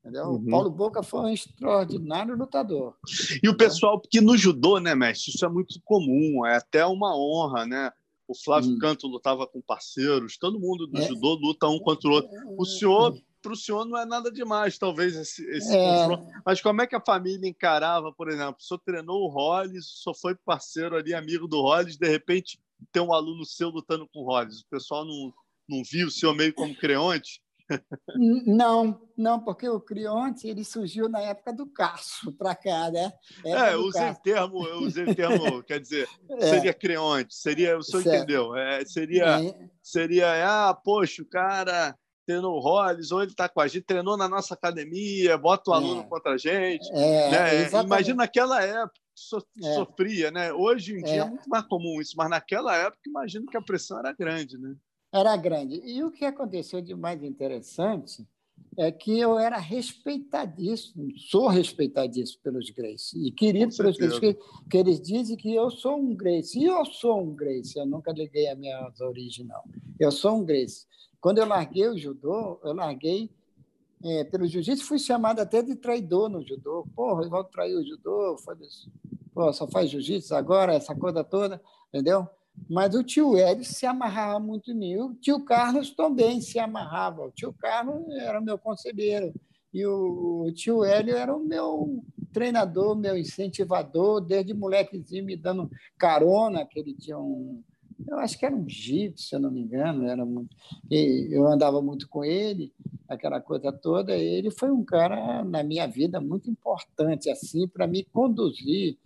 Entendeu? Uhum. O Paulo Boca foi um extraordinário lutador. E o pessoal que no judô, né, mestre? Isso é muito comum, é até uma honra, né? o Flávio hum. Canto lutava com parceiros, todo mundo do é. judô luta um contra o outro. O senhor, para o senhor, não é nada demais, talvez, esse, esse é. confronto. Mas como é que a família encarava, por exemplo? O senhor treinou o Hollis, só foi parceiro ali, amigo do Hollis, de repente tem um aluno seu lutando com o Hollis. O pessoal não, não viu o senhor meio como creonte? Não, não, porque o Crionte ele surgiu na época do Cássio para cá, né? é, eu usei termo, eu usei termo, quer dizer, é. seria Creonte, seria, o senhor certo. entendeu? É, seria, é. seria, ah, poxa, o cara treinou Hollis, ou ele está com a gente, treinou na nossa academia, bota o aluno é. contra a gente. É, né? Imagina naquela época, so, é. sofria, né? Hoje em dia é muito mais comum isso, mas naquela época imagino que a pressão era grande, né? era grande. E o que aconteceu de mais interessante é que eu era respeitadíssimo, sou respeitadíssimo pelos Grace, e querido pelos Grace, que, que, eles dizem que eu sou um Grace, e eu sou um Grace, eu nunca liguei a minha origem, não. Eu sou um Grace. Quando eu larguei o judô, eu larguei é, pelo jiu-jitsu, fui chamado até de traidor no judô. Porra, vou trair o judô, Pô, só faz jiu-jitsu agora, essa coisa toda, entendeu? Mas o tio Hélio se amarrava muito em mim. O tio Carlos também se amarrava. O tio Carlos era o meu conselheiro. E o tio Hélio era o meu treinador, meu incentivador, desde molequezinho me dando carona, que ele tinha um. Eu acho que era um Jeep, se eu não me engano. Era muito, eu andava muito com ele, aquela coisa toda. Ele foi um cara, na minha vida, muito importante assim para me conduzir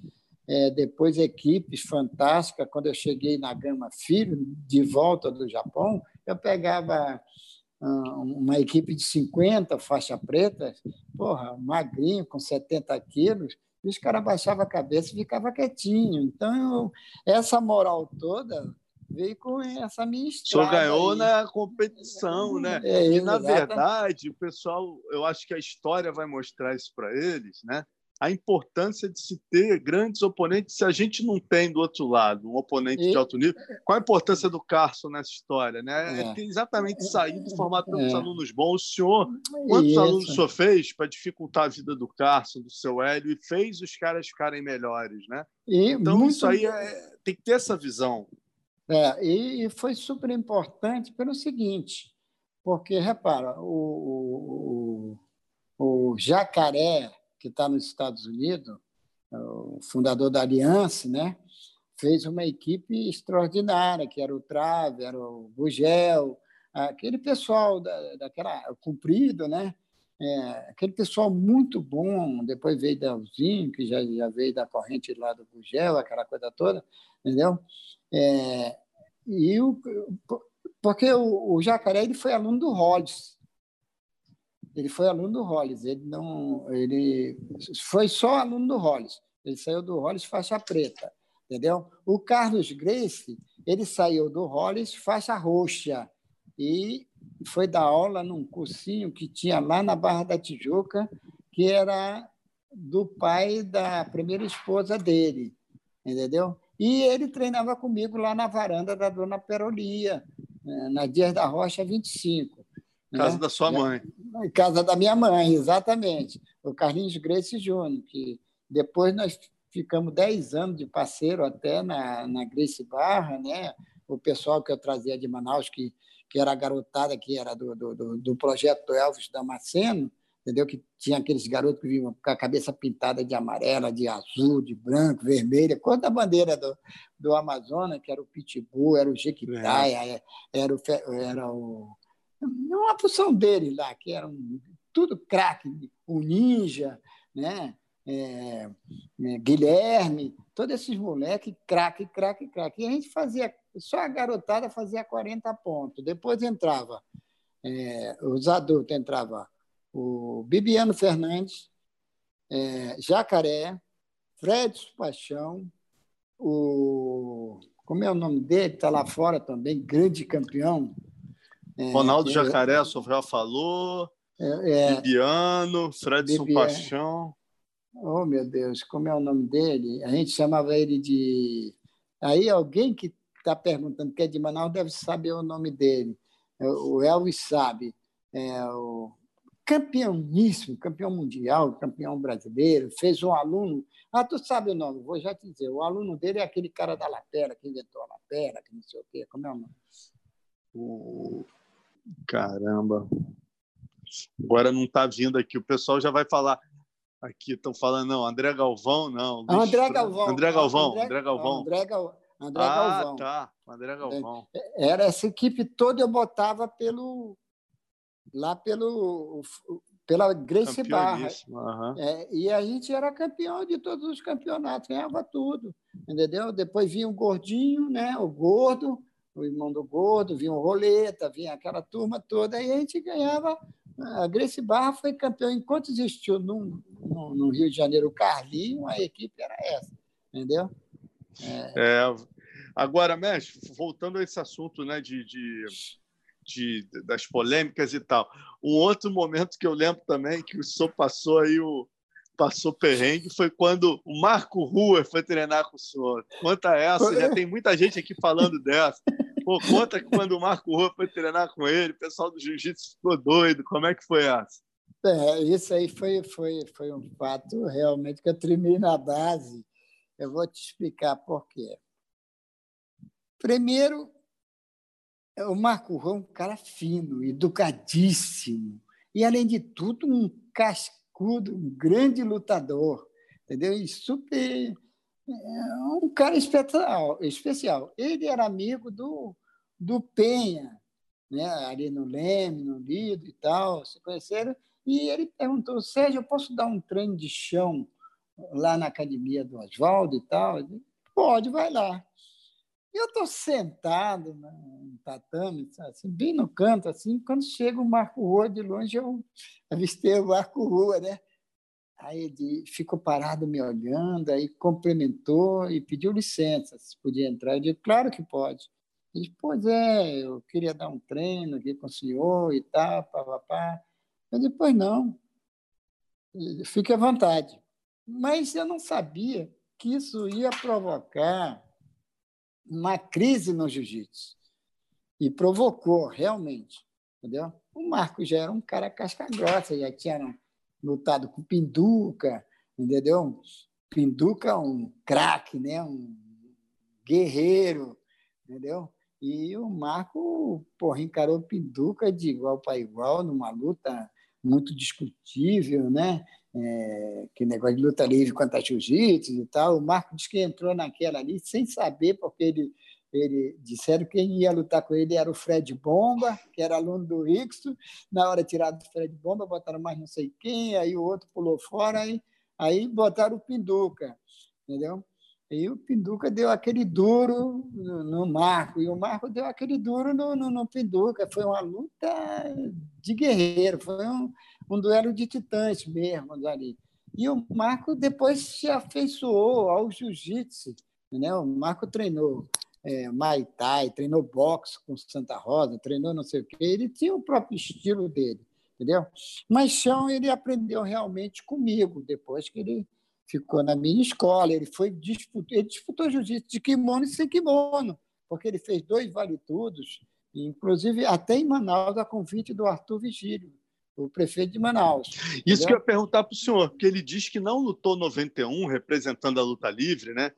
é, depois equipes fantásticas. Quando eu cheguei na Gama Filho, de volta do Japão, eu pegava ah, uma equipe de 50 faixa preta, porra, magrinho, com 70 quilos, e os caras baixavam a cabeça e ficavam quietinho. Então, eu, essa moral toda veio com essa minha história. Senhor ganhou aí. na competição, né? É, e, na verdade, o pessoal, eu acho que a história vai mostrar isso para eles, né? a importância de se ter grandes oponentes se a gente não tem do outro lado um oponente e... de alto nível. Qual a importância do Carson nessa história? Né? É, é exatamente sair do formato tantos é. alunos bons. O senhor, quantos Isso. alunos o senhor fez para dificultar a vida do Carson, do seu Hélio, e fez os caras ficarem melhores? Né? E então, muito... isso aí é... tem que ter essa visão. É, e foi super importante pelo seguinte, porque, repara, o, o, o Jacaré, que está nos Estados Unidos, o fundador da Aliança, né? fez uma equipe extraordinária, que era o Trave, era o Bugel, aquele pessoal da, daquela comprido, né? É, aquele pessoal muito bom, depois veio Delzinho, que já, já veio da corrente lá do Bugel, aquela coisa toda, entendeu? É, e o, porque o, o Jacaré ele foi aluno do Hollis, ele foi aluno do Hollis, ele não, ele foi só aluno do Hollis. Ele saiu do Hollis faixa preta, entendeu? O Carlos Grace, ele saiu do Hollis faixa roxa e foi dar aula num cursinho que tinha lá na Barra da Tijuca, que era do pai da primeira esposa dele, entendeu? E ele treinava comigo lá na varanda da Dona Perolia, eh, na Dias da Rocha 25. Casa né? da sua mãe. Em casa da minha mãe, exatamente. O Carlinhos Grace Júnior, que depois nós ficamos 10 anos de parceiro até na, na Grace Barra, né? o pessoal que eu trazia de Manaus, que, que era garotada que era do, do, do projeto Elvis Damasceno, entendeu? que tinha aqueles garotos que vinham com a cabeça pintada de amarela, de azul, de branco, vermelha, cor da bandeira do, do Amazonas, que era o Pitbull, era o Jequitaia, é. era o, era o uma função dele lá, que era um, tudo craque, o Ninja, né? É, é, Guilherme, todos esses moleques, craque, craque, craque. E a gente fazia, só a garotada fazia 40 pontos. Depois entrava, é, os adultos entrava o Bibiano Fernandes, é, Jacaré, Fred Paixão, o. Como é o nome dele? Está lá fora também, grande campeão, é, Ronaldo é, Jacaré, o Sofrel falou. É, é, Bibiano, Fredson Bibiano. Paixão. Oh, meu Deus, como é o nome dele? A gente chamava ele de. Aí alguém que está perguntando que é de Manaus deve saber o nome dele. É, o Elvis sabe. É o campeoníssimo, campeão mundial, campeão brasileiro, fez um aluno. Ah, tu sabe o nome, vou já te dizer. O aluno dele é aquele cara da lapela, que inventou a lapela, que não sei o quê. Como é o nome? O Caramba. Agora não está vindo aqui. O pessoal já vai falar. Aqui estão falando, não, André Galvão, não. André Galvão. André Galvão. André, André Galvão. André, Gal... André ah, Galvão. tá. André Galvão. É, era essa equipe toda eu botava pelo lá pelo pela Grace Barra. Uhum. É, e a gente era campeão de todos os campeonatos, ganhava tudo, entendeu? Depois vinha o gordinho, né? O gordo, o irmão do Gordo, vinha o Roleta, vinha aquela turma toda, e a gente ganhava. A Grace Barra foi campeão. Enquanto existiu no, no, no Rio de Janeiro o Carlinho, a equipe era essa, entendeu? É... é agora, mestre, voltando a esse assunto né, de, de, de, das polêmicas e tal. Um outro momento que eu lembro também que o senhor passou aí o passou perrengue foi quando o Marco Rua foi treinar com o senhor. Conta essa, já tem muita gente aqui falando dessa. Pô, conta que quando o Marco Rua foi treinar com ele, o pessoal do jiu-jitsu ficou doido. Como é que foi essa? É, isso aí foi, foi, foi um fato realmente que eu tremi na base. Eu vou te explicar por quê. Primeiro, o Marco Rua é um cara fino, educadíssimo, e, além de tudo, um cascudo, um grande lutador, entendeu? E super. É, um cara especial, especial. Ele era amigo do, do Penha, né? ali no Leme, no Lido e tal, se conheceram, e ele perguntou: Sérgio, eu posso dar um treino de chão lá na academia do Oswaldo e tal? Pode, vai lá. E eu estou sentado no tatame, assim, bem no canto, assim, quando chega o Marco Rua de longe, eu avistei o Marco Rua, né? Aí ele ficou parado me olhando, aí cumprimentou e pediu licença, se podia entrar. Eu disse, claro que pode. Ele disse, pois é, eu queria dar um treino aqui com o senhor e tal, papapá. Eu disse, pois não, fique à vontade. Mas eu não sabia que isso ia provocar uma crise no jiu-jitsu. E provocou, realmente. Entendeu? O Marco já era um cara casca grossa, já tinha lutado com Pinduca, entendeu? Pinduca é um craque, né? um guerreiro, entendeu? E o Marco porra, encarou Pinduca de igual para igual, numa luta muito discutível, né? É, que negócio de luta livre contra jiu-jitsu e tal. O Marco disse que entrou naquela ali sem saber, porque ele, ele disseram que quem ia lutar com ele era o Fred Bomba, que era aluno do Rixo. Na hora tiraram do Fred Bomba, botaram mais não sei quem, aí o outro pulou fora, aí, aí botaram o Pinduca, entendeu? E o Pinduca deu aquele duro no, no, Marco, e o Marco deu aquele duro no, no, no Pinduca. Foi uma luta de guerreiro, foi um, um duelo de titãs mesmo ali. E o Marco depois se afeiçoou ao jiu-jitsu. Né? O Marco treinou é, Muay Thai, treinou boxe com Santa Rosa, treinou não sei o quê. Ele tinha o próprio estilo dele, entendeu? Mas chão ele aprendeu realmente comigo, depois que ele ficou na minha escola. Ele foi disputou, ele disputou jiu-jitsu de kimono e sem kimono, porque ele fez dois vale-tudos, inclusive até em Manaus, a convite do Arthur Vigílio, o prefeito de Manaus. Isso entendeu? que eu ia perguntar para o senhor, porque ele diz que não lutou 91 representando a luta livre, né?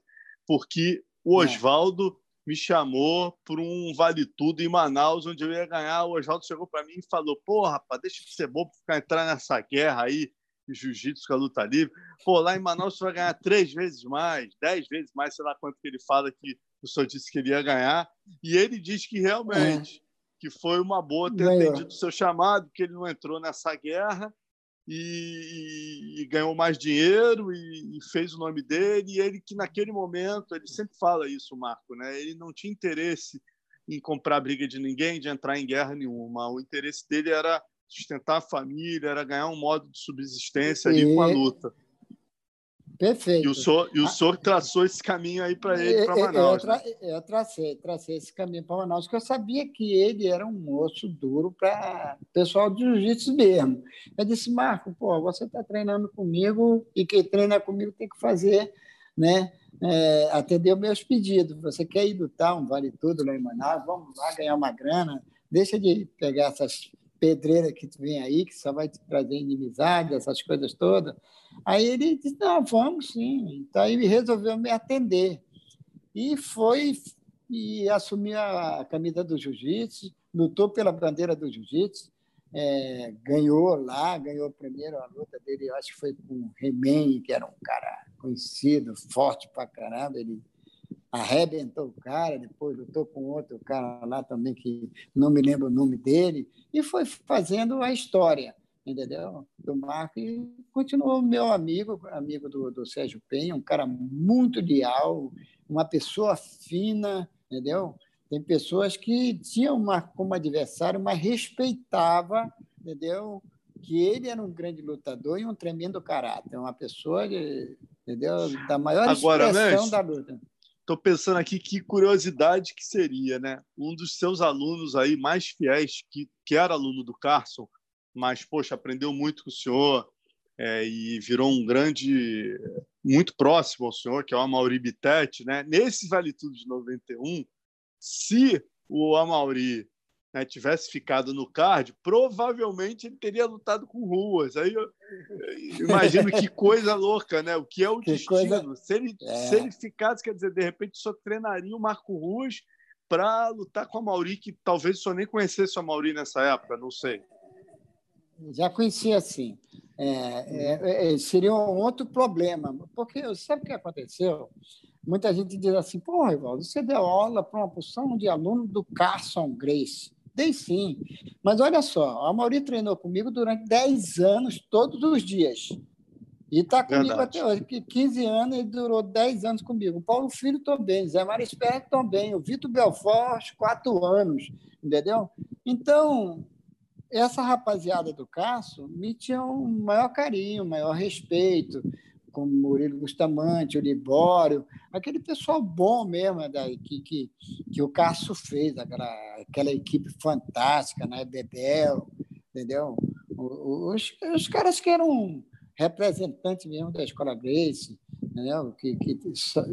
porque o. Oswaldo me chamou para um vale-tudo em Manaus, onde eu ia ganhar. O Oswaldo chegou para mim e falou: Pô, rapaz, deixa de ser bobo ficar entrar nessa guerra aí jiu-jitsu com a luta livre. Pô, lá em Manaus você vai ganhar três vezes mais, dez vezes mais, sei lá quanto que ele fala que o senhor disse que ele ia ganhar. E ele diz que realmente é. Que foi uma boa ter Ganhou. atendido o seu chamado, que ele não entrou nessa guerra e, e ganhou mais dinheiro e, e, fez o nome dele. E ele que naquele momento, ele sempre fala isso, Marco, né? Ele não tinha interesse em comprar briga de ninguém, de entrar em guerra nenhuma. O interesse dele era sustentar a família, era ganhar um modo de subsistência ali e... com a luta. Perfeito. E o senhor, e o senhor traçou esse caminho aí para ele, para Manaus. Eu, tra eu, tracei, tracei esse caminho para Manaus, porque eu sabia que ele era um moço duro para pessoal de jiu-jitsu mesmo. Eu disse, Marco, pô, você está treinando comigo e quem treina comigo tem que fazer, né? É, atender os meus pedidos. Você quer ir lutar um vale tudo lá em Manaus? Vamos lá ganhar uma grana. Deixa de pegar essas pedreira que vem aí, que só vai te trazer inimizade, essas coisas todas. Aí ele disse, não, vamos sim. Então ele resolveu me atender. E foi e assumiu a camisa do jiu-jitsu, lutou pela bandeira do jiu-jitsu, é, ganhou lá, ganhou primeiro a luta dele, acho que foi com o Remen, que era um cara conhecido, forte pra caramba, ele arrebentou o cara, depois lutou com outro cara lá também, que não me lembro o nome dele, e foi fazendo a história, entendeu? Do Marco, e continuou meu amigo, amigo do, do Sérgio Penha, um cara muito leal, uma pessoa fina, entendeu? Tem pessoas que tinham uma, como adversário, mas respeitava, entendeu? Que ele era um grande lutador e um tremendo caráter, uma pessoa, entendeu? Da maior Agora, expressão da luta. Estou pensando aqui que curiosidade que seria, né? Um dos seus alunos aí mais fiéis, que, que era aluno do Carson, mas, poxa, aprendeu muito com o senhor é, e virou um grande, muito próximo ao senhor, que é o Amauri Bittetti, né? Nesse Vale Tudo de 91, se o Amauri né, tivesse ficado no card, provavelmente ele teria lutado com ruas. Aí eu, imagino que coisa louca, né? O que é o que destino? Coisa... Se, ele, é. se ele ficasse, quer dizer, de repente só treinaria o Marco Ruas para lutar com a Mauri, que talvez só nem conhecesse a Mauri nessa época, não sei. Já conhecia, sim. É, é, é, seria um outro problema, porque sabe o que aconteceu? Muita gente diz assim, pô, Rivaldo, você deu aula para uma porção de aluno do Carson Grace. Dei sim. Mas olha só, a Mauri treinou comigo durante 10 anos, todos os dias. E está comigo Verdade. até hoje. 15 anos, ele durou 10 anos comigo. O Paulo Filho também, Zé Marisperto também, o Vitor Belfort, 4 anos, entendeu? Então, essa rapaziada do Cássio me tinha um maior carinho, um maior respeito como Murilo Bustamante, o Libório, aquele pessoal bom mesmo né, da, que, que, que o Cássio fez, aquela, aquela equipe fantástica, né? Bebel, entendeu? Os, os caras que eram representantes mesmo da Escola Grace, entendeu? Que, que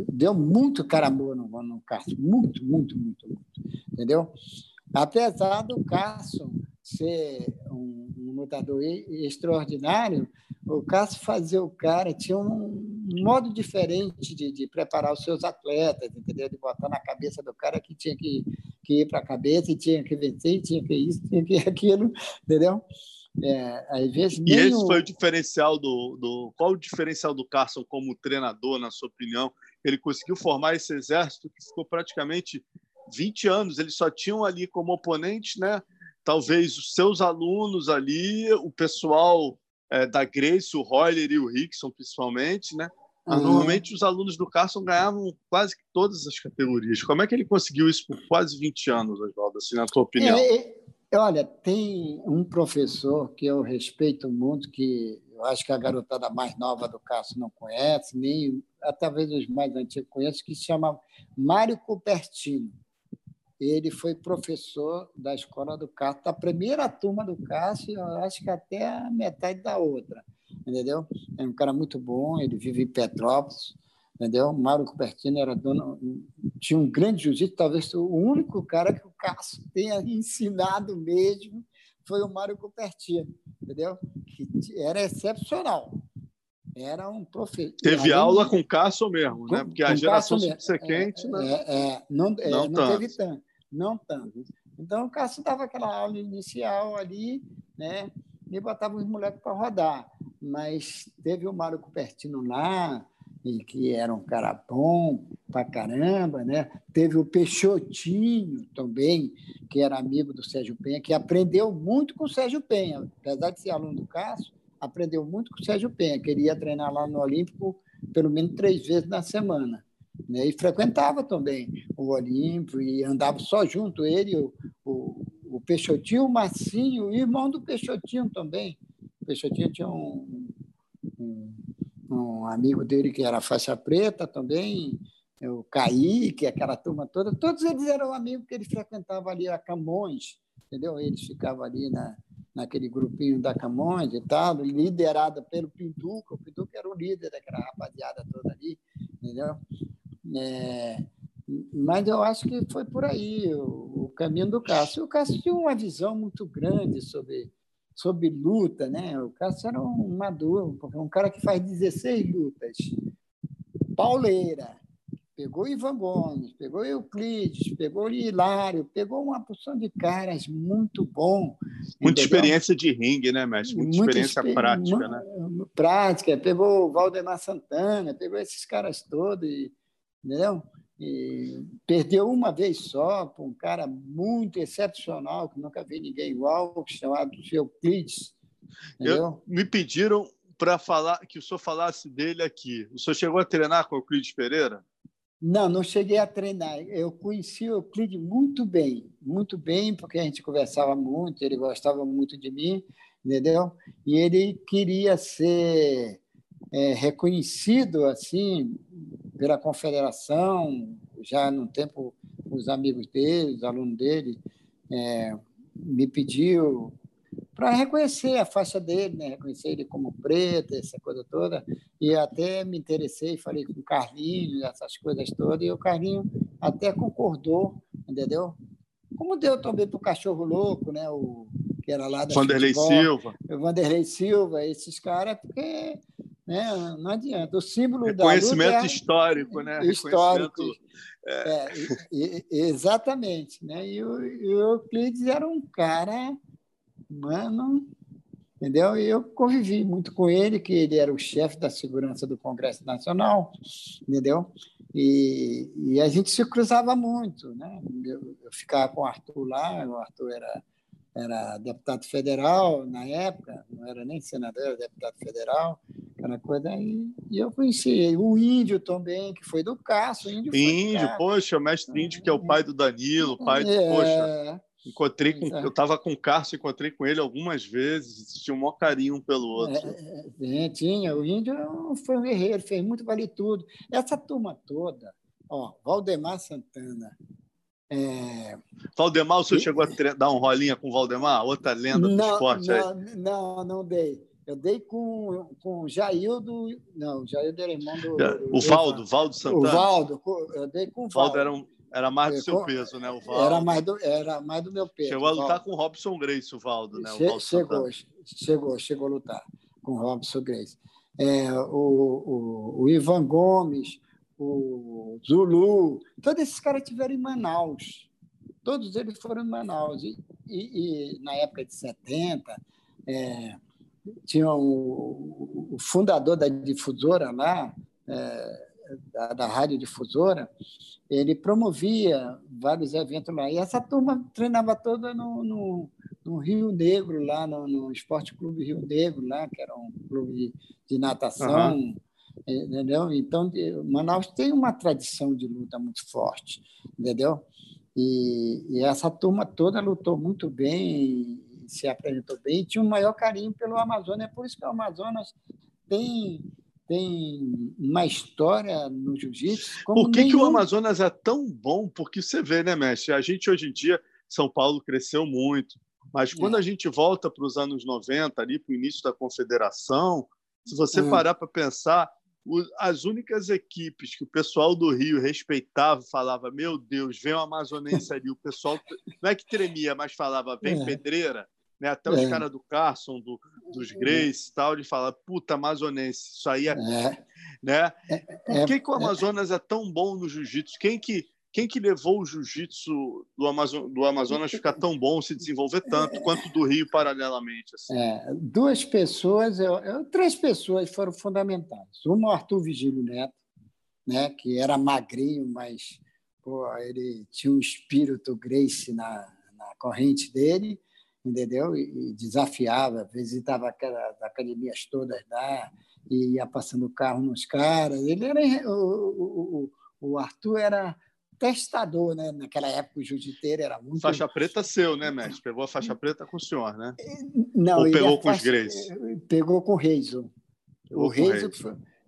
deu muito carambo no, no Cássio, muito, muito, muito, muito, entendeu? Apesar do Cássio ser um, um lutador extraordinário, o Cássio fazia o cara, tinha um modo diferente de, de, preparar os seus atletas, entendeu? De botar na cabeça do cara que tinha que, que ir para a cabeça e tinha que vencer, e tinha que isso, tinha que aquilo, entendeu? É, às vezes e esse o... foi o diferencial do, do. Qual o diferencial do Carson como treinador, na sua opinião? Ele conseguiu formar esse exército que ficou praticamente 20 anos. Eles só tinham ali como oponente, né? Talvez os seus alunos ali, o pessoal é, da Grace, o Royler e o Rickson, principalmente, né? Uhum. Normalmente os alunos do Carson ganhavam quase todas as categorias. Como é que ele conseguiu isso por quase 20 anos, Oswaldo, assim, na tua opinião? É, é, olha, tem um professor que eu respeito muito, que eu acho que a garotada mais nova do Carson não conhece, nem talvez os mais antigos conheçam, que se chama Mário Cupertino ele foi professor da escola do Cássio, da primeira turma do Cássio, eu acho que até a metade da outra, entendeu? É um cara muito bom, ele vive em Petrópolis, entendeu? Mário Cupertino era dono, tinha um grande jiu-jitsu, talvez o único cara que o Cássio tenha ensinado mesmo foi o Mário Cupertino, entendeu? Que era excepcional. Era um professor. Teve aula com Cássio mesmo, né? Porque a geração subsequente, é, né? É, é, não, é, não, não teve tanto não tanto. Então, o Cássio dava aquela aula inicial ali, né? E botava os moleques para rodar. Mas teve o Mário Cupertino lá, e que era um cara bom pra caramba, né? Teve o Peixotinho também, que era amigo do Sérgio Penha, que aprendeu muito com o Sérgio Penha. Apesar de ser aluno do Cássio, aprendeu muito com o Sérgio Penha. Queria treinar lá no Olímpico pelo menos três vezes na semana. Né? E frequentava também o Olímpio e andava só junto, ele, o, o, o Peixotinho, o Marcinho, o irmão do Peixotinho também. O Peixotinho tinha um, um, um amigo dele que era faixa preta também, o Kaique, aquela turma toda, todos eles eram amigos que ele frequentava ali a Camões, entendeu? Eles ficavam ali na, naquele grupinho da Camões e tal, liderada pelo Pinduca, o Pinduca era o líder daquela rapaziada toda ali, entendeu? É, mas eu acho que foi por aí o, o, caminho do Cássio. O Cássio tinha uma visão muito grande sobre, sobre luta, né? O Cássio era um maduro, um cara que faz 16 lutas. Pauleira, pegou Ivan Gomes, pegou Euclides, pegou Hilário, pegou uma porção de caras muito bom. Muita entendeu? experiência de ringue, né, mestre? Muita, Muita experiência prática, né? Prática. Pegou o Valdemar Santana, pegou esses caras todos. E, entendeu? E perdeu uma vez só para um cara muito excepcional, que nunca vi ninguém igual, chamado Euclides. Eu, me pediram para falar que o senhor falasse dele aqui. O senhor chegou a treinar com o Euclides Pereira? Não, não cheguei a treinar. Eu conheci o Euclides muito bem, muito bem, porque a gente conversava muito, ele gostava muito de mim, entendeu? E ele queria ser é, reconhecido assim pela confederação já no tempo, os amigos dele, os alunos dele, é, me pediu para reconhecer a faixa dele, né? reconhecer ele como preto, essa coisa toda. E até me interessei, falei com o Carlinhos, essas coisas todas, e o Carlinho até concordou, entendeu? Como deu também para o Cachorro Louco, né? o, que era lá da Vanderlei futebol, Silva. Vanderlei Silva, esses caras, porque né, não adianta. O símbolo da Conhecimento é histórico, né? Histórico. É. É, e, exatamente. Né? E o, e o Euclides era um cara Mano, entendeu? E eu convivi muito com ele, que ele era o chefe da segurança do Congresso Nacional, entendeu? E, e a gente se cruzava muito, né? Eu, eu, ficava com o Arthur lá, o Arthur era, era deputado federal na época, não era nem senador, era deputado federal, aquela coisa, e, e eu conheci o Índio também, que foi do Cássio. Índio, índio poxa, o mestre Índio, que é o pai do Danilo, pai do, é, poxa Encontrei com, eu estava com o Cássio, encontrei com ele algumas vezes, tinha um maior carinho um pelo outro. É, é, é tinha, o índio foi um guerreiro, fez muito vale tudo. Essa turma toda, ó, Valdemar Santana. É... Valdemar, o senhor e... chegou a dar um rolinha com o Valdemar, outra lenda do não, esporte não, aí? Não, não dei. Eu dei com, com o Jaildo, não, Jaildo era irmão do. O Valdo, Valdo Santana. O Valdo, eu dei com o Valdo. Valdo era um, era mais do seu peso, né, o Valdo? Era mais do, era mais do meu peso. Chegou a lutar com o Robson Grace, o Valdo, né? O Valdo chegou, chegou, chegou a lutar com o Robson Grace. É, o, o, o, Ivan Gomes, o Zulu, todos esses caras tiveram em Manaus. Todos eles foram em Manaus. E, e, e na época de 70, é, tinha o, o, fundador da difusora lá, é, da, da rádio difusora, ele promovia vários eventos lá. E essa turma treinava toda no, no, no Rio Negro, lá no, no, Esporte Clube Rio Negro, lá, que era um clube de, de natação. Uhum. Entendeu? Então, Manaus tem uma tradição de luta muito forte, entendeu? E, e essa turma toda lutou muito bem, se apresentou bem, e tinha um maior carinho pelo Amazonas. É por isso que o Amazonas tem tem uma história no jiu-jitsu. Por que, nenhum... que o Amazonas é tão bom? Porque você vê, né, mestre? A gente hoje em dia, São Paulo cresceu muito, mas quando é. a gente volta para os anos 90, ali para o início da Confederação, se você é. parar para pensar, as únicas equipes que o pessoal do Rio respeitava, falava: Meu Deus, vem o amazonense ali. O pessoal não é que tremia, mas falava: Vem é. pedreira né? Até os é. caras do Carson, do, dos Grace e tal, de falar, puta, amazonense, isso aí é. é. Né? É, Por é, que, que o Amazonas é tão bom no jiu-jitsu? Quem que, quem que levou o jiu-jitsu do, Amazon, do Amazonas ficar tão bom, se desenvolver tanto, quanto do Rio paralelamente? Assim? É, duas pessoas, eu, eu, três pessoas foram fundamentais. Uma, o Arthur Vigílio Neto, né, que era magrinho, mas pô, ele tinha um espírito Grace na, na corrente dele entendeu? E, desafiava, visitava aquelas academias todas lá, e ia passando o carro nos caras. Ele era o, o, o Arthur era testador, né? Naquela época o jiu-jiteiro era muito faixa preta seu, né, mestre? Pegou a faixa preta com o senhor, né? Não, Ou pegou com faixa... os Grace? Pegou com o Reizo. O Reizo,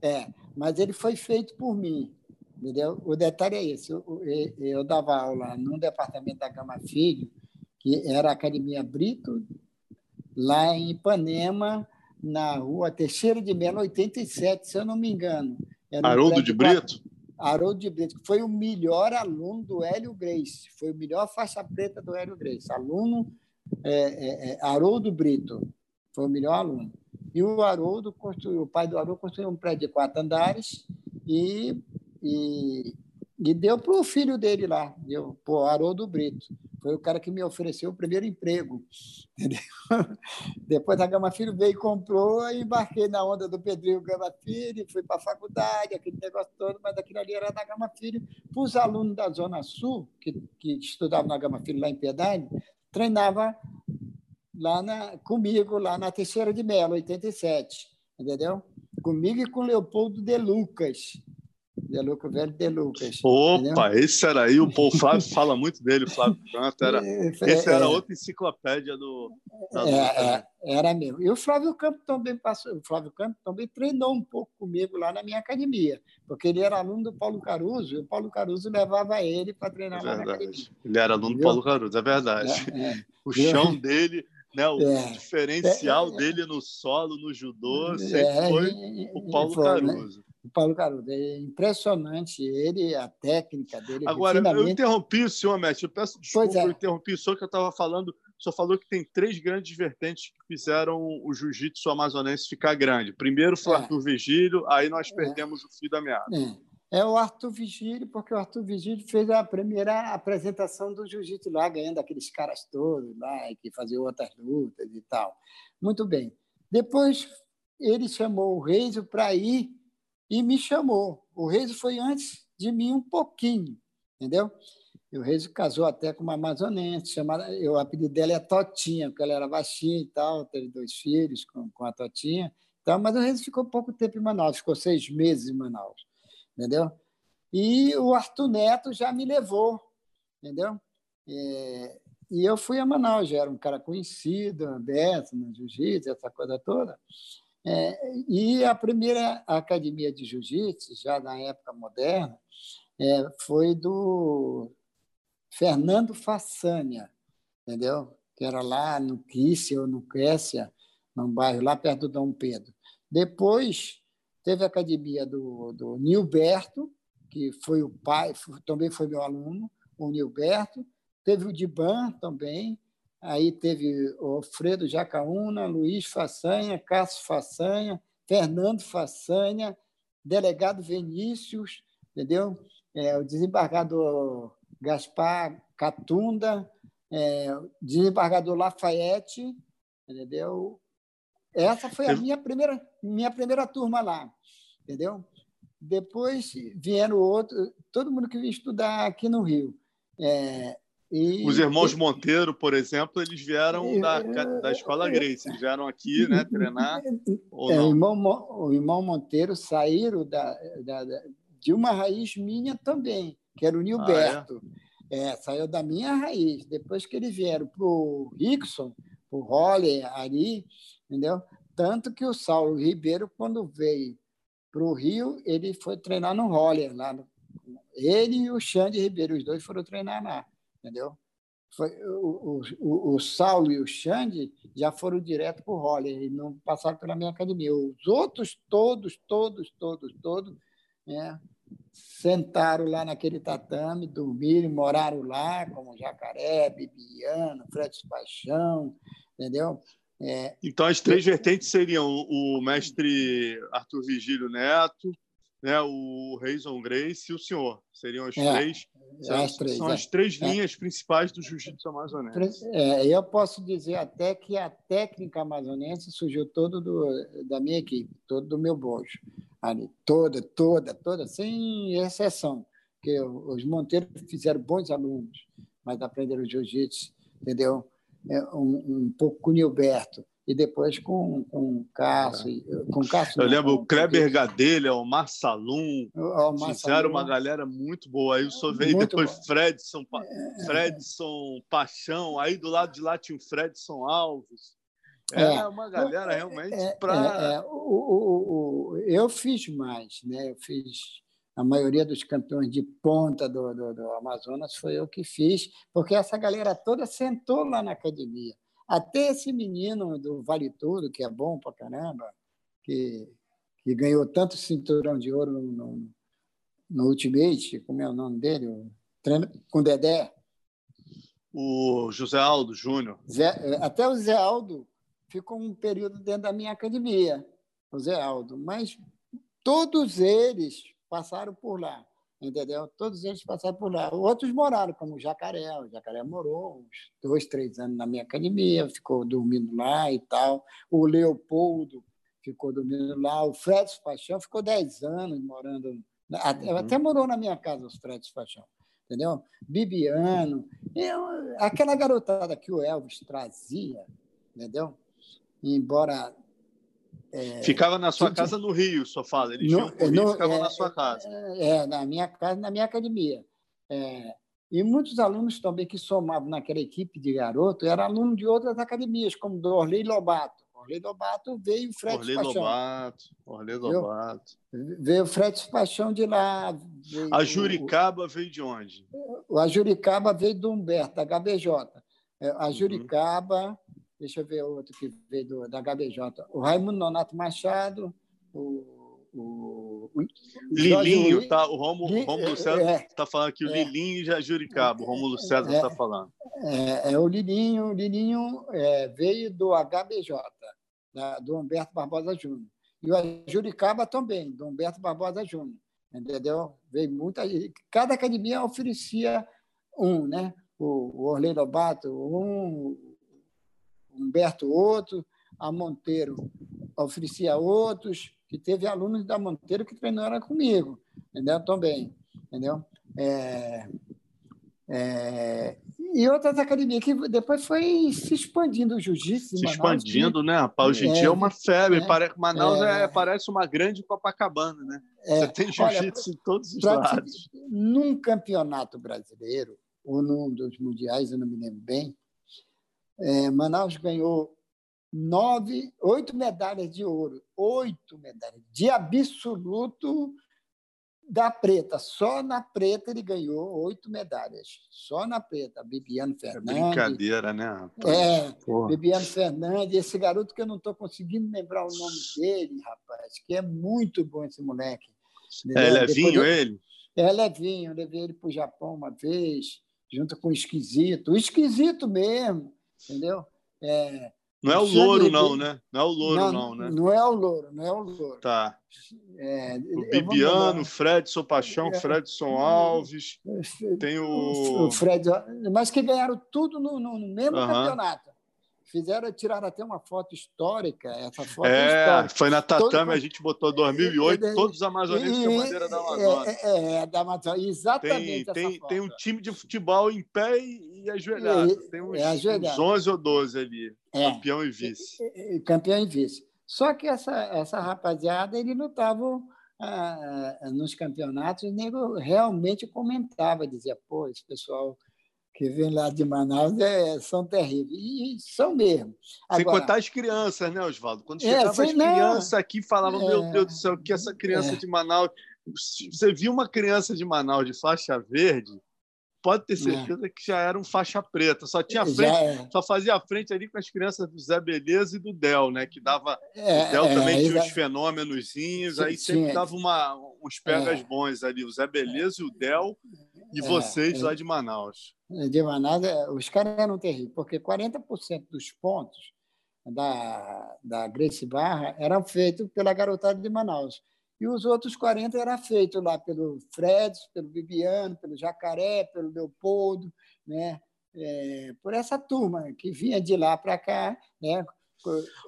é, mas ele foi feito por mim. Entendeu? O detalhe é esse: eu, eu, eu dava aula no departamento da Gama Filho, que era a Academia Brito, lá em Ipanema, na rua Teixeira de Melo, 87, se eu não me engano. Haroldo de Brito? Haroldo de Brito, que foi o melhor aluno do Hélio Grace, foi o melhor faixa preta do Hélio Grace. Aluno é, é, é, Haroldo Brito, foi o melhor aluno. E o Haroldo construiu, o pai do Haroldo construiu um prédio de quatro andares e, e, e deu para o filho dele lá, deu o Haroldo Brito. Foi o cara que me ofereceu o primeiro emprego. Entendeu? Depois a Gama Filho veio e comprou, e embarquei na onda do Pedrinho Gama Filho, fui para a faculdade, aquele negócio todo, mas aquilo ali era da Gama Filho. Para os alunos da Zona Sul, que, que estudavam na Gama Filho lá em Piedade, treinava lá na, comigo, lá na Teixeira de Melo, 87, entendeu? Comigo e com Leopoldo de Lucas, Deluca, o velho De Lucas. Opa, entendeu? esse era aí, o Flávio fala muito dele, o Flávio Canto. Era, é, esse era é, outra enciclopédia do. É, é, era mesmo. E o Flávio Campo também passou, o Flávio Campo também treinou um pouco comigo lá na minha academia, porque ele era aluno do Paulo Caruso, e o Paulo Caruso levava ele para treinar lá na academia. Ele era aluno do Paulo Caruso, é verdade. o chão dele né? O é, diferencial é, dele no solo, no judô, sempre é, foi o Paulo foi, né? Caruso. Né? O Paulo Caruso, é impressionante ele, a técnica dele. Agora, eu interrompi o senhor, Mestre, eu peço desculpa, é. eu interrompi o senhor que eu estava falando, o senhor falou que tem três grandes vertentes que fizeram o jiu-jitsu amazonense ficar grande. Primeiro foi o é. Arthur Vigílio, aí nós perdemos o fio da meada. É o Arthur Vigílio, porque o Arthur Vigílio fez a primeira apresentação do jiu-jitsu lá, ganhando aqueles caras todos lá, que faziam outras lutas e tal. Muito bem. Depois ele chamou o Reizo para ir e me chamou. O Reizo foi antes de mim um pouquinho, entendeu? E o Reizo casou até com uma amazonense, chamada, o apelido dela é Totinha, porque ela era baixinha e tal, teve dois filhos com, com a Totinha. Então, mas o Reizo ficou pouco tempo em Manaus, ficou seis meses em Manaus entendeu? E o Arthur Neto já me levou, entendeu? É, e eu fui a Manaus, já era um cara conhecido, aberto no jiu-jitsu, essa coisa toda. É, e a primeira academia de jiu-jitsu, já na época moderna, é, foi do Fernando Façanha, entendeu? Que era lá no Quícia ou no Quécia, num bairro lá perto do Dom Pedro. Depois Teve a academia do, do Nilberto, que foi o pai, também foi meu aluno, o Nilberto. Teve o Diban também. Aí teve o Alfredo Jacaúna, Luiz Façanha, Cássio Façanha, Fernando Façanha, delegado Vinícius, entendeu? É, o desembargador Gaspar Catunda, é, o desembargador Lafayette, entendeu? Essa foi a minha primeira, minha primeira turma lá, entendeu? Depois vieram outros, todo mundo que vinha estudar aqui no Rio. É, e, Os irmãos Monteiro, por exemplo, eles vieram da, da escola Grace, eles vieram aqui né, treinar. Ou é, não? O, irmão, o irmão Monteiro saíram da, da, de uma raiz minha também, que era o Nilberto. Ah, é? É, saiu da minha raiz. Depois que eles vieram para o Rickson, para o Holly, Ari, entendeu? Tanto que o Saulo Ribeiro, quando veio para o Rio, ele foi treinar no Roller, lá no... ele e o Xande Ribeiro, os dois foram treinar lá, entendeu? Foi, o, o, o Saulo e o Xande já foram direto para o e não passaram pela minha academia. Os outros, todos, todos, todos, todos, né, sentaram lá naquele tatame, dormiram, moraram lá, como Jacaré, Bibiano, Fred Paixão, entendeu? É, então, as três vertentes seriam o mestre Arthur Vigílio Neto, né, o Reison Grace e o senhor. Seriam as é, três. São, as três, são é. as três linhas principais do jiu-jitsu amazonense. É, eu posso dizer até que a técnica amazonense surgiu todo do, da minha equipe, todo do meu bojo. Ali, toda, toda, toda, sem exceção. Porque os Monteiros fizeram bons alunos, mas aprenderam jiu-jitsu, entendeu? É, um, um pouco com o Nilberto e depois com, com o Cássio. Com Cássio Eu lembro o Kleber Gadelha, o Marsalum, fizeram uma galera muito boa. Aí o senhor veio muito depois. Fredson, é. Fredson Paixão, aí do lado de lá tinha o Fredson Alves. É, é uma galera realmente é, para. É, o, o, o, eu fiz mais, né? Eu fiz a maioria dos campeões de ponta do, do, do, Amazonas foi eu que fiz, porque essa galera toda sentou lá na academia. Até esse menino do Vale Tudo, que é bom pra caramba, que, que ganhou tanto cinturão de ouro no, no, no Ultimate, como é o nome dele? O com o Dedé. O José Aldo Júnior. Até o Zé Aldo ficou um período dentro da minha academia, o Zé Aldo. Mas todos eles passaram por lá, entendeu? Todos eles passaram por lá. Outros moraram, como o Jacaré. O Jacaré morou uns dois, três anos na minha academia, ficou dormindo lá e tal. O Leopoldo ficou dormindo lá. O Fred Paixão ficou dez anos morando. Até, uhum. até morou na minha casa, os Fred Paixão. Entendeu? Bibiano. Eu, aquela garotada que o Elvis trazia, entendeu? Embora É, ficava na sua casa no Rio, só fala. Eles Rio, no, ficavam é, na sua casa. É, é, na minha casa, na minha academia. É, e muitos alunos também que somavam naquela equipe de garoto eram alunos de outras academias, como do Orley Lobato. Orley Lobato veio o Fred Orley Paixão. Lobato, Orley Lobato. Veio o Fred Paixão de lá. a Juricaba o, veio de onde? A Juricaba veio do Humberto, da HBJ. É, a uhum. Juricaba, uhum. Deixa eu ver outro que veio do, da HBJ. O Raimundo Nonato Machado, o, o, o Lilinho, tá? O Romulo, Romulo César está é, tá falando aqui, o é, Lilinho e a Juricaba. O Romulo César está é, falando. É, é, o Lilinho, o Lilinho é, veio do HBJ, da, do Humberto Barbosa Júnior. E o Juricaba também, do Humberto Barbosa Júnior. Entendeu? Veio muita. Cada academia oferecia um, né? O, o Orley Lobato, um, Humberto outro, a Monteiro oferecia outros, que teve alunos da Monteiro que treinaram comigo, entendeu? Também, entendeu? É, é, e outras academias que depois foi se expandindo o jiu-jitsu. Se expandindo, que, né, rapaz? Hoje em é, dia é uma febre. É, Para, Manaus é, é, parece uma grande Copacabana, né? É. Você tem jiu-jitsu em todos os lados. Num campeonato brasileiro, ou num dos mundiais, eu não me lembro bem, é, Manaus ganhou nove, oito medalhas de ouro, oito medalhas de absoluto da preta. Só na preta ele ganhou oito medalhas. Só na preta. Bibiano é Fernandes. É brincadeira, né? Rapaz? É, Porra. Bibiano Fernandes. Esse garoto que eu não estou conseguindo lembrar o nome dele, rapaz, que é muito bom esse moleque. É levinho ele? É levinho. Eu levei ele para o Japão uma vez, junto com o Esquisito. O Esquisito mesmo, entendeu? É, não é o louro, não, né? Não é o louro, não, não, né? Não é o louro, não é o louro. Tá. É, o Bibiano, Fredson Paixão, é, Fredson Alves, tem o... o Fred, mas que ganharam tudo no, no mesmo campeonato. Fizeram, tiraram até uma foto histórica. Essa foto é, histórica. foi na Tatame, Todo... a gente botou 2008, todos os amazonenses com a bandeira da Amazônia. É, é, é, da Amazônia, exatamente tem, tem, tem, um time de futebol em pé e, e ajoelhado. tem uns, é uns 11 ou 12 ali, é. campeão e vice. Campeão e vice. Só que essa, essa rapaziada, eles não estavam ah, nos campeonatos, o nego realmente comentava, dizia, pô, esse pessoal que vem lá de Manaus é, são terríveis. E são mesmo. Agora, sem contar as crianças, né, Oswaldo? Quando é, chegava é, as crianças aqui, falavam, é, meu Deus do céu, que essa criança é. de Manaus... Você viu uma criança de Manaus de faixa verde, pode ter é. certeza que já era um faixa preta. Só tinha frente, é. só fazia frente ali com as crianças do Zé Beleza e do Del, né? Que dava. É, o Del também tinha uns fenômenos, aí sempre dava uma, uns pegas bons ali. O Zé Beleza e o Del e vocês lá de Manaus de Manaus, é, os caras eram terríveis, porque 40% dos pontos da, da Grace Barra eram feitos pela garotada de Manaus. E os outros 40 eram feitos lá pelo Fred, pelo Bibiano, pelo Jacaré, pelo Leopoldo, né? É, por essa turma que vinha de lá para cá. Né?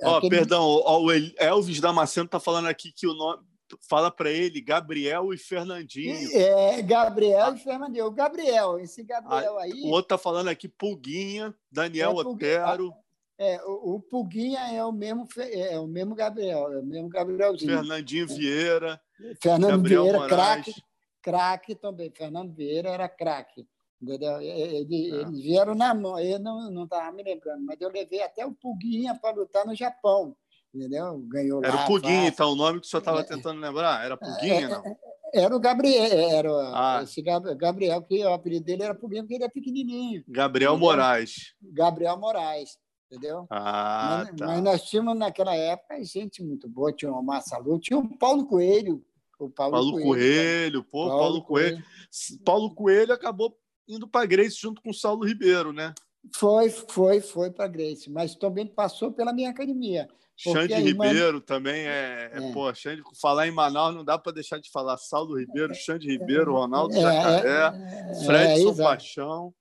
Oh, Aquele... Perdão, o Elvis Damasceno está falando aqui que o nome fala para ele Gabriel e Fernandinho. É, Gabriel e Fernandinho. O Gabriel, esse Gabriel aí. O outro tá falando aqui Pulguinha, Daniel é, Otero. É, o, o Pulguinha é o mesmo é o mesmo Gabriel, é o mesmo Gabrielzinho. Fernandinho Vieira. Fernando Gabriel Vieira, craque, craque também. Fernando Vieira era craque. Entendeu? Eles, é. eles vieram na mão, eu não estava me lembrando, mas eu levei até o Pulguinha para lutar no Japão entendeu? Ganhou Era lá, o Puguinha, então, o nome que o senhor estava é, tentando lembrar? Era Puguinha, é, não? É, era o Gabriel, era ah. esse Gabriel, que o apelido dele era Puguinha, porque ele é pequenininho. Gabriel entendeu? Moraes. Gabriel Moraes, entendeu? Ah, mas, tá. mas nós tínhamos naquela época gente muito boa, tinha o Omar Salu, tinha o Paulo Coelho. O Paulo, Paulo Coelho, Coelho pô, Paulo, Paulo Coelho. Coelho. Paulo Coelho acabou indo para Grace junto com o Saulo Ribeiro, né? Foi, foi, foi para Grace, mas também passou pela minha academia. Xande Ribeiro também é, é, é. Pô, Xande, falar em Manaus não dá para deixar de falar. Saulo Ribeiro, Xande Ribeiro, Ronaldo é, Jacaré, é, Fredson é, Paixão.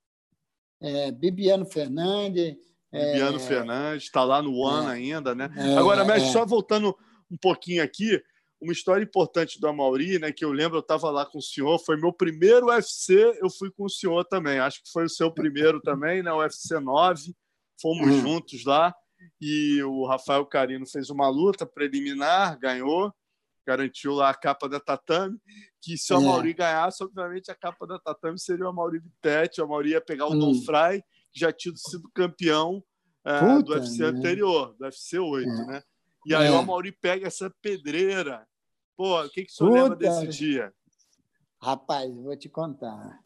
É, Bibiano Fernandes. Bibiano Fernandes, está lá no One ainda, né? Agora, mestre, só voltando um pouquinho aqui, uma história importante do Amauri, né? Que eu lembro, eu estava lá com o senhor, foi meu primeiro UFC, eu fui com o senhor também. Acho que foi o seu primeiro também, né? O UFC 9, fomos uhum. juntos lá. e o Rafael Carino fez uma luta preliminar, ganhou, garantiu lá a capa da tatame, que se o é. Mauri ganhasse, obviamente a capa da tatame seria o Mauri Bittetti, o Mauri ia pegar o hum. Don Fry, que já tinha sido campeão é, do UFC né? anterior, do UFC 8, é. né? E aí é. o Mauri pega essa pedreira. Pô, o que, que o senhor lembra desse dia? Rapaz, vou te contar.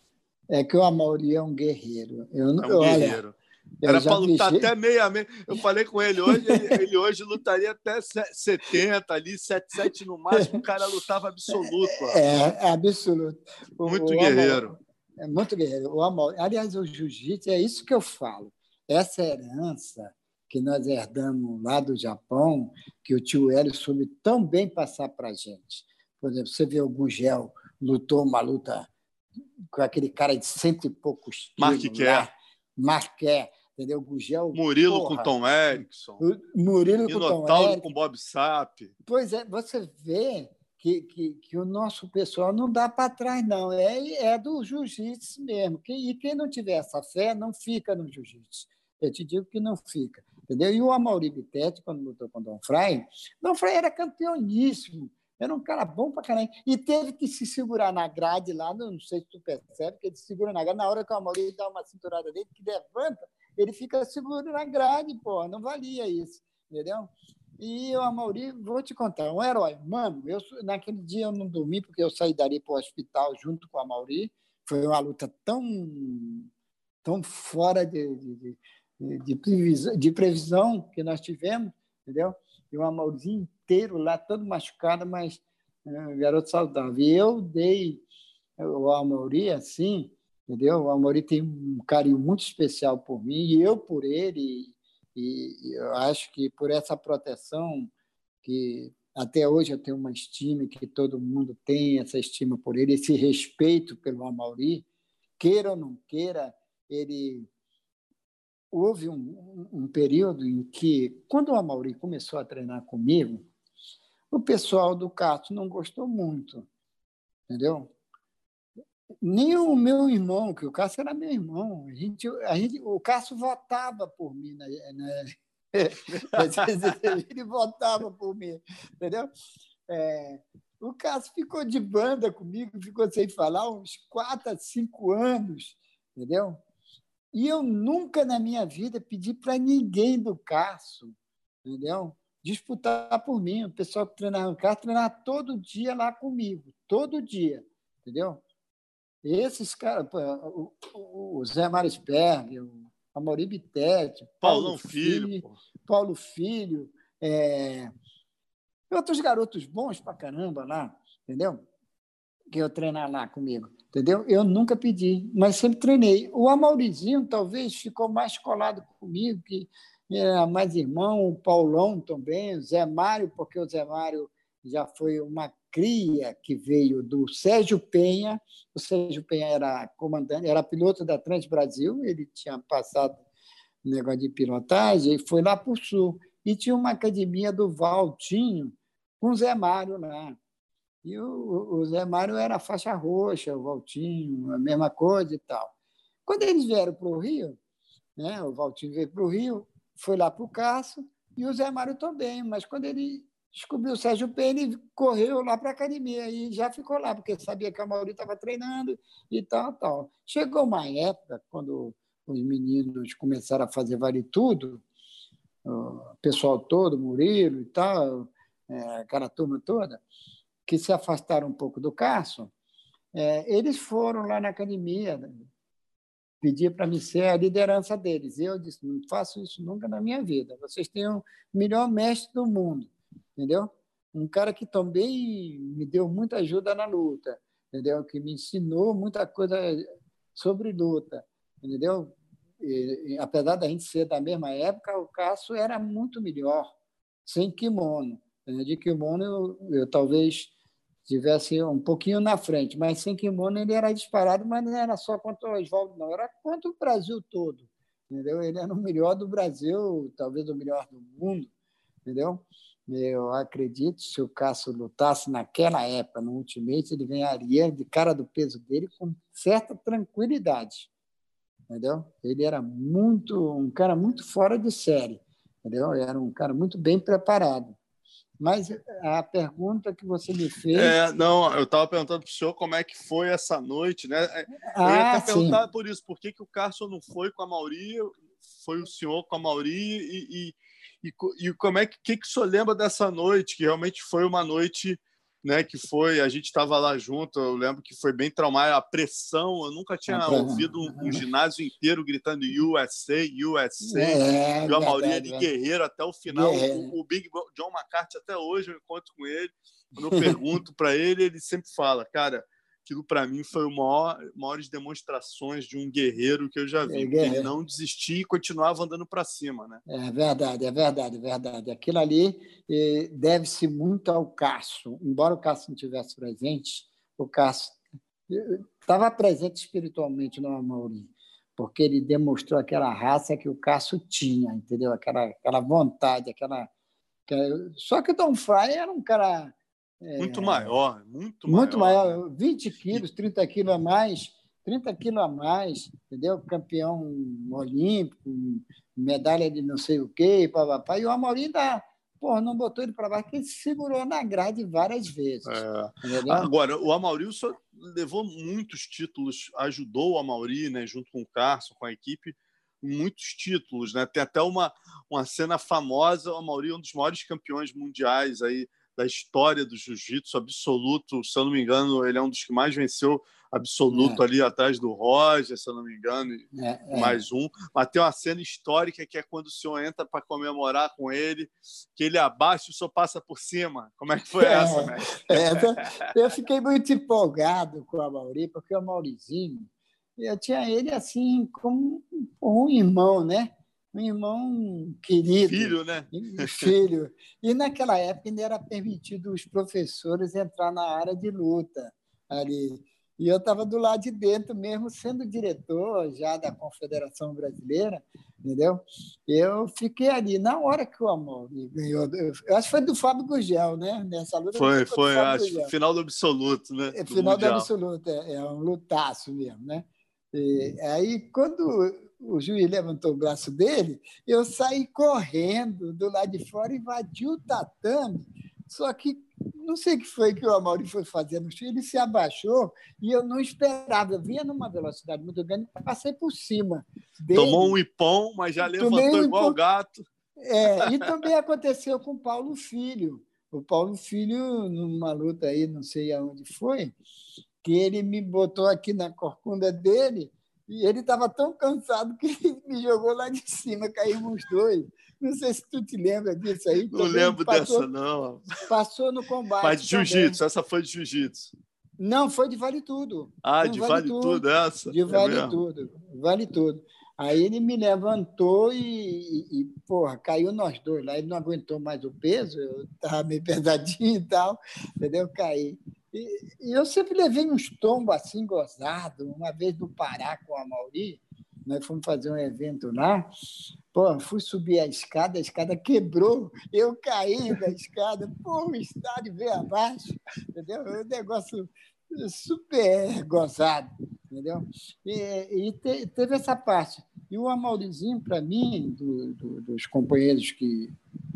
É que o Amauri é um guerreiro. Eu, é um olha, guerreiro. Era para lutar até meia meia. Eu falei com ele hoje, ele, ele, hoje lutaria até 70 ali, 77 no máximo, o cara lutava absoluto. É, é absoluto. O, muito o guerreiro. É muito guerreiro. O amor, aliás, o jiu-jitsu é isso que eu falo. Essa herança que nós herdamos lá do Japão, que o tio Hélio soube tão bem passar para a gente. Por exemplo, você vê o Gugel lutou uma luta com aquele cara de cento e poucos quilos. Mark Kerr entendeu? Gugel. Murilo porra, com Tom Erickson. Murilo com Tom Erickson. com Bob Sapp. Pois é, você vê que, que, que o nosso pessoal não dá para trás, não. É, é do jiu-jitsu mesmo. e quem não tiver essa fé, não fica no jiu-jitsu. Eu te digo que não fica. Entendeu? E o Amaury Bittetti, quando lutou com o Dom Fry, Dom Fry era campeoníssimo. Era um cara bom pra caramba. E teve que se segurar na grade lá, não sei se tu percebe, que ele se segura na grade. Na hora que o Amaury dá uma cinturada dele, que levanta, ele fica seguro na grade, pô, não valia isso, entendeu? E o Amauri, vou te contar, um herói. Mano, eu, naquele dia eu não dormi porque eu saí dali para o hospital junto com o Amauri. Foi uma luta tão, tão fora de, de, de, de, previsão, de previsão que nós tivemos, entendeu? E o Amaurizinho inteiro lá, todo machucado, mas é, garoto saudável. E eu dei o Amauri assim, entendeu? O Amorim tem um carinho muito especial por mim e eu por ele. E, eu acho que por essa proteção que até hoje eu tenho uma estima que todo mundo tem essa estima por ele, esse respeito pelo Amauri, queira ou não queira, ele houve um, um período em que, quando o Amauri começou a treinar comigo, o pessoal do Cato não gostou muito, entendeu? Nem o meu irmão, que o Cássio era meu irmão. A gente, a gente, o Cássio votava por mim. Né? né? Ele votava por mim, entendeu? É, o Cássio ficou de banda comigo, ficou sem falar uns quatro a cinco anos, entendeu? E eu nunca na minha vida pedi para ninguém do Cássio, entendeu? Disputar por mim. O pessoal que treinava no Cássio treinava todo dia lá comigo, todo dia, entendeu? Esses caras, o, o, Zé Marisberg, o Amaury Bittetti, Paulo Filho, Filho Paulo Filho, é... outros garotos bons pra caramba lá, entendeu? Que eu treinar lá comigo, entendeu? Eu nunca pedi, mas sempre treinei. O Amaurizinho talvez ficou mais colado comigo, que era mais irmão, o Paulão também, o Zé Mário, porque o Zé Mário já foi uma cria que veio do Sérgio Penha. O Sérgio Penha era comandante, era piloto da Trans Brasil, ele tinha passado um negócio de pilotagem e foi lá para o sul. E tinha uma academia do Valtinho com o Zé Mário lá. E o, o Zé Mário era faixa roxa, o Valtinho, a mesma coisa e tal. Quando eles vieram para o Rio, né, o Valtinho veio para o Rio, foi lá para o Cássio, e o Zé Mário também, mas quando ele descobriu o Sérgio Pena e correu lá para a academia e já ficou lá, porque sabia que a Mauri estava treinando e tal, tal. Chegou uma época, quando os meninos começaram a fazer vale tudo, o pessoal todo, Murilo e tal, é, aquela turma toda, que se afastaram um pouco do Cássio, é, eles foram lá na academia pedir para mim ser a liderança deles. Eu disse, não faço isso nunca na minha vida. Vocês têm o melhor mestre do mundo entendeu? Um cara que também me deu muita ajuda na luta, entendeu? Que me ensinou muita coisa sobre luta, entendeu? E, e, apesar da gente ser da mesma época, o Cássio era muito melhor sem kimono. De kimono eu, eu talvez tivesse um pouquinho na frente, mas sem kimono ele era disparado, mas não era só contra o Oswaldo, não, era contra o Brasil todo, entendeu? Ele era o melhor do Brasil, talvez o melhor do mundo, entendeu? Eu acredito se o Cássio lutasse naquela época, no Ultimate, ele ganharia de cara do peso dele com certa tranquilidade. Entendeu? Ele era muito um cara muito fora de série. entendeu? Era um cara muito bem preparado. Mas a pergunta que você me fez. É, não, eu estava perguntando para o senhor como é que foi essa noite, né? É, eu ia até ah, perguntar sim. por isso, por que, que o Carson não foi com a Mauri, foi o senhor com a Mauri e, e, e, e como é que, que, que o senhor lembra dessa noite, que realmente foi uma noite né, que foi, a gente estava lá junto, eu lembro que foi bem traumático, a pressão, eu nunca tinha ouvido um, um, ginásio inteiro gritando USA, USA, é, e o Amaury de guerreiro até o final, o, o, Big John McCarthy até hoje eu encontro com ele, quando eu pergunto para ele, ele sempre fala, cara, aquilo para mim foi uma maior, maiores demonstrações de um guerreiro que eu já vi. É, ele não desistir e continuava andando para cima, né? É verdade, é verdade, é verdade. Aquilo ali eh, deve-se muito ao Cássio. Embora o Cássio não estivesse presente, o Cássio estava eh, presente espiritualmente no Amaury, porque ele demonstrou aquela raça que o Cássio tinha, entendeu? Aquela, aquela vontade, aquela... Só que o Tom Fry era um cara muito é, maior, muito maior. Muito maior, 20 quilos, 30 quilos a mais, 30 quilos a mais, entendeu? Campeão olímpico, medalha de não sei o quê, papapá. E o Amorim ainda, porra, não botou ele para baixo, porque ele segurou na grade várias vezes. É. Agora, o Amaury só levou muitos títulos, ajudou o Amaury, né, junto com o Carson, com a equipe, muitos títulos, né? Tem até uma, uma cena famosa, o Amaury é um dos maiores campeões mundiais aí da história do jiu-jitsu absoluto. Se eu não me engano, ele é um dos que mais venceu absoluto é. ali atrás do Roger, se eu não me engano, é, é. mais um. Mas tem uma cena histórica que é quando o senhor entra para comemorar com ele, que ele abaixa e o senhor passa por cima. Como é que foi é, essa, né? eu fiquei muito empolgado com a Mauri, porque o Maurizinho, eu tinha ele assim como um irmão, né? Um irmão querido. Filho, né? Filho. E naquela época ainda era permitido os professores entrar na área de luta ali. E eu estava do lado de dentro mesmo, sendo diretor já da Confederação Brasileira, entendeu? Eu fiquei ali. Na hora que o Amor ganhou, eu acho que foi do Fábio Gugel, né? Nessa luta. Foi, foi, acho, final do absoluto, né? É, final do, do absoluto, é, é, um lutaço mesmo, né? E, aí, quando o juiz levantou o braço dele, eu saí correndo do lado de fora, invadi o tatame, só que não sei o que foi que o Amaury foi chão, ele se abaixou e eu não esperava. Eu vinha numa velocidade muito grande e passei por cima. Dele. Tomou um ipom, mas já levantou igual o gato. É, e também aconteceu com o Paulo Filho. O Paulo Filho, numa luta aí, não sei aonde foi, que ele me botou aqui na corcunda dele e ele estava tão cansado que me jogou lá de cima, caímos os dois. Não sei se tu te lembra disso aí. Não lembro passou, dessa, não. Passou no combate. Mas de jiu-jitsu, essa foi de jiu-jitsu. Não, foi de vale tudo. Ah, de vale, vale tudo, tudo, essa? De é vale é tudo. Vale tudo. Aí ele me levantou e, e, e, porra, caiu nós dois lá. Ele não aguentou mais o peso, eu estava meio pesadinho e tal, entendeu? Caí. E, e, eu sempre levei uns tombos assim gozados. Uma vez no Pará com a Mauri, nós fomos fazer um evento lá. Pô, fui subir a escada, a escada quebrou, eu caí da escada, pô, o estádio veio abaixo, entendeu? É negócio super gozado, entendeu? E, e te, teve essa parte. E o Amaurizinho, para mim, do, do, dos companheiros que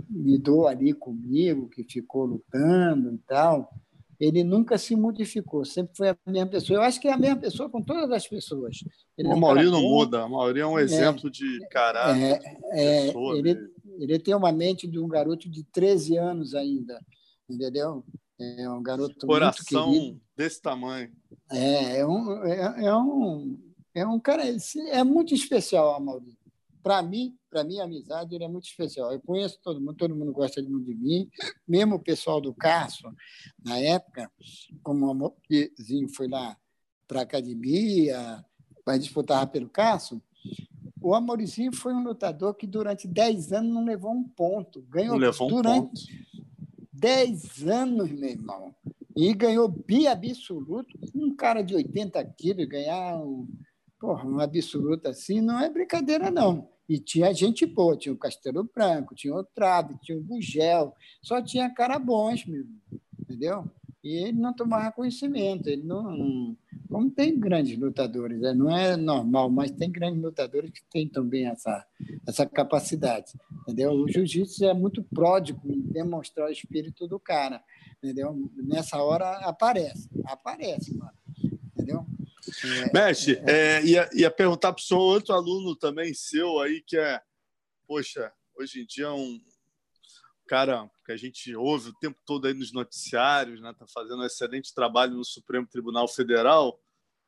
lidou ali comigo, que ficou lutando e tal, ele nunca se modificou, sempre foi a mesma pessoa. Eu acho que é a mesma pessoa com todas as pessoas. Ele o é um Maurício não muda, o Maurício é um é, exemplo é, de caráter. É, é, ele, ele tem uma mente de um garoto de 13 anos ainda, entendeu? É um garoto Coração muito querido. desse tamanho. É, é um, é, é um, é um cara, é muito especial, Maurício para mim, para mim a amizade é muito especial. Eu conheço todo mundo, todo mundo gosta de mim, mesmo o pessoal do Carso, na época, como o Amorzinho foi lá para a academia, para disputar pelo Carso, o Amorzinho foi um lutador que durante 10 anos não levou um ponto. Ganhou levou durante um ponto. 10 anos, meu irmão. E ganhou bi absoluto. Um cara de 80 quilos ganhar um, porra, um absoluto assim não é brincadeira, não. E tinha gente boa, tinha o Castelo Branco, tinha o Trave, tinha o Bugel, só tinha cara bons mesmo, entendeu? e ele não tomava conhecimento. Ele não, como tem grandes lutadores, né? não é normal, mas tem grandes lutadores que têm também essa, essa capacidade. Entendeu? O jiu-jitsu é muito pródigo em demonstrar o espírito do cara. Entendeu? Nessa hora aparece, aparece, mano. Entendeu? É, Mestre, é, é, ia, ia perguntar para o senhor, outro aluno também seu aí, que é, poxa, hoje em dia é um, cara que a gente ouve o tempo todo aí nos noticiários, né? Tá fazendo um excelente trabalho no Supremo Tribunal Federal.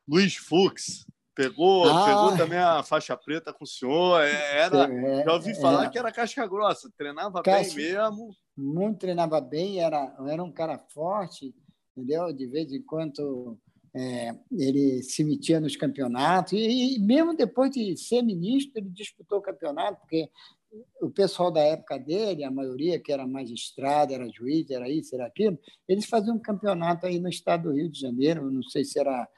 Luiz Fux pegou, ah, pegou também a faixa preta com o senhor. É, era, é, já ouvi falar é, que era casca grossa, treinava casca, bem mesmo. Muito treinava bem, era, era um cara forte, entendeu? De vez em quando é, ele se metia nos campeonatos e, e, mesmo depois de ser ministro ele disputou o campeonato porque o pessoal da época dele, a maioria que era magistrado, era juiz, era isso, era aquilo, eles faziam um campeonato aí no estado do Rio de Janeiro, não sei se era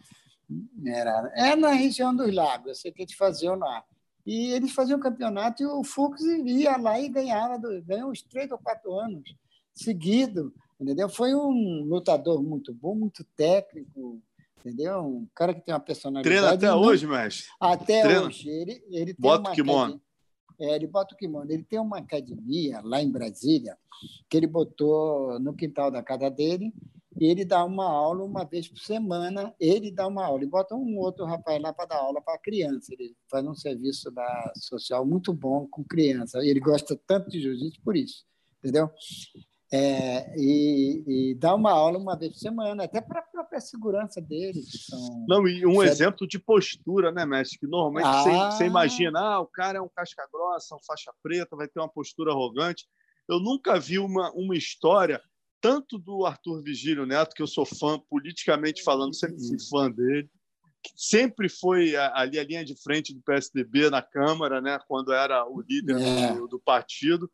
era é na região dos lagos, eu sei que eles faziam lá. E eles faziam um campeonato e o Fux ia lá e ganhava, ganhou uns três ou quatro anos seguido, entendeu? Foi um lutador muito bom, muito técnico, entendeu? Um cara que tem uma personalidade. Treina até muito... hoje, mestre? Até Treina. hoje. Ele, ele Bota o kimono. É, ele bota o kimono. Ele tem uma academia lá em Brasília que ele botou no quintal da casa dele e ele dá uma aula uma vez por semana. Ele dá uma aula e bota um outro rapaz lá para dar aula para criança. Ele faz um serviço da social muito bom com criança. Ele gosta tanto de jiu-jitsu por isso, entendeu? É, e, e dá uma aula uma vez por semana, até para a própria segurança dele. São... Não, e um exemplo de postura, né, mestre? Que normalmente ah. você, você, imagina, ah, o cara é um casca grossa, um faixa preta, vai ter uma postura arrogante. Eu nunca vi uma, uma história, tanto do Arthur Vigílio Neto, que eu sou fã, politicamente falando, sempre fui fã dele, sempre foi ali a linha de frente do PSDB na Câmara, né, quando era o líder é. do, do partido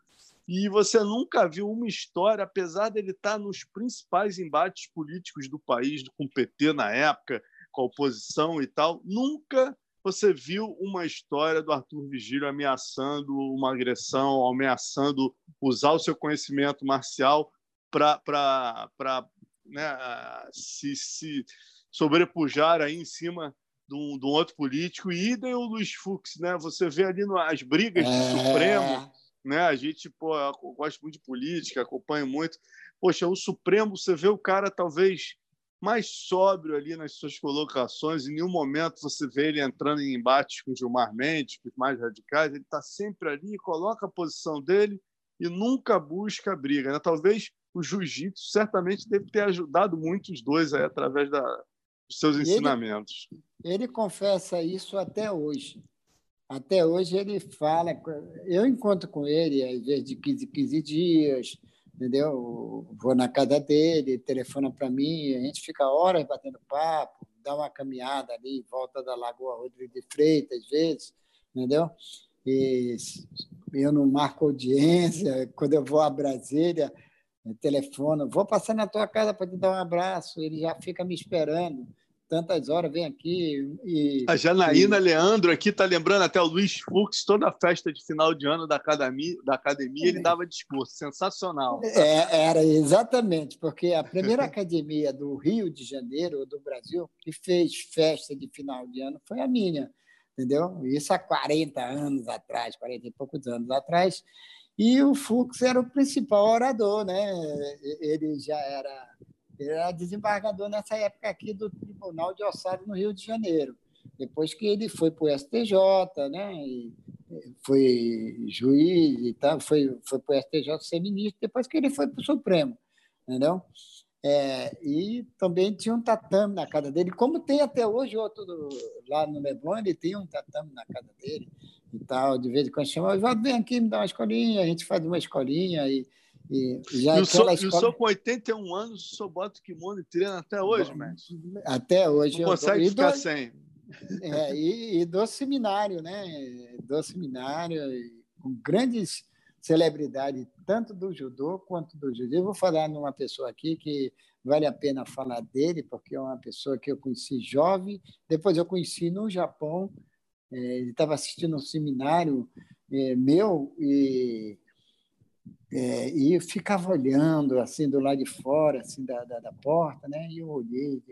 e você nunca viu uma história, apesar dele estar nos principais embates políticos do país, com o PT na época, com a oposição e tal, nunca você viu uma história do Arthur Vigílio ameaçando uma agressão, ameaçando usar o seu conhecimento marcial para né, se, se sobrepujar aí em cima de um, de um, outro político. E daí o Luiz Fux, né? Você vê ali no, as brigas do é... Supremo né? A gente, pô, eu gosto muito de política, acompanho muito. Poxa, o Supremo, você vê o cara talvez mais sóbrio ali nas suas colocações, em nenhum momento você vê ele entrando em embates com Gilmar Mendes, com os mais radicais, ele está sempre ali, coloca a posição dele e nunca busca briga. Né? Talvez o jiu-jitsu certamente deve ter ajudado muito os dois aí, através da, dos seus ensinamentos. Ele, ele confessa isso até hoje. Até hoje ele fala, eu encontro com ele às vezes de 15 15 dias, entendeu? Vou na casa dele, telefona para mim, a gente fica horas batendo papo, dá uma caminhada ali em volta da Lagoa Rodrigo de Freitas, às vezes, entendeu? E eu não marco audiência, quando eu vou a Brasília, telefono, vou passar na tua casa para te dar um abraço, ele já fica me esperando tantas horas, vem aqui e... A Janaína e... Leandro aqui está lembrando até o Luiz Fux, toda a festa de final de ano da academia, da academia ele dava discurso, sensacional. É, era, exatamente, porque a primeira academia do Rio de Janeiro, do Brasil, que fez festa de final de ano foi a minha, entendeu? Isso há 40 anos atrás, 40 e poucos anos atrás, e o Fux era o principal orador, né? Ele já era ele era desembargador nessa época aqui do Tribunal de Ossado, no Rio de Janeiro. Depois que ele foi para o STJ, né? E foi juiz e tal, foi, foi para o STJ ser ministro, depois que ele foi para o Supremo, entendeu? É, e também tinha um tatame na casa dele, como tem até hoje outro do, lá no Leblon, ele tem um tatame na casa dele e tal, de vez em quando chama, vem aqui me dá uma escolinha, a gente faz uma escolinha e e, já e, o senhor, escola... e o senhor, com 81 anos, o senhor bota o kimono e treina até hoje, mestre? Até hoje. Não consegue ficar do... sem. É, e, e, do seminário, né? Do seminário, com grandes celebridades, tanto do judô quanto do judô. Eu vou falar numa pessoa aqui que vale a pena falar dele, porque é uma pessoa que eu conheci jovem, depois eu conheci no Japão, é, ele estava assistindo um seminário é, meu e é, e ficava olhando assim do lado de fora assim da, da, da, porta, né? E eu olhei.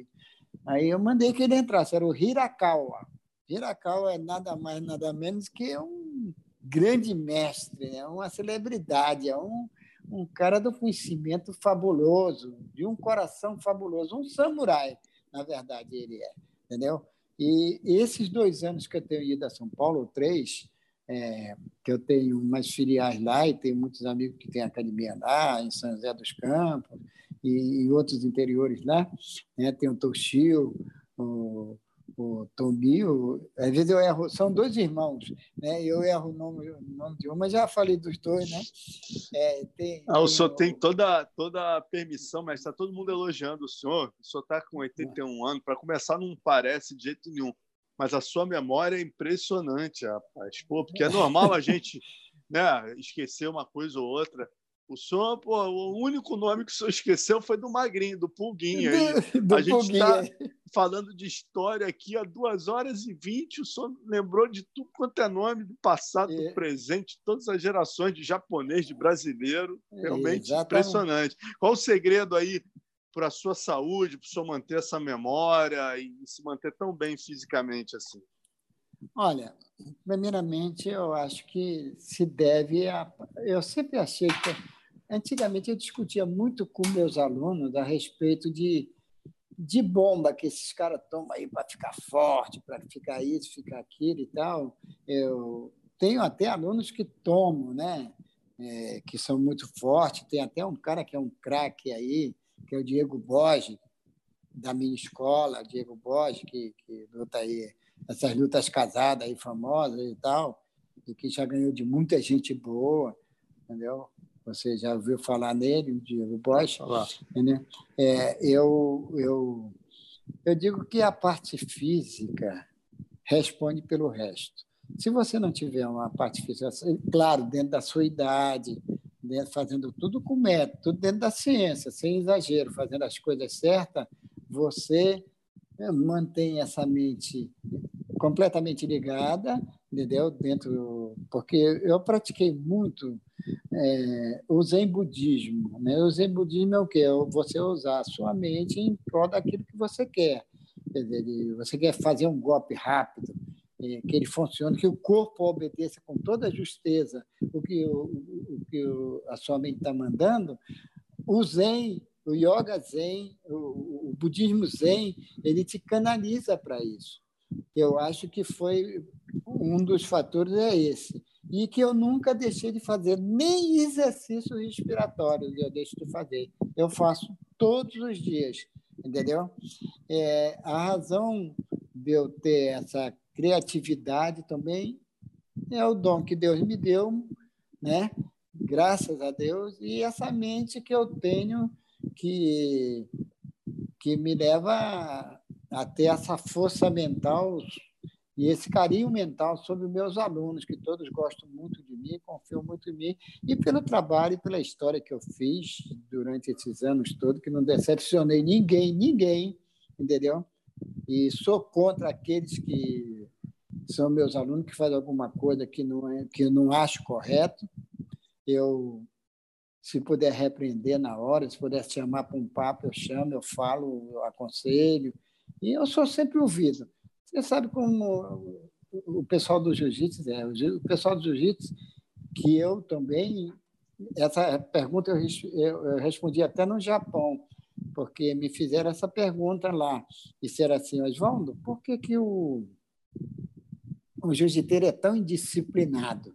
Aí eu mandei que ele entrasse. Era o Hirakawa. Hirakawa é nada mais nada menos que um grande mestre, né? Uma celebridade, é um um cara do conhecimento fabuloso, de um coração fabuloso, um samurai, na verdade ele é, entendeu? E esses dois anos que eu tenho ido a São Paulo, três, é, que eu tenho umas filiais lá e tenho muitos amigos que têm academia lá, em São José dos Campos e, e outros interiores lá. Né? Tem o Toshio, o, o Tomil, às vezes eu erro, são dois irmãos, né? Eu erro o nome, o nome de um, mas já falei dos dois, né? É, tem, ah, o senhor tem toda, toda a permissão, mas está todo mundo elogiando o senhor. O senhor está com 81 anos, para começar, não parece de jeito nenhum mas a sua memória é impressionante, rapaz. Pô, porque é normal a gente né, esquecer uma coisa ou outra. O senhor, pô, o único nome que o senhor esqueceu foi do Magrinho, do Pulguinho. Do, do a gente está falando de história aqui há duas horas e vinte. O senhor lembrou de tudo quanto é nome, do passado, do é. presente, de todas as gerações de japonês, de brasileiro. Realmente é, impressionante. Qual o segredo aí para a sua saúde, para o senhor manter essa memória e se manter tão bem fisicamente assim? Olha, primeiramente, eu acho que se deve a. Eu sempre achei que. Antigamente, eu discutia muito com meus alunos a respeito de, de bomba que esses caras tomam aí para ficar forte, para ficar isso, ficar aquilo e tal. Eu tenho até alunos que tomam, né? É, que são muito fortes. Tem até um cara que é um craque aí, que é o Diego Borges, da minha escola, Diego Borges, que, que luta aí, essas lutas casadas aí famosas e tal, e que já ganhou de muita gente boa, entendeu? Você já ouviu falar nele, o Diego Borges? Né? É, eu, eu, eu digo que a parte física responde pelo resto. Se você não tiver uma parte física, claro, dentro da sua idade, fazendo tudo com método, tudo dentro da ciência, sem exagero, fazendo as coisas certas, você né, mantém essa mente completamente ligada, entendeu? Dentro, porque eu pratiquei muito é, o Zen budismo, né? O Zen budismo é o quê? É você usar a sua mente em prol daquilo que você quer. Quer dizer, você quer fazer um golpe rápido, que ele funcione, que o corpo obedeça com toda a justeza o que, o, o que a sua mente está mandando, o Zen, o Yoga Zen, o, o budismo Zen, ele te canaliza para isso. Eu acho que foi um dos fatores é esse. E que eu nunca deixei de fazer, nem exercício respiratório eu deixo de fazer. Eu faço todos os dias, entendeu? É, a razão de eu ter essa criatividade também é o dom que Deus me deu, né? Graças a Deus e essa mente que eu tenho que que me leva a, ter essa força mental e esse carinho mental sobre os meus alunos, que todos gostam muito de mim, confiam muito em mim, e pelo trabalho e pela história que eu fiz durante esses anos todos, que não decepcionei ninguém, ninguém, entendeu? E sou contra aqueles que são meus alunos que fazem alguma coisa que não é, que eu não acho correto. Eu, se puder repreender na hora, se puder chamar para um papo, eu chamo, eu falo, eu aconselho. E eu sou sempre ouvido. Você sabe como o pessoal do jiu-jitsu é, o pessoal do jiu-jitsu que eu também essa pergunta eu, respondi até no Japão porque me fizeram essa pergunta lá. Disseram assim, Oswaldo, por que, que o, o jiu-jiteiro é tão indisciplinado?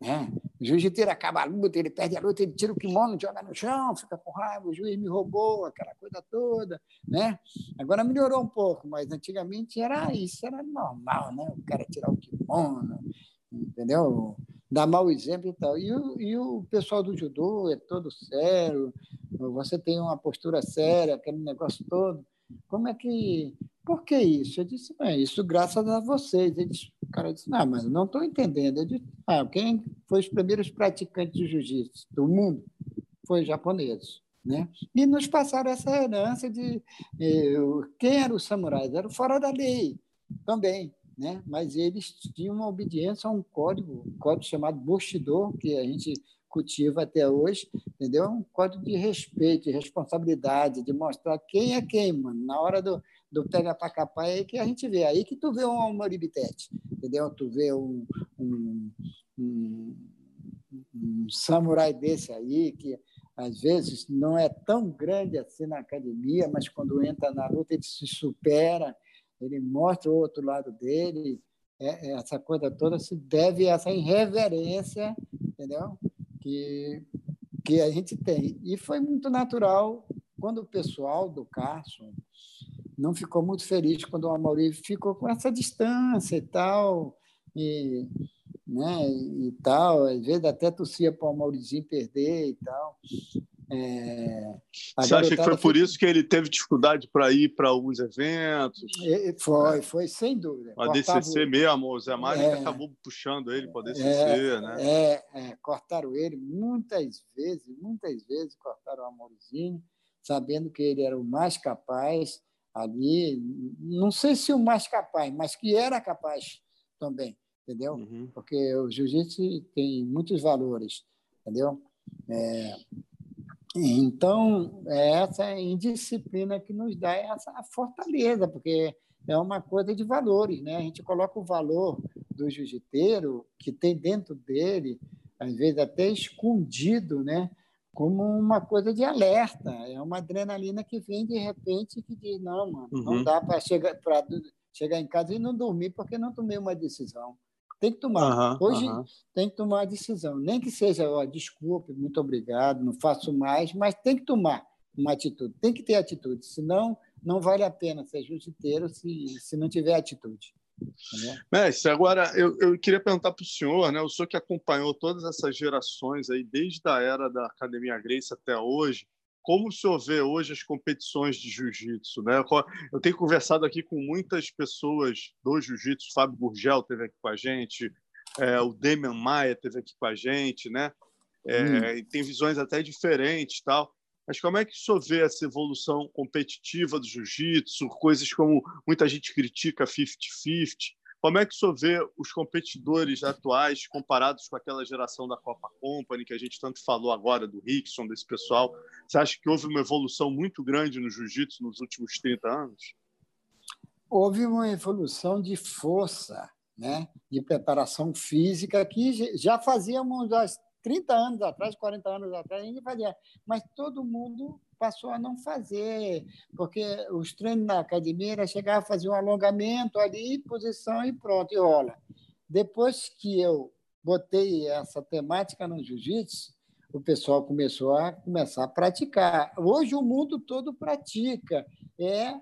Né? O jiu-jiteiro acaba a luta, ele perde a luta, ele tira o kimono, joga no chão, fica com raiva, o juiz me roubou, aquela coisa toda. Né? Agora melhorou um pouco, mas antigamente era isso, era normal, né? o cara tirar o kimono, entendeu? Dar mau exemplo e tal. E o, e o pessoal do judô é todo sério, você tem uma postura séria, aquele negócio todo. Como é que. Por que isso? Eu disse, isso graças a vocês. Disse, o cara disse, não, mas não estou entendendo. Eu disse, ah, quem foi os primeiros praticantes de jiu-jitsu do mundo? Foi japoneses. Né? E nos passaram essa herança de eh, quem eram os samurais? Eram fora da lei também, né? mas eles tinham uma obediência a um código, um código chamado Bushido, que a gente cultiva até hoje, entendeu? Um código de respeito, de responsabilidade, de mostrar quem é quem, mano. Na hora do, do pega para capar é que a gente vê. Aí que tu vê um Moribitete, entendeu? Tu vê um, um, um, um samurai desse aí que às vezes não é tão grande assim na academia, mas quando entra na luta ele se supera, ele mostra o outro lado dele. É, é essa coisa toda se deve a essa irreverência, entendeu? Que que a gente tem. E foi muito natural quando o pessoal do Carson não ficou muito feliz quando o Amaury ficou com essa distância e tal, e, né, e tal, às vezes até torcia para o Amauryzinho perder e tal. É, Você acha que foi por isso que ele teve dificuldade para ir para alguns eventos? Foi, foi, sem dúvida. A DCC mesmo, o Zé Mário é, acabou puxando ele para a DCC, é, né? É, é, cortaram ele muitas vezes, muitas vezes cortaram o Amorzinho, sabendo que ele era o mais capaz ali, não sei se o mais capaz, mas que era capaz também, entendeu? Uhum. Porque o jiu-jitsu tem muitos valores, entendeu? É, então, é essa indisciplina que nos dá essa fortaleza, porque é uma coisa de valores, né? A gente coloca o valor do jiu-jiteiro que tem dentro dele, às vezes até escondido, né? Como uma coisa de alerta. É uma adrenalina que vem de repente que diz: não, mano, uhum. não dá para chegar, chegar em casa e não dormir porque não tomei uma decisão. Tem que tomar. Uhum, Hoje uhum. tem que tomar a decisão. Nem que seja, ó, desculpe, muito obrigado, não faço mais, mas tem que tomar uma atitude. Tem que ter atitude, senão não vale a pena ser justiceiro se, se não tiver atitude. Mestre, agora eu, eu queria perguntar para o senhor, né? O senhor que acompanhou todas essas gerações aí, desde a era da Academia Grace até hoje, como o senhor vê hoje as competições de jiu-jitsu? Né? Eu tenho conversado aqui com muitas pessoas do jiu-jitsu, Fábio Gurgel teve aqui com a gente, é, o Demian Maia teve aqui com a gente, né? É, hum. Tem visões até diferentes tal. Mas como é que o senhor vê essa evolução competitiva do jiu-jitsu, coisas como muita gente critica 50-50? Como é que o senhor vê os competidores atuais comparados com aquela geração da Copa Company, que a gente tanto falou agora, do Rickson, desse pessoal? Você acha que houve uma evolução muito grande no jiu-jitsu nos últimos 30 anos? Houve uma evolução de força, né? de preparação física, que já fazíamos as 30 anos atrás, 40 anos atrás, a gente fazia, mas todo mundo passou a não fazer, porque os treinos na academia era chegar a fazer um alongamento ali, posição e pronto, e olha. Depois que eu botei essa temática no jiu-jitsu, o pessoal começou a começar a praticar. Hoje o mundo todo pratica. É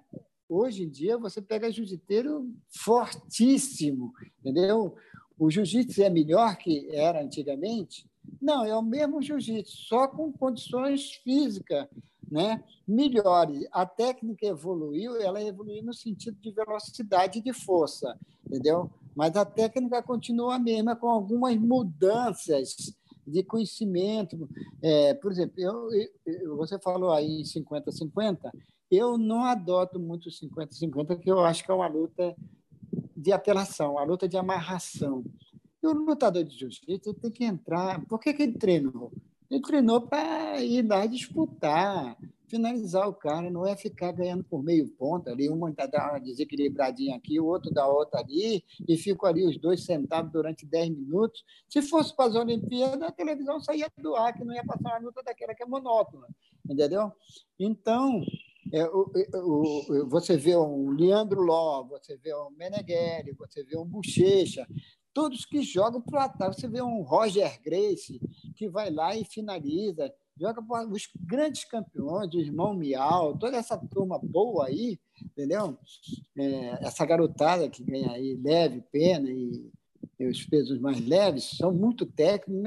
hoje em dia você pega jiu-jiteiro fortíssimo, entendeu? O jiu-jitsu é melhor que era antigamente? Não, é o mesmo jiu-jitsu, só com condições físicas né, melhores. A técnica evoluiu, ela evoluiu no sentido de velocidade e de força, entendeu? Mas a técnica continua a mesma, com algumas mudanças de conhecimento. É, por exemplo, eu, eu, você falou aí em 50-50, eu não adoto muito 50-50, porque eu acho que é uma luta de apelação, uma luta de amarração. E o lutador de jiu-jitsu tem que entrar. Por que, que ele treinou? Ele treinou para ir lá disputar, finalizar o cara, não é ficar ganhando por meio ponto ali, uma dá uma desequilibradinha aqui, o outro dá outra ali, e ficam ali os dois sentados durante 10 minutos. Se fosse para as Olimpíadas, a televisão saía do ar, que não ia passar uma luta daquela que é monótona, entendeu? Então, é, o, o, você vê um Leandro Ló, você vê um Meneghelli, você vê um Bochecha, todos que jogam para o ataque. Você vê um Roger Grace, que vai lá e finaliza, joga para os grandes campeões, o irmão Miau, toda essa turma boa aí, entendeu? É, essa garotada que ganha aí leve, pena e, e os pesos mais leves, são muito técnicos,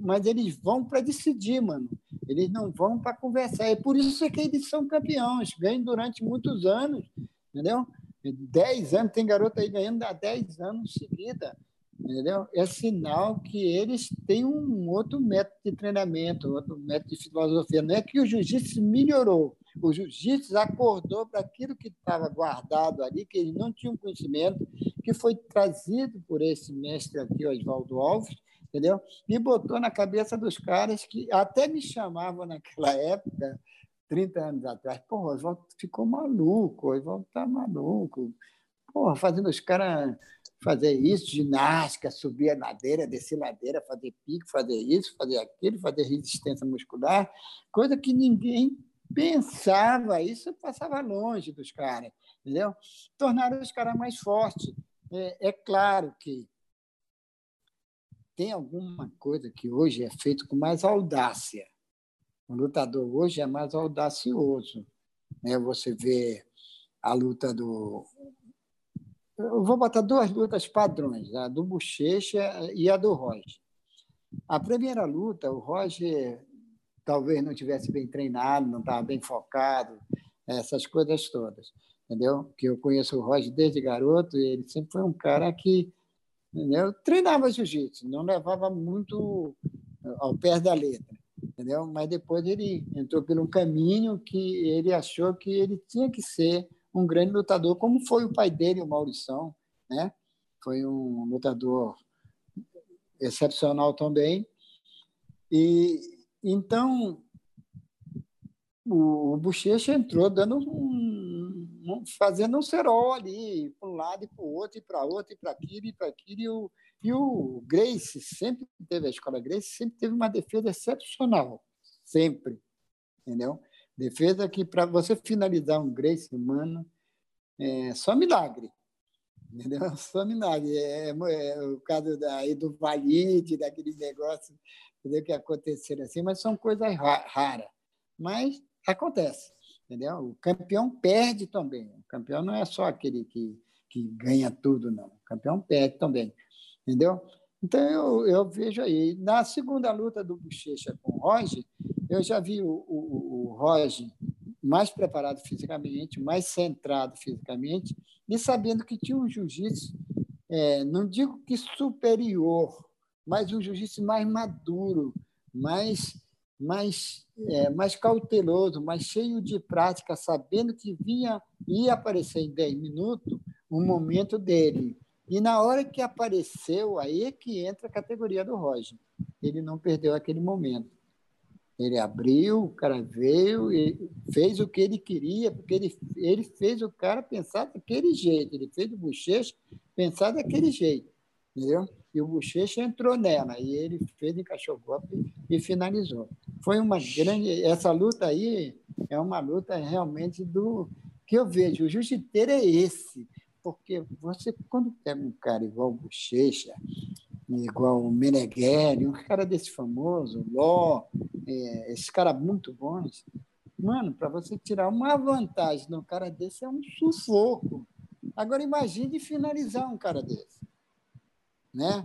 mas, eles vão para decidir, mano. Eles não vão para conversar. É por isso é que eles são campeões, ganham durante muitos anos, entendeu? Dez anos, tem garoto aí ganhando há dez anos seguida entendeu? É sinal que eles têm um outro método de treinamento, outro método de filosofia. Não é que o jiu-jitsu melhorou, o jiu-jitsu acordou para aquilo que estava guardado ali, que eles não tinham conhecimento, que foi trazido por esse mestre aqui, Oswaldo Alves, entendeu? E botou na cabeça dos caras que até me chamavam naquela época, 30 anos atrás, pô, Oswaldo ficou maluco, Oswaldo tá maluco, porra, fazendo os caras fazer isso, ginástica, subir a ladeira, descer a ladeira, fazer pico, fazer isso, fazer aquilo, fazer resistência muscular, coisa que ninguém pensava, isso passava longe dos caras, entendeu? Tornaram os caras mais fortes. É, é claro que tem alguma coisa que hoje é feito com mais audácia. O lutador hoje é mais audacioso. Né? Você vê a luta do. Eu vou botar duas lutas padrões, a do Bochecha e a do Roger. A primeira luta, o Roger talvez não tivesse bem treinado, não estava bem focado, essas coisas todas, entendeu? Que eu conheço o Roger desde garoto e ele sempre foi um cara que entendeu? treinava jiu-jitsu, não levava muito ao pé da letra, entendeu? Mas depois ele entrou por um caminho que ele achou que ele tinha que ser um grande lutador, como foi o pai dele, o Maurição, né? Foi um lutador excepcional também. E então o, o Bochecha entrou dando um, um, fazendo um cerol ali, para um lado e para o outro, e para outro, e para aquilo, e para aquilo. E o, e o Grace sempre teve, a escola Grace sempre teve uma defesa excepcional, sempre, entendeu? Defesa que, para você finalizar um Grace humano, é só milagre, entendeu? Só milagre. É, é o caso daí do Valide, daquele negócio entendeu? que aconteceram assim, mas são coisas raras. Mas acontece, entendeu? O campeão perde também. O campeão não é só aquele que, que ganha tudo, não. O campeão perde também, entendeu? Então, eu, eu vejo aí. Na segunda luta do Bochecha com o Roger, eu já vi o, o, o Roger mais preparado fisicamente, mais centrado fisicamente, e sabendo que tinha um jiu-jitsu, é, não digo que superior, mas um jiu-jitsu mais maduro, mais mais, é, mais cauteloso, mais cheio de prática, sabendo que vinha ia aparecer em 10 minutos o momento dele. E na hora que apareceu, aí é que entra a categoria do Roger. Ele não perdeu aquele momento. Ele abriu, o cara veio e fez o que ele queria, porque ele, ele fez o cara pensar daquele jeito, ele fez o bochecha pensar daquele jeito, entendeu? E o Bochecha entrou nela, e ele fez, encaixou o golpe e finalizou. Foi uma grande. Essa luta aí é uma luta realmente do que eu vejo. O jiu-jiteiro é esse, porque você, quando pega um cara igual o Bochecha, igual o Meneghelli, um cara desse famoso, Ló, é, esses caras muito bons, mano, para você tirar uma vantagem num cara desse é um sufoco. Agora imagine finalizar um cara desse né?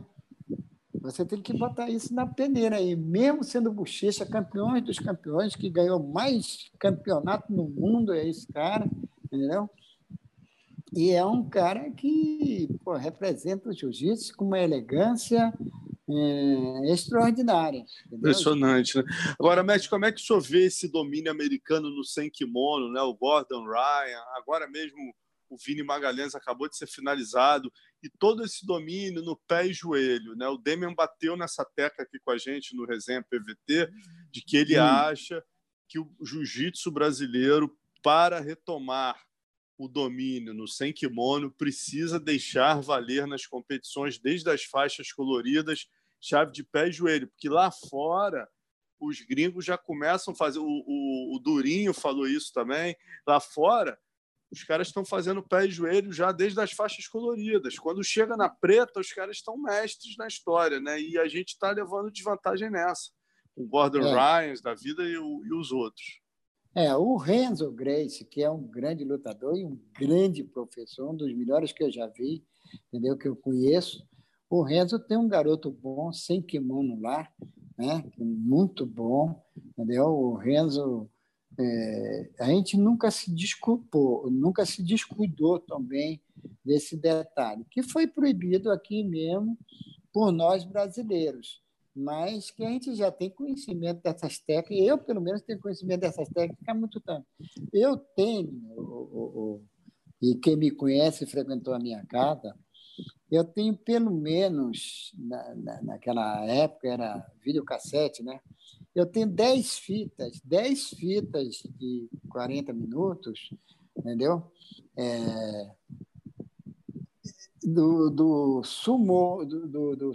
Você tem que botar isso na peneira aí, mesmo sendo bochecha, campeões dos campeões, que ganhou mais campeonato no mundo, é esse cara, entendeu? E é um cara que pô, representa o jiu-jitsu com uma elegância é, extraordinária. Entendeu? Impressionante, né? Agora, Mestre, como é que o senhor vê esse domínio americano no sem kimono, né? O Gordon Ryan, agora mesmo o Vini Magalhães acabou de ser finalizado, e todo esse domínio no pé e joelho. Né? O Demian bateu nessa tecla aqui com a gente no Resenha PVT, de que ele hum. acha que o jiu-jitsu brasileiro, para retomar o domínio no sem kimono, precisa deixar valer nas competições, desde as faixas coloridas, chave de pé e joelho, porque lá fora os gringos já começam a fazer. O, o, o Durinho falou isso também. Lá fora, os caras estão fazendo pé e joelho já desde as faixas coloridas. Quando chega na preta, os caras estão mestres na história, né? E a gente está levando desvantagem nessa. O Gordon é. Ryan da vida e, o, e, os outros. É, o Renzo Grace, que é um grande lutador e um grande professor, um dos melhores que eu já vi, entendeu? Que eu conheço. O Renzo tem um garoto bom, sem kimono lá, né? Muito bom, entendeu? O Renzo é, a gente nunca se desculpou, nunca se descuidou também desse detalhe, que foi proibido aqui mesmo por nós brasileiros, mas que a gente já tem conhecimento dessas técnicas, eu, pelo menos, tenho conhecimento dessas técnicas há muito tempo. Eu tenho, o, o, e quem me conhece frequentou a minha casa, Eu tenho pelo menos, na, na, naquela época era videocassete, né? Eu tenho 10 fitas, 10 fitas de 40 minutos, entendeu? É, do, do sumo, do, do, do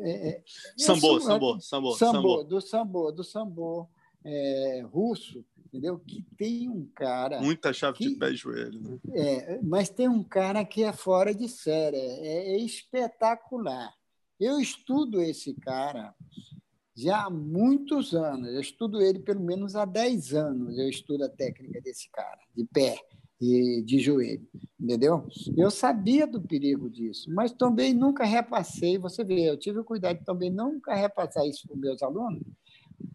é, é, sambo, sambo, sambo, sambo, do sambo, do sambo é, russo, entendeu? Que tem um cara. Muita chave que, de pé e joelho. Né? É, mas tem um cara que é fora de série, é, é espetacular. Eu estudo esse cara já há muitos anos. Eu estudo ele pelo menos há 10 anos. Eu estudo a técnica desse cara, de pé e de joelho, entendeu? Eu sabia do perigo disso, mas também nunca repassei. Você vê, eu tive o cuidado de também nunca repassar isso para os meus alunos,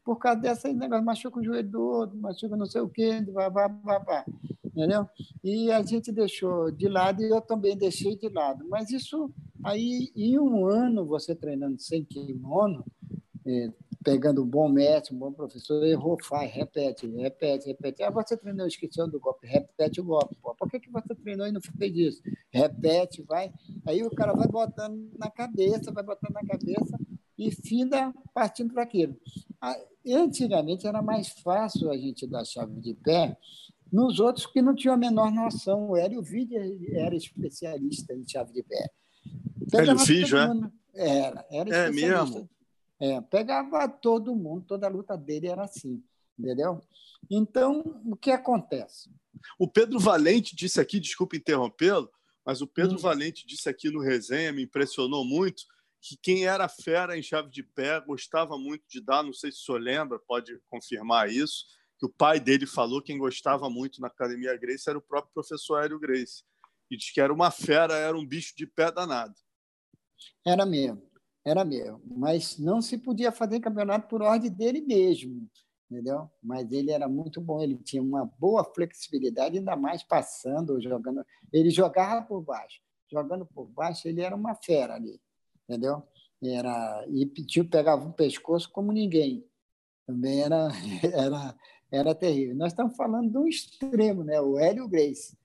por causa dessa negócio, machuca o joelho do outro, machuca não sei o quê, vá, vá, vá, entendeu? E a gente deixou de lado e eu também deixei de lado. Mas isso aí, em um ano, você treinando sem kimono, é, pegando um bom mestre, um bom professor, errou, faz, repete, repete, repete. Ah, você treinou, esqueceu do golpe, repete o golpe. Pô, por que, que você treinou e não fez isso? Repete, vai. Aí o cara vai botando na cabeça, vai botando na cabeça e finda partindo para aquilo. Ah, antigamente era mais fácil a gente dar chave de pé nos outros que não tinham a menor noção. O Hélio Vide era especialista em chave de pé. Hélio Vide, é? Era, era É mesmo? É, pegava todo mundo, toda a luta dele era assim, entendeu? Então, o que acontece? O Pedro Valente disse aqui, desculpe interrompê-lo, mas o Pedro hum. Valente disse aqui no resenha, me impressionou muito, que quem era fera em chave de pé gostava muito de dar, não sei se o senhor lembra, pode confirmar isso, que o pai dele falou quem gostava muito na Academia Grace era o próprio professor Aéreo Grace. E disse que era uma fera, era um bicho de pé danado. Era mesmo era meu, mas não se podia fazer campeonato por ordem dele mesmo, entendeu? Mas ele era muito bom, ele tinha uma boa flexibilidade, ainda mais passando, jogando. Ele jogava por baixo, jogando por baixo, ele era uma fera ali, entendeu? Era e tio pegava um pescoço como ninguém. Também era era era terrível. Nós estamos falando de um extremo, né? O Hélio Grace.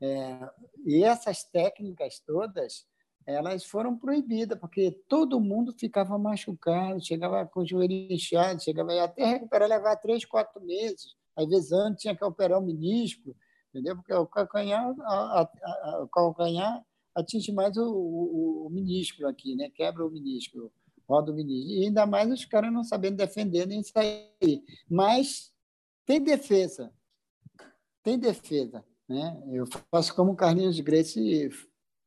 É, e essas técnicas todas elas foram proibidas, porque todo mundo ficava machucado, chegava com o joelho inchado, chegava até recuperar, levar três, quatro meses. Às vezes, antes tinha que operar o menisco, entendeu? Porque o calcanhar, a, a, a, o calcanhar atinge mais o, o, o menisco aqui, né? quebra o menisco, roda o menisco. E ainda mais os caras não sabendo defender nem sair. Mas tem defesa, tem defesa. Né? Eu faço como o Carlinhos Grace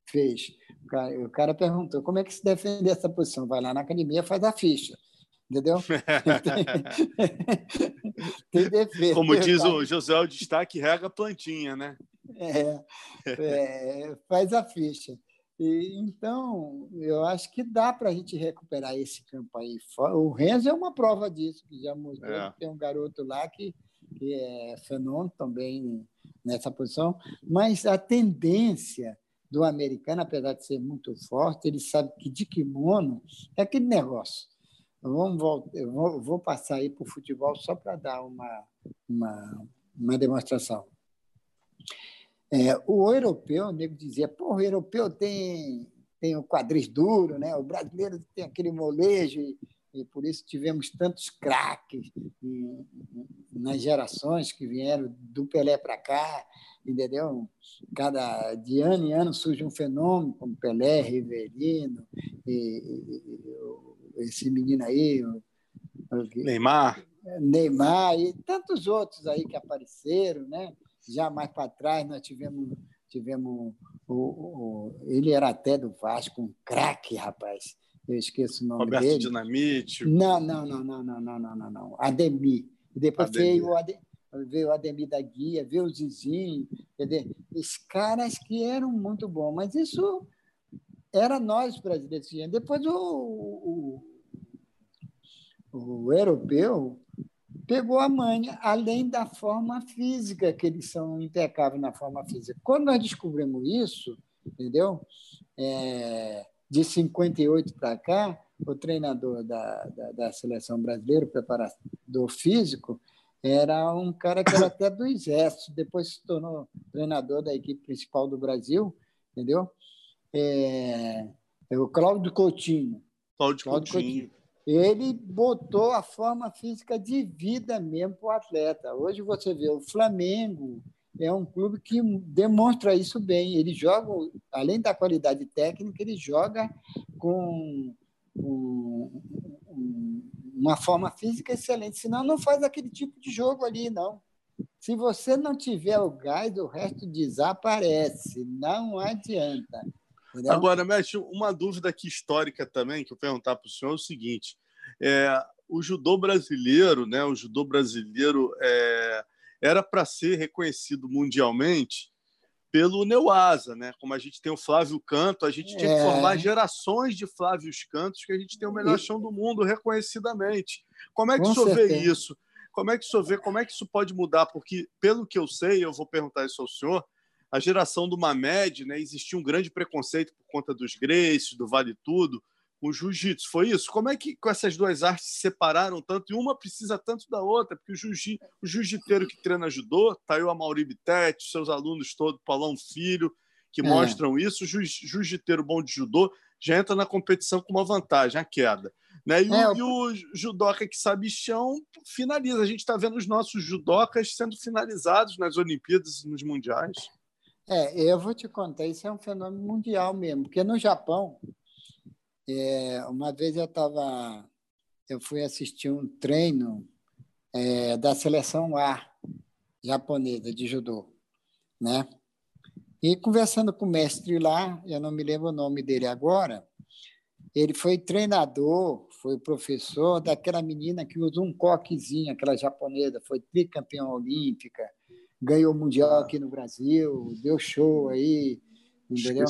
fez o cara, o cara perguntou como é que se defende essa posição. Vai lá na academia, faz a ficha. Entendeu? tem, defesa. Como diz o José o destaque, rega a plantinha, né? É, é, faz a ficha. E, então, eu acho que dá para a gente recuperar esse campo aí. O Renzo é uma prova disso, que já mostrou é. que tem um garoto lá que, que é fenômeno também nessa posição, mas a tendência do americano, apesar de ser muito forte, ele sabe que de kimono é aquele negócio. Vamos voltar, eu vou, vou passar aí para o futebol só para dar uma, uma, uma demonstração. É, o europeu, o nego dizia, pô, o europeu tem, tem o quadris duro, né? o brasileiro tem aquele molejo, e, e por isso tivemos tantos craques nas gerações que vieram do Pelé para cá, entendeu? Cada de ano em ano surge um fenômeno como Pelé, Riverino, e, e, esse menino aí, o, Neymar, Neymar e tantos outros aí que apareceram, né? Já mais para trás nós tivemos tivemos o, o, ele era até do Vasco, um craque, rapaz. Eu esqueço o nome Roberto dele. Dinamite. Não, não, não, não, não, não, não, não, não. Ademir. E depois Ademir. veio o Ademir ver o Ademir da Guia, ver o Zizinho, dizer, os caras que eram muito bons. Mas isso era nós brasileiros. Depois o, o, o europeu pegou a manha, além da forma física, que eles são impecáveis na forma física. Quando nós descobrimos isso, entendeu? É, de 58 para cá, o treinador da, da, da, seleção brasileira, o preparador físico, era um cara que era até do Exército, depois se tornou treinador da equipe principal do Brasil, entendeu? É, É o Cláudio Coutinho. Cláudio, Cláudio Coutinho. Coutinho. Ele botou a forma física de vida mesmo para o atleta. Hoje você vê o Flamengo, é um clube que demonstra isso bem. Ele joga, além da qualidade técnica, ele joga com, uma forma física excelente. Senão, não faz aquele tipo de jogo ali, não. Se você não tiver o gás, o resto desaparece. Não adianta. Entendeu? Agora, Mestre, uma dúvida aqui histórica também, que eu perguntar para o senhor é o seguinte: é, o judô brasileiro, né, o judô brasileiro é, era para ser reconhecido mundialmente pelo Neuasa, né? Como a gente tem o Flávio Canto, a gente tinha que é. formar gerações de Flávios Cantos que a gente tem o melhor chão do mundo reconhecidamente. Como é que Com o senhor certeza. vê isso? Como é que o senhor vê? Como é que isso pode mudar? Porque, pelo que eu sei, eu vou perguntar isso ao senhor, a geração do Mamed, né, existia um grande preconceito por conta dos Grace, do Vale Tudo, o jiu-jitsu. Foi isso? Como é que com essas duas artes se separaram tanto e uma precisa tanto da outra? Porque o, jiu o jiu-jiteiro que treina judô, tá aí o Amaury Bittetti, seus alunos todos, Paulão Filho, que é. mostram isso. O jiu-jiteiro bom de judô já entra na competição com uma vantagem, a queda. Né? E, é, o, e o judoca que sabe chão finaliza. A gente está vendo os nossos judocas sendo finalizados nas Olimpíadas e nos Mundiais. É, eu vou te contar, isso é um fenômeno mundial mesmo, porque no Japão é, uma vez eu estava, eu fui assistir um treino é, da seleção A japonesa de judô, né? E conversando com o mestre lá, eu não me lembro o nome dele agora, ele foi treinador, foi professor daquela menina que usou um coquezinho, aquela japonesa, foi tricampeã olímpica, ganhou o mundial aqui no Brasil, deu show aí, entendeu?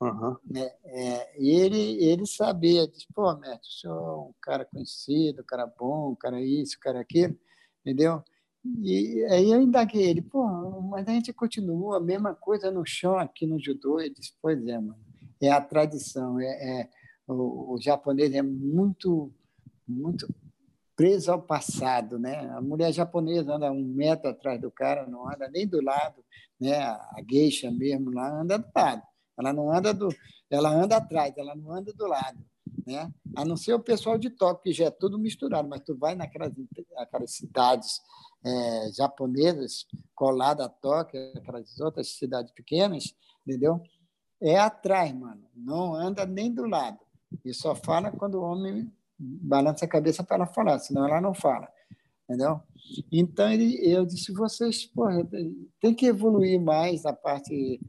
Uhum. É, é, e ele, ele sabia, disse, pô, mestre, o senhor é um cara conhecido, um cara bom, um cara isso, um cara aquilo, entendeu? E aí eu indaguei ele, pô, mas a gente continua a mesma coisa no chão aqui no judô. Ele disse, pois é, mano, é a tradição, é, é o, o, japonês é muito, muito preso ao passado, né? A mulher japonesa anda um metro atrás do cara, não anda nem do lado, né? A geisha mesmo lá anda do lado. Ela não anda do, ela anda atrás, ela não anda do lado, né? A não ser o pessoal de Tóquio que já é tudo misturado, mas tu vai naquelas aquelas cidades é, japonesas coladas a Tóquio, aquelas outras cidades pequenas, entendeu? É atrás, mano. Não anda nem do lado. E só fala quando o homem balança a cabeça para ela falar, senão ela não fala, entendeu? Então ele, eu disse vocês, porra, tem que evoluir mais a parte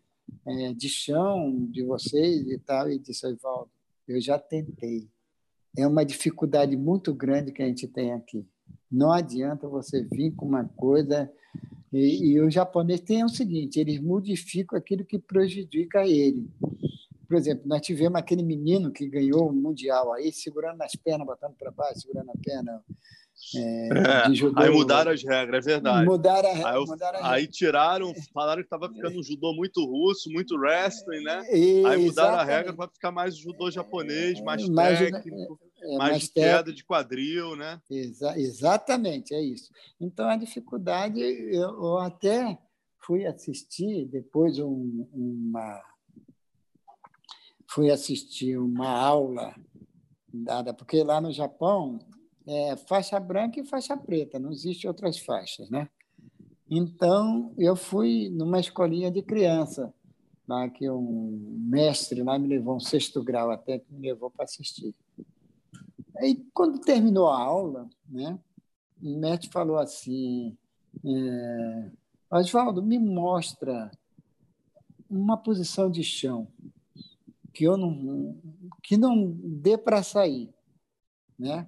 é, de chão de vocês e tal. E disse Oswaldo, eu já tentei. É uma dificuldade muito grande que a gente tem aqui. Não adianta você vir com uma coisa e, e o japonês tem o seguinte, eles modificam aquilo que prejudica ele. Por exemplo, nós tivemos aquele menino que ganhou o Mundial aí, segurando nas pernas, botando para baixo, segurando a perna. É, é, judô, aí mudaram as regras, é verdade. Mudaram, a, aí, mudaram aí tiraram, falaram que estava ficando um judô muito russo, muito wrestling, né? E, aí mudaram exatamente. a regra para ficar mais judô japonês, mais, mais técnico, é, mais, mais queda de quadril, né? Exa exatamente, é isso. Então a dificuldade, eu, eu até fui assistir depois um, uma fui assistir uma aula dada, porque lá no Japão é faixa branca e faixa preta, não existe outras faixas, né? Então, eu fui numa escolinha de criança, lá que um mestre lá me levou um sexto grau até que me levou para assistir. Aí, quando terminou a aula, né, o mestre falou assim, é, Oswaldo, me mostra uma posição de chão que eu não que não dê para sair, né?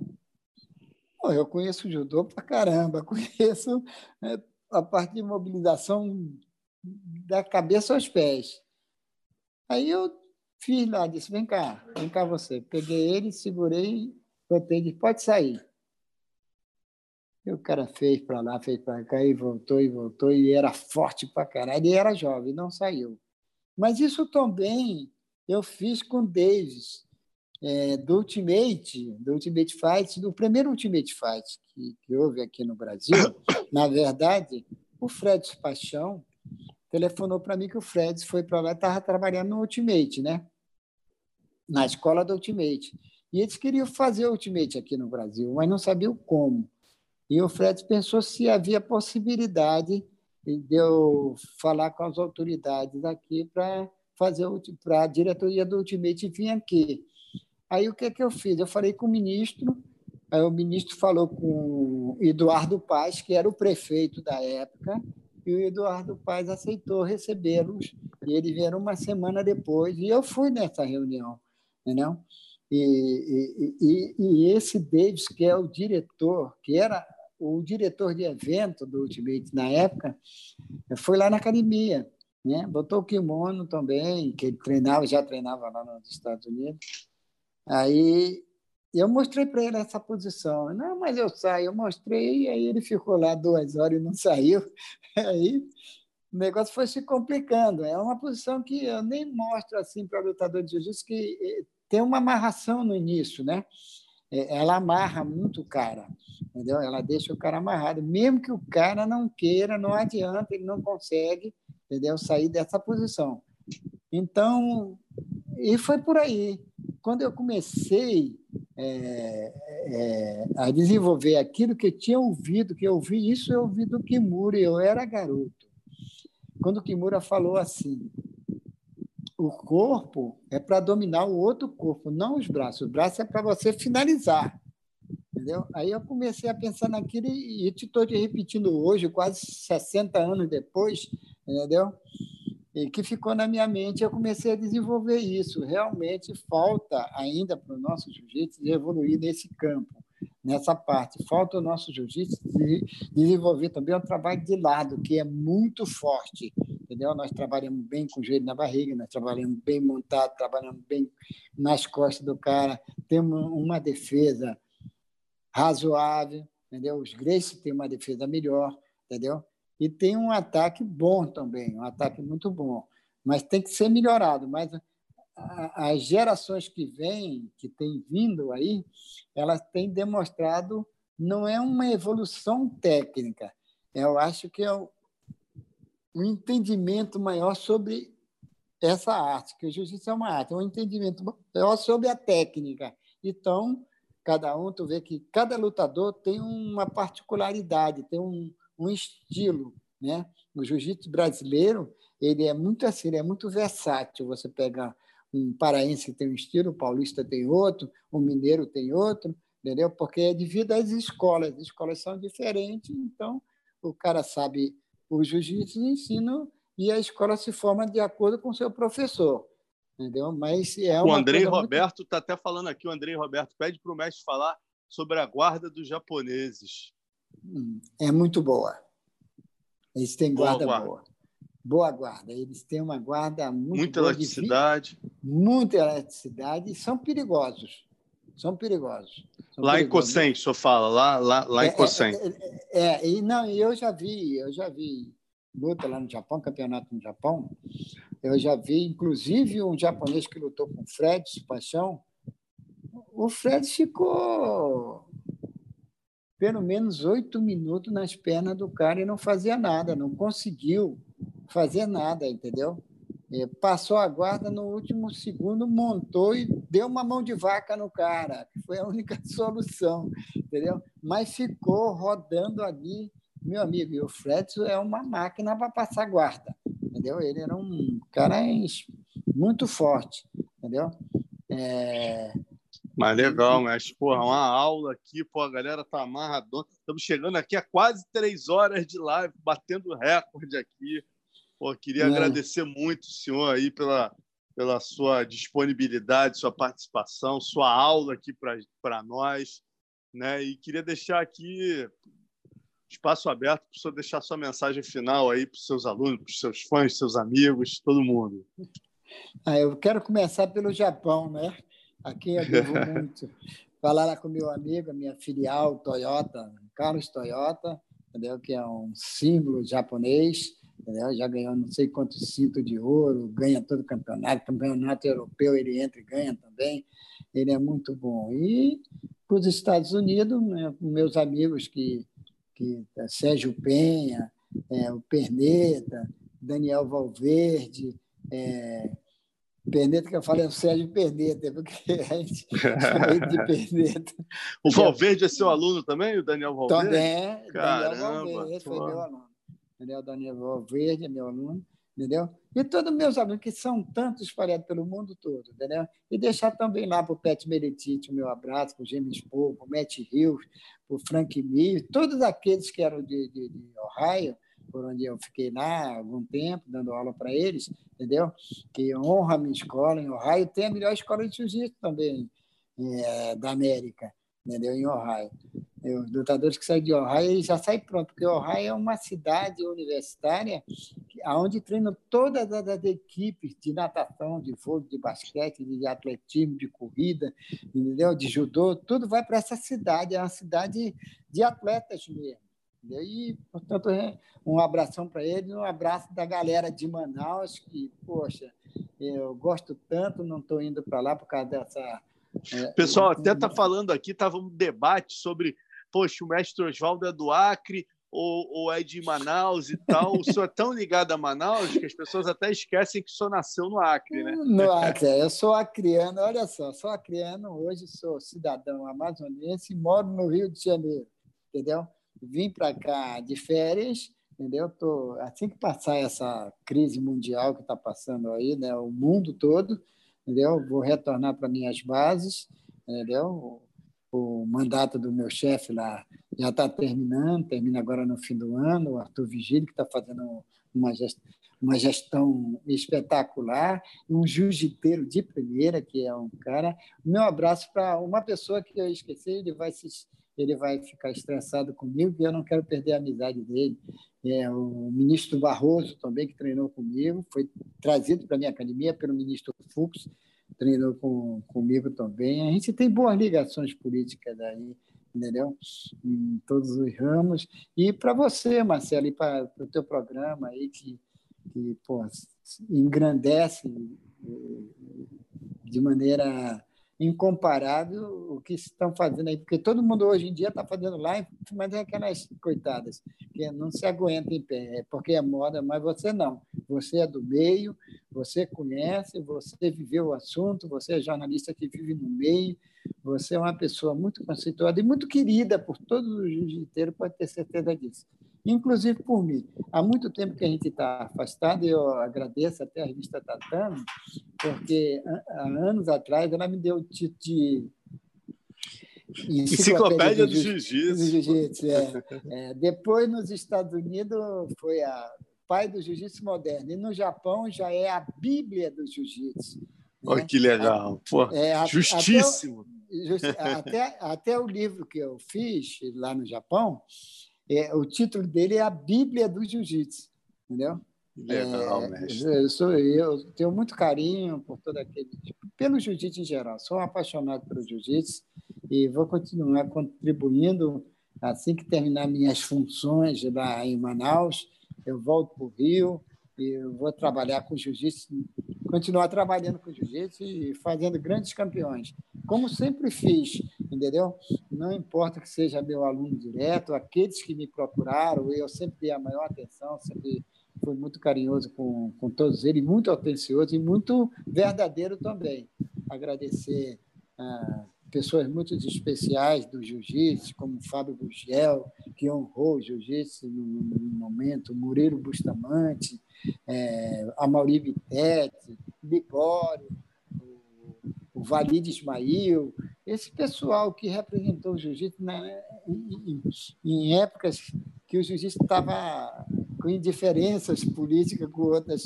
Eu conheço judô para caramba, conheço né, a parte de mobilização da cabeça aos pés. Aí eu fiz lá, disse: vem cá, vem cá você. Peguei ele, segurei, botei, disse: pode sair. E o cara fez para lá, fez para cá, e voltou, e voltou, e era forte para caralho, e era jovem, não saiu. Mas isso também eu fiz com Davis, é, do Ultimate, do Ultimate Fight, do primeiro Ultimate Fight que, que houve aqui no Brasil. Na verdade, o Fred Paixão telefonou para mim que o Fred foi para lá e estava trabalhando no Ultimate, né? na escola do Ultimate. E eles queriam fazer o Ultimate aqui no Brasil, mas não sabiam como. E o Fred pensou se havia possibilidade de eu falar com as autoridades aqui para fazer para a diretoria do Ultimate vir aqui. Aí o que, é que eu fiz? Eu falei com o ministro, aí o ministro falou com Eduardo Paz, que era o prefeito da época, e o Eduardo Paz aceitou recebê-los. E eles vieram uma semana depois, e eu fui nessa reunião. Entendeu? E, e, e, esse Davis, que é o diretor, que era o diretor de evento do Ultimate na época, foi lá na academia, né? botou o kimono também, que ele treinava, já treinava lá nos Estados Unidos. Aí eu mostrei para ele essa posição. Não, mas eu saio. Eu mostrei, e aí ele ficou lá duas horas e não saiu. Aí o negócio foi se complicando. É uma posição que eu nem mostro assim para lutador de jiu-jitsu, que eh, tem uma amarração no início, né? É, ela amarra muito o cara, entendeu? Ela deixa o cara amarrado, mesmo que o cara não queira, não adianta, ele não consegue, entendeu? Sair dessa posição. Então, e foi por aí. Quando eu comecei é, é, a desenvolver aquilo que eu tinha ouvido, que eu ouvi isso, eu ouvi do Kimura, eu era garoto. Quando o Kimura falou assim, o corpo é para dominar o outro corpo, não os braços. O braço é para você finalizar. Entendeu? Aí eu comecei a pensar naquilo e estou repetindo hoje, quase 60 anos depois, entendeu? E que ficou na minha mente, eu comecei a desenvolver isso. Realmente falta ainda para o nosso jiu-jitsu evoluir nesse campo nessa parte. Falta o nosso jiu-jitsu desenvolver também um trabalho de lado, que é muito forte. Entendeu? Nós trabalhamos bem com o joelho na barriga, nós trabalhamos bem montado, trabalhamos bem nas costas do cara, temos uma defesa razoável, entendeu? Os Gracie têm uma defesa melhor, entendeu? E tem um ataque bom também, um ataque muito bom, mas tem que ser melhorado. Mas as gerações que vêm, que têm vindo aí, elas têm demonstrado não é uma evolução técnica, eu acho que é um entendimento maior sobre essa arte, que o jiu-jitsu é uma arte, é um entendimento maior sobre a técnica. Então, cada um, tu vê que cada lutador tem uma particularidade, tem um, um estilo, né? O jiu-jitsu brasileiro, ele é muito assim, ele é muito versátil. Você pega um paraense tem um estilo, o paulista tem outro, o mineiro tem outro, entendeu? Porque é devido às escolas, as escolas são diferentes, então o cara sabe o jiu-jitsu e ensina e a escola se forma de acordo com o seu professor, entendeu? Mas é o Andrei Roberto está muito... até falando aqui, o Andrei Roberto pede para o mestre falar sobre a guarda dos japoneses. É muito boa. Eles têm guarda boa. boa boa guarda. Eles têm uma guarda muito muita eletricidade, muita eletricidade e são perigosos. São perigosos. São lá perigosos. em Cossém, o senhor fala, lá, lá, lá em é, Cossém. É, é, é, e não, eu já vi, eu já vi luta lá no Japão, campeonato no Japão. Eu já vi, inclusive, um japonês que lutou com o Fred, Paixão. O Fred ficou pelo menos oito minutos nas pernas do cara e não fazia nada, não conseguiu fazer nada, entendeu? É, passou a guarda no último segundo, montou e deu uma mão de vaca no cara, foi a única solução, entendeu? Mas ficou rodando ali, meu amigo, e o Fred é uma máquina para passar guarda, entendeu? Ele era um cara muito forte, entendeu? É... Mas legal, mas, porra, uma aula aqui, pô, a galera tá amarradona. Estamos chegando aqui a quase três horas de live, batendo recorde aqui. Pô, queria é. agradecer muito o senhor aí pela, pela sua disponibilidade, sua participação, sua aula aqui para nós. Né? E queria deixar aqui espaço aberto para o senhor deixar sua mensagem final aí para os seus alunos, para os seus fãs, seus amigos, todo mundo. Ah, eu quero começar pelo Japão, né? Aqui eu devo muito. Falar com meu amigo, minha filial Toyota, Carlos Toyota, entendeu? que é um símbolo japonês entendeu? já ganhou não sei quantos cintos de ouro, ganha todo o campeonato, campeonato europeu ele entra e ganha também, ele é muito bom. E para os Estados Unidos, né, meus amigos que, que é Sérgio Penha, é, o Perneta, Daniel Valverde, é, Perneta que eu falei é o Sérgio Perneta, porque a gente chama ele de Perneta. O Valverde é seu aluno também, o Daniel Valverde? Também, Caramba, Daniel Valverde, foi meu aluno. Daniel, Daniel Valverde é meu aluno, entendeu? E todos meus alunos, que são tantos espalhados pelo mundo todo, entendeu? E deixar também lá para o Pet Meretite o meu abraço, para o James Paul, para o Matt Hills, para o Frank Mir, todos aqueles que eram de, de, de Ohio, por onde eu fiquei lá algum tempo, dando aula para eles, entendeu? Que honra a minha escola em Ohio. Tem a melhor escola de jiu-jitsu também é, da América, entendeu? Em Ohio. Os lutadores que saem de Ohio, eles já saem pronto, porque Ohio é uma cidade universitária onde treinam todas as equipes de natação, de vôlei, de basquete, de atletismo, de corrida, entendeu? de judô, tudo vai para essa cidade, é uma cidade de atletas mesmo. E, portanto, é um abração para ele, um abraço da galera de Manaus, que, poxa, eu gosto tanto, não estou indo para lá por causa dessa. É, Pessoal, até está falando aqui, estava um debate sobre, poxa, o mestre Oswaldo é do Acre ou, ou é de Manaus e tal. O senhor é tão ligado a Manaus que as pessoas até esquecem que o senhor nasceu no Acre, né? No Acre, eu sou acriano, olha só, sou acriano, hoje sou cidadão amazonense e moro no Rio de Janeiro, entendeu? Vim para cá de férias, entendeu? Tô, assim que passar essa crise mundial que está passando aí, né, o mundo todo, entendeu? Vou retornar para minhas bases, entendeu? O, o mandato do meu chefe lá já está terminando, termina agora no fim do ano, o Arthur Vigílio, que está fazendo uma gestão, uma gestão espetacular, um jiu-jiteiro de primeira, que é um cara. Meu abraço para uma pessoa que eu esqueci, ele vai se ele vai ficar estressado comigo e eu não quero perder a amizade dele. É, o ministro Barroso também, que treinou comigo, foi trazido para a minha academia pelo ministro Fux, treinou com, comigo também. A gente tem boas ligações políticas aí, entendeu? Em todos os ramos. E para você, Marcelo, e para o teu programa aí, que, que pô, engrandece eh, de maneira incomparável o que estão fazendo aí, porque todo mundo hoje em dia está fazendo live, mas é aquelas coitadas que não se aguentam em pé, é porque é moda, mas você não. Você é do meio, você conhece, você viveu o assunto, você é jornalista que vive no meio, você é uma pessoa muito conceituada e muito querida por todos os jiu-jiteiros, pode ter certeza disso inclusive por mim. Há muito tempo que a gente está afastado, eu agradeço até a revista Tatame, porque há anos atrás ela me deu o título de Enciclopédia do Jiu-Jitsu. Jiu é. é. Depois, nos Estados Unidos, foi a pai do Jiu-Jitsu moderno. E no Japão já é a Bíblia do Jiu-Jitsu. Né? Olha que legal. Pô, é, justíssimo. Até, até, até o livro que eu fiz lá no Japão, é, o título dele é a Bíblia do Jiu-Jitsu, entendeu? Legal, é. Eu, sou, eu tenho muito carinho por todo aquele pelo jiu-jitsu em geral. Sou apaixonado pelo jiu-jitsu e vou continuar contribuindo assim que terminar minhas funções lá em Manaus. Eu volto para o Rio e vou trabalhar com jiu-jitsu, continuar trabalhando com jiu-jitsu e fazendo grandes campeões, como sempre fiz, entendeu? Não importa que seja meu aluno direto, aqueles que me procuraram, eu sempre dei a maior atenção, sempre fui muito carinhoso com, com todos eles, muito atencioso e muito verdadeiro também. Agradecer a pessoas muito especiais do jiu-jitsu, como Fábio Bugiel, que honrou o jiu-jitsu no, no, momento, Murilo Bustamante, é, Amauri Vitete, Libório, o, o Valide Ismail, esse pessoal que representou o jiu-jitsu né, em, em, épocas que o jiu-jitsu estava com indiferenças políticas com outras,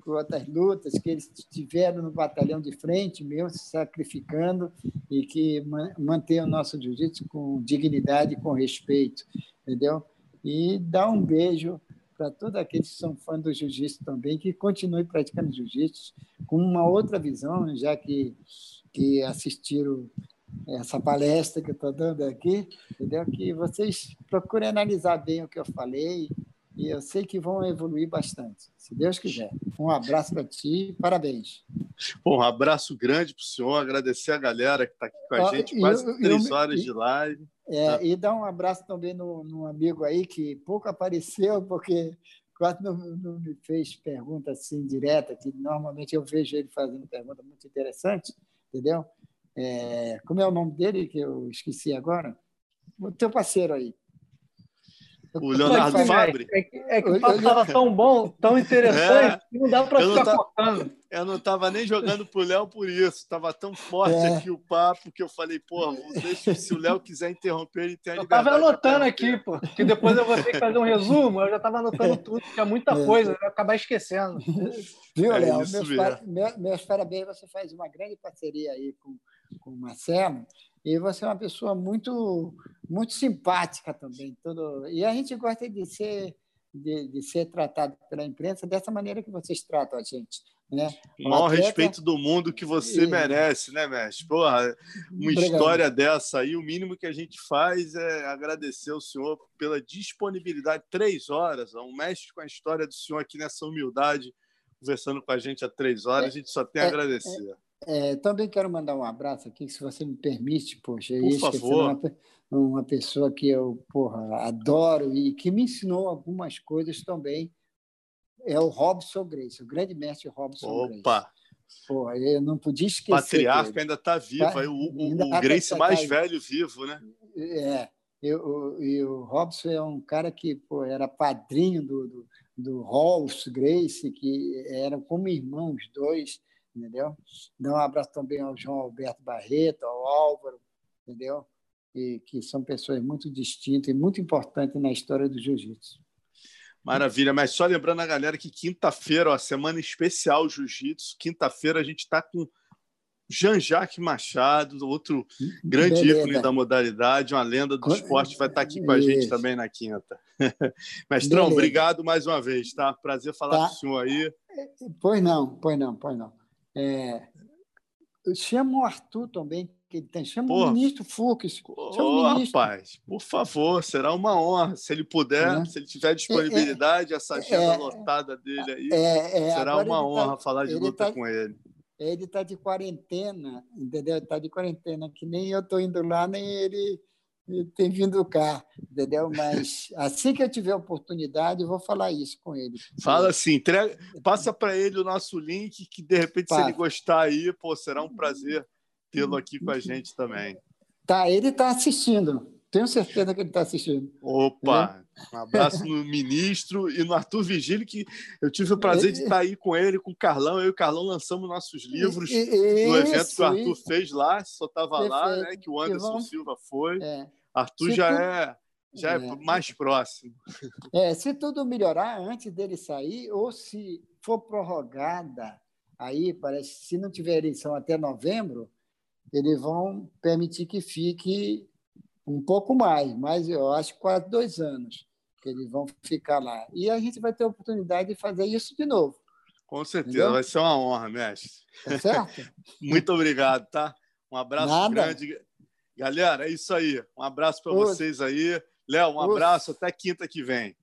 com outras lutas, que eles estiveram no batalhão de frente mesmo, se sacrificando e que mantém o nosso jiu-jitsu com dignidade com respeito, entendeu? E dar um beijo para todos aqueles que são fãs do jiu-jitsu também, que continuem praticando jiu-jitsu com uma outra visão, já que, que assistiram essa palestra que eu estou dando aqui, entendeu? Que vocês procurem analisar bem o que eu falei e eu sei que vão evoluir bastante, se Deus quiser. Um abraço para ti, parabéns. Bom, um abraço grande para o senhor, agradecer a galera que está aqui com a gente, quase eu, três eu, horas de live. É, ah. E dar um abraço também no, no amigo aí que pouco apareceu, porque quase não, não, me fez pergunta assim direta, que normalmente eu vejo ele fazendo pergunta muito interessante, entendeu? É, como é o nome dele que eu esqueci agora? O teu parceiro aí. O Leonardo Fabre? É que, é que o papo estava tão bom, tão interessante, é, que não dá para ficar tá, cortando. Eu não estava nem jogando para o Léo por isso. Estava tão forte é. aqui o papo que eu falei, pô, deixa, se o Léo quiser interromper, ele tem a Eu estava anotando aqui, pô, que depois eu vou ter que fazer um resumo. Eu já estava anotando tudo, porque é muita é. coisa, eu vou acabar esquecendo. Viu, é Léo? Meus, par... meus parabéns, você faz uma grande parceria aí com, com o Marcelo. E você é uma pessoa muito, muito simpática também. Todo... E a gente gosta de ser, de, de ser tratado pela imprensa dessa maneira que vocês tratam a gente. Né? O maior atleta... respeito do mundo que você e... merece, né, mestre? Porra, uma Obrigado. história dessa aí, o mínimo que a gente faz é agradecer ao senhor pela disponibilidade. Três horas, um mestre com a história do senhor aqui nessa humildade, conversando com a gente há três horas, é, a gente só tem a é, agradecer. É, é, também quero mandar um abraço aqui, se você me permite, poxa, Por favor. Uma, uma pessoa que eu porra, adoro e que me ensinou algumas coisas também. É o Robson Grace, o grande mestre Robson Opa. Grace. Opa! Porra, eu não podia esquecer. Patriarca dele. ainda está vivo, tá, o, o, o tá, Grace tá, mais tá, velho vivo, né? É, eu, e o Robson é um cara que pô, era padrinho do, do, do Rolls Grace, que eram como irmãos dois entendeu? Dar um abraço também ao João Alberto Barreto, ao Álvaro, entendeu? E que são pessoas muito distintas e muito importantes na história do jiu-jitsu. Maravilha, mas só lembrando a galera que quinta-feira, ó, semana especial Jiu-Jitsu, quinta-feira a gente está com Jean-Jacques Machado, outro grande Beleza. ícone da modalidade, uma lenda do esporte, vai estar tá aqui com a gente também na quinta. Mestrão, Beleza. obrigado mais uma vez, tá? Prazer falar tá. com o senhor aí. Pois não, pois não, pois não. É, chama o Arthur também, que ele tem. Chama o ministro Fux. Ô, ministro. rapaz, por favor, será uma honra. Se ele puder, é. se ele tiver disponibilidade, é, essa agenda é, lotada dele aí, é, é, será uma tá honra tá, falar de luta tá, com ele. Ele está de quarentena, entendeu? Está de quarentena, que nem eu estou indo lá, nem ele tem vindo cá, entendeu? Mas assim que eu tiver oportunidade, eu vou falar isso com ele. Fala assim, entrega, passa para ele o nosso link, que de repente, passa. se ele gostar aí, pô, será um prazer tê-lo aqui com a gente também. Tá, ele está assistindo. Tenho certeza que ele está assistindo. Opa! Um abraço no ministro e no Arthur Vigílio, que eu tive o prazer de estar aí com ele, com o Carlão. Eu e o Carlão lançamos nossos livros isso, no evento que o Arthur isso. fez lá, só estava lá, né? Que o Anderson vamos... Silva foi. É. Arthur já, tu... é, já é. é mais próximo. É, se tudo melhorar antes dele sair, ou se for prorrogada, aí parece se não tiver eleição até novembro, eles vão permitir que fique um pouco mais, mas eu acho quase dois anos que eles vão ficar lá. E a gente vai ter a oportunidade de fazer isso de novo. Com certeza, Entendeu? vai ser uma honra, mestre. Tá certo? Muito obrigado, tá? Um abraço Nada. grande. Galera, é isso aí. Um abraço para vocês aí. Léo, um abraço. Até quinta que vem.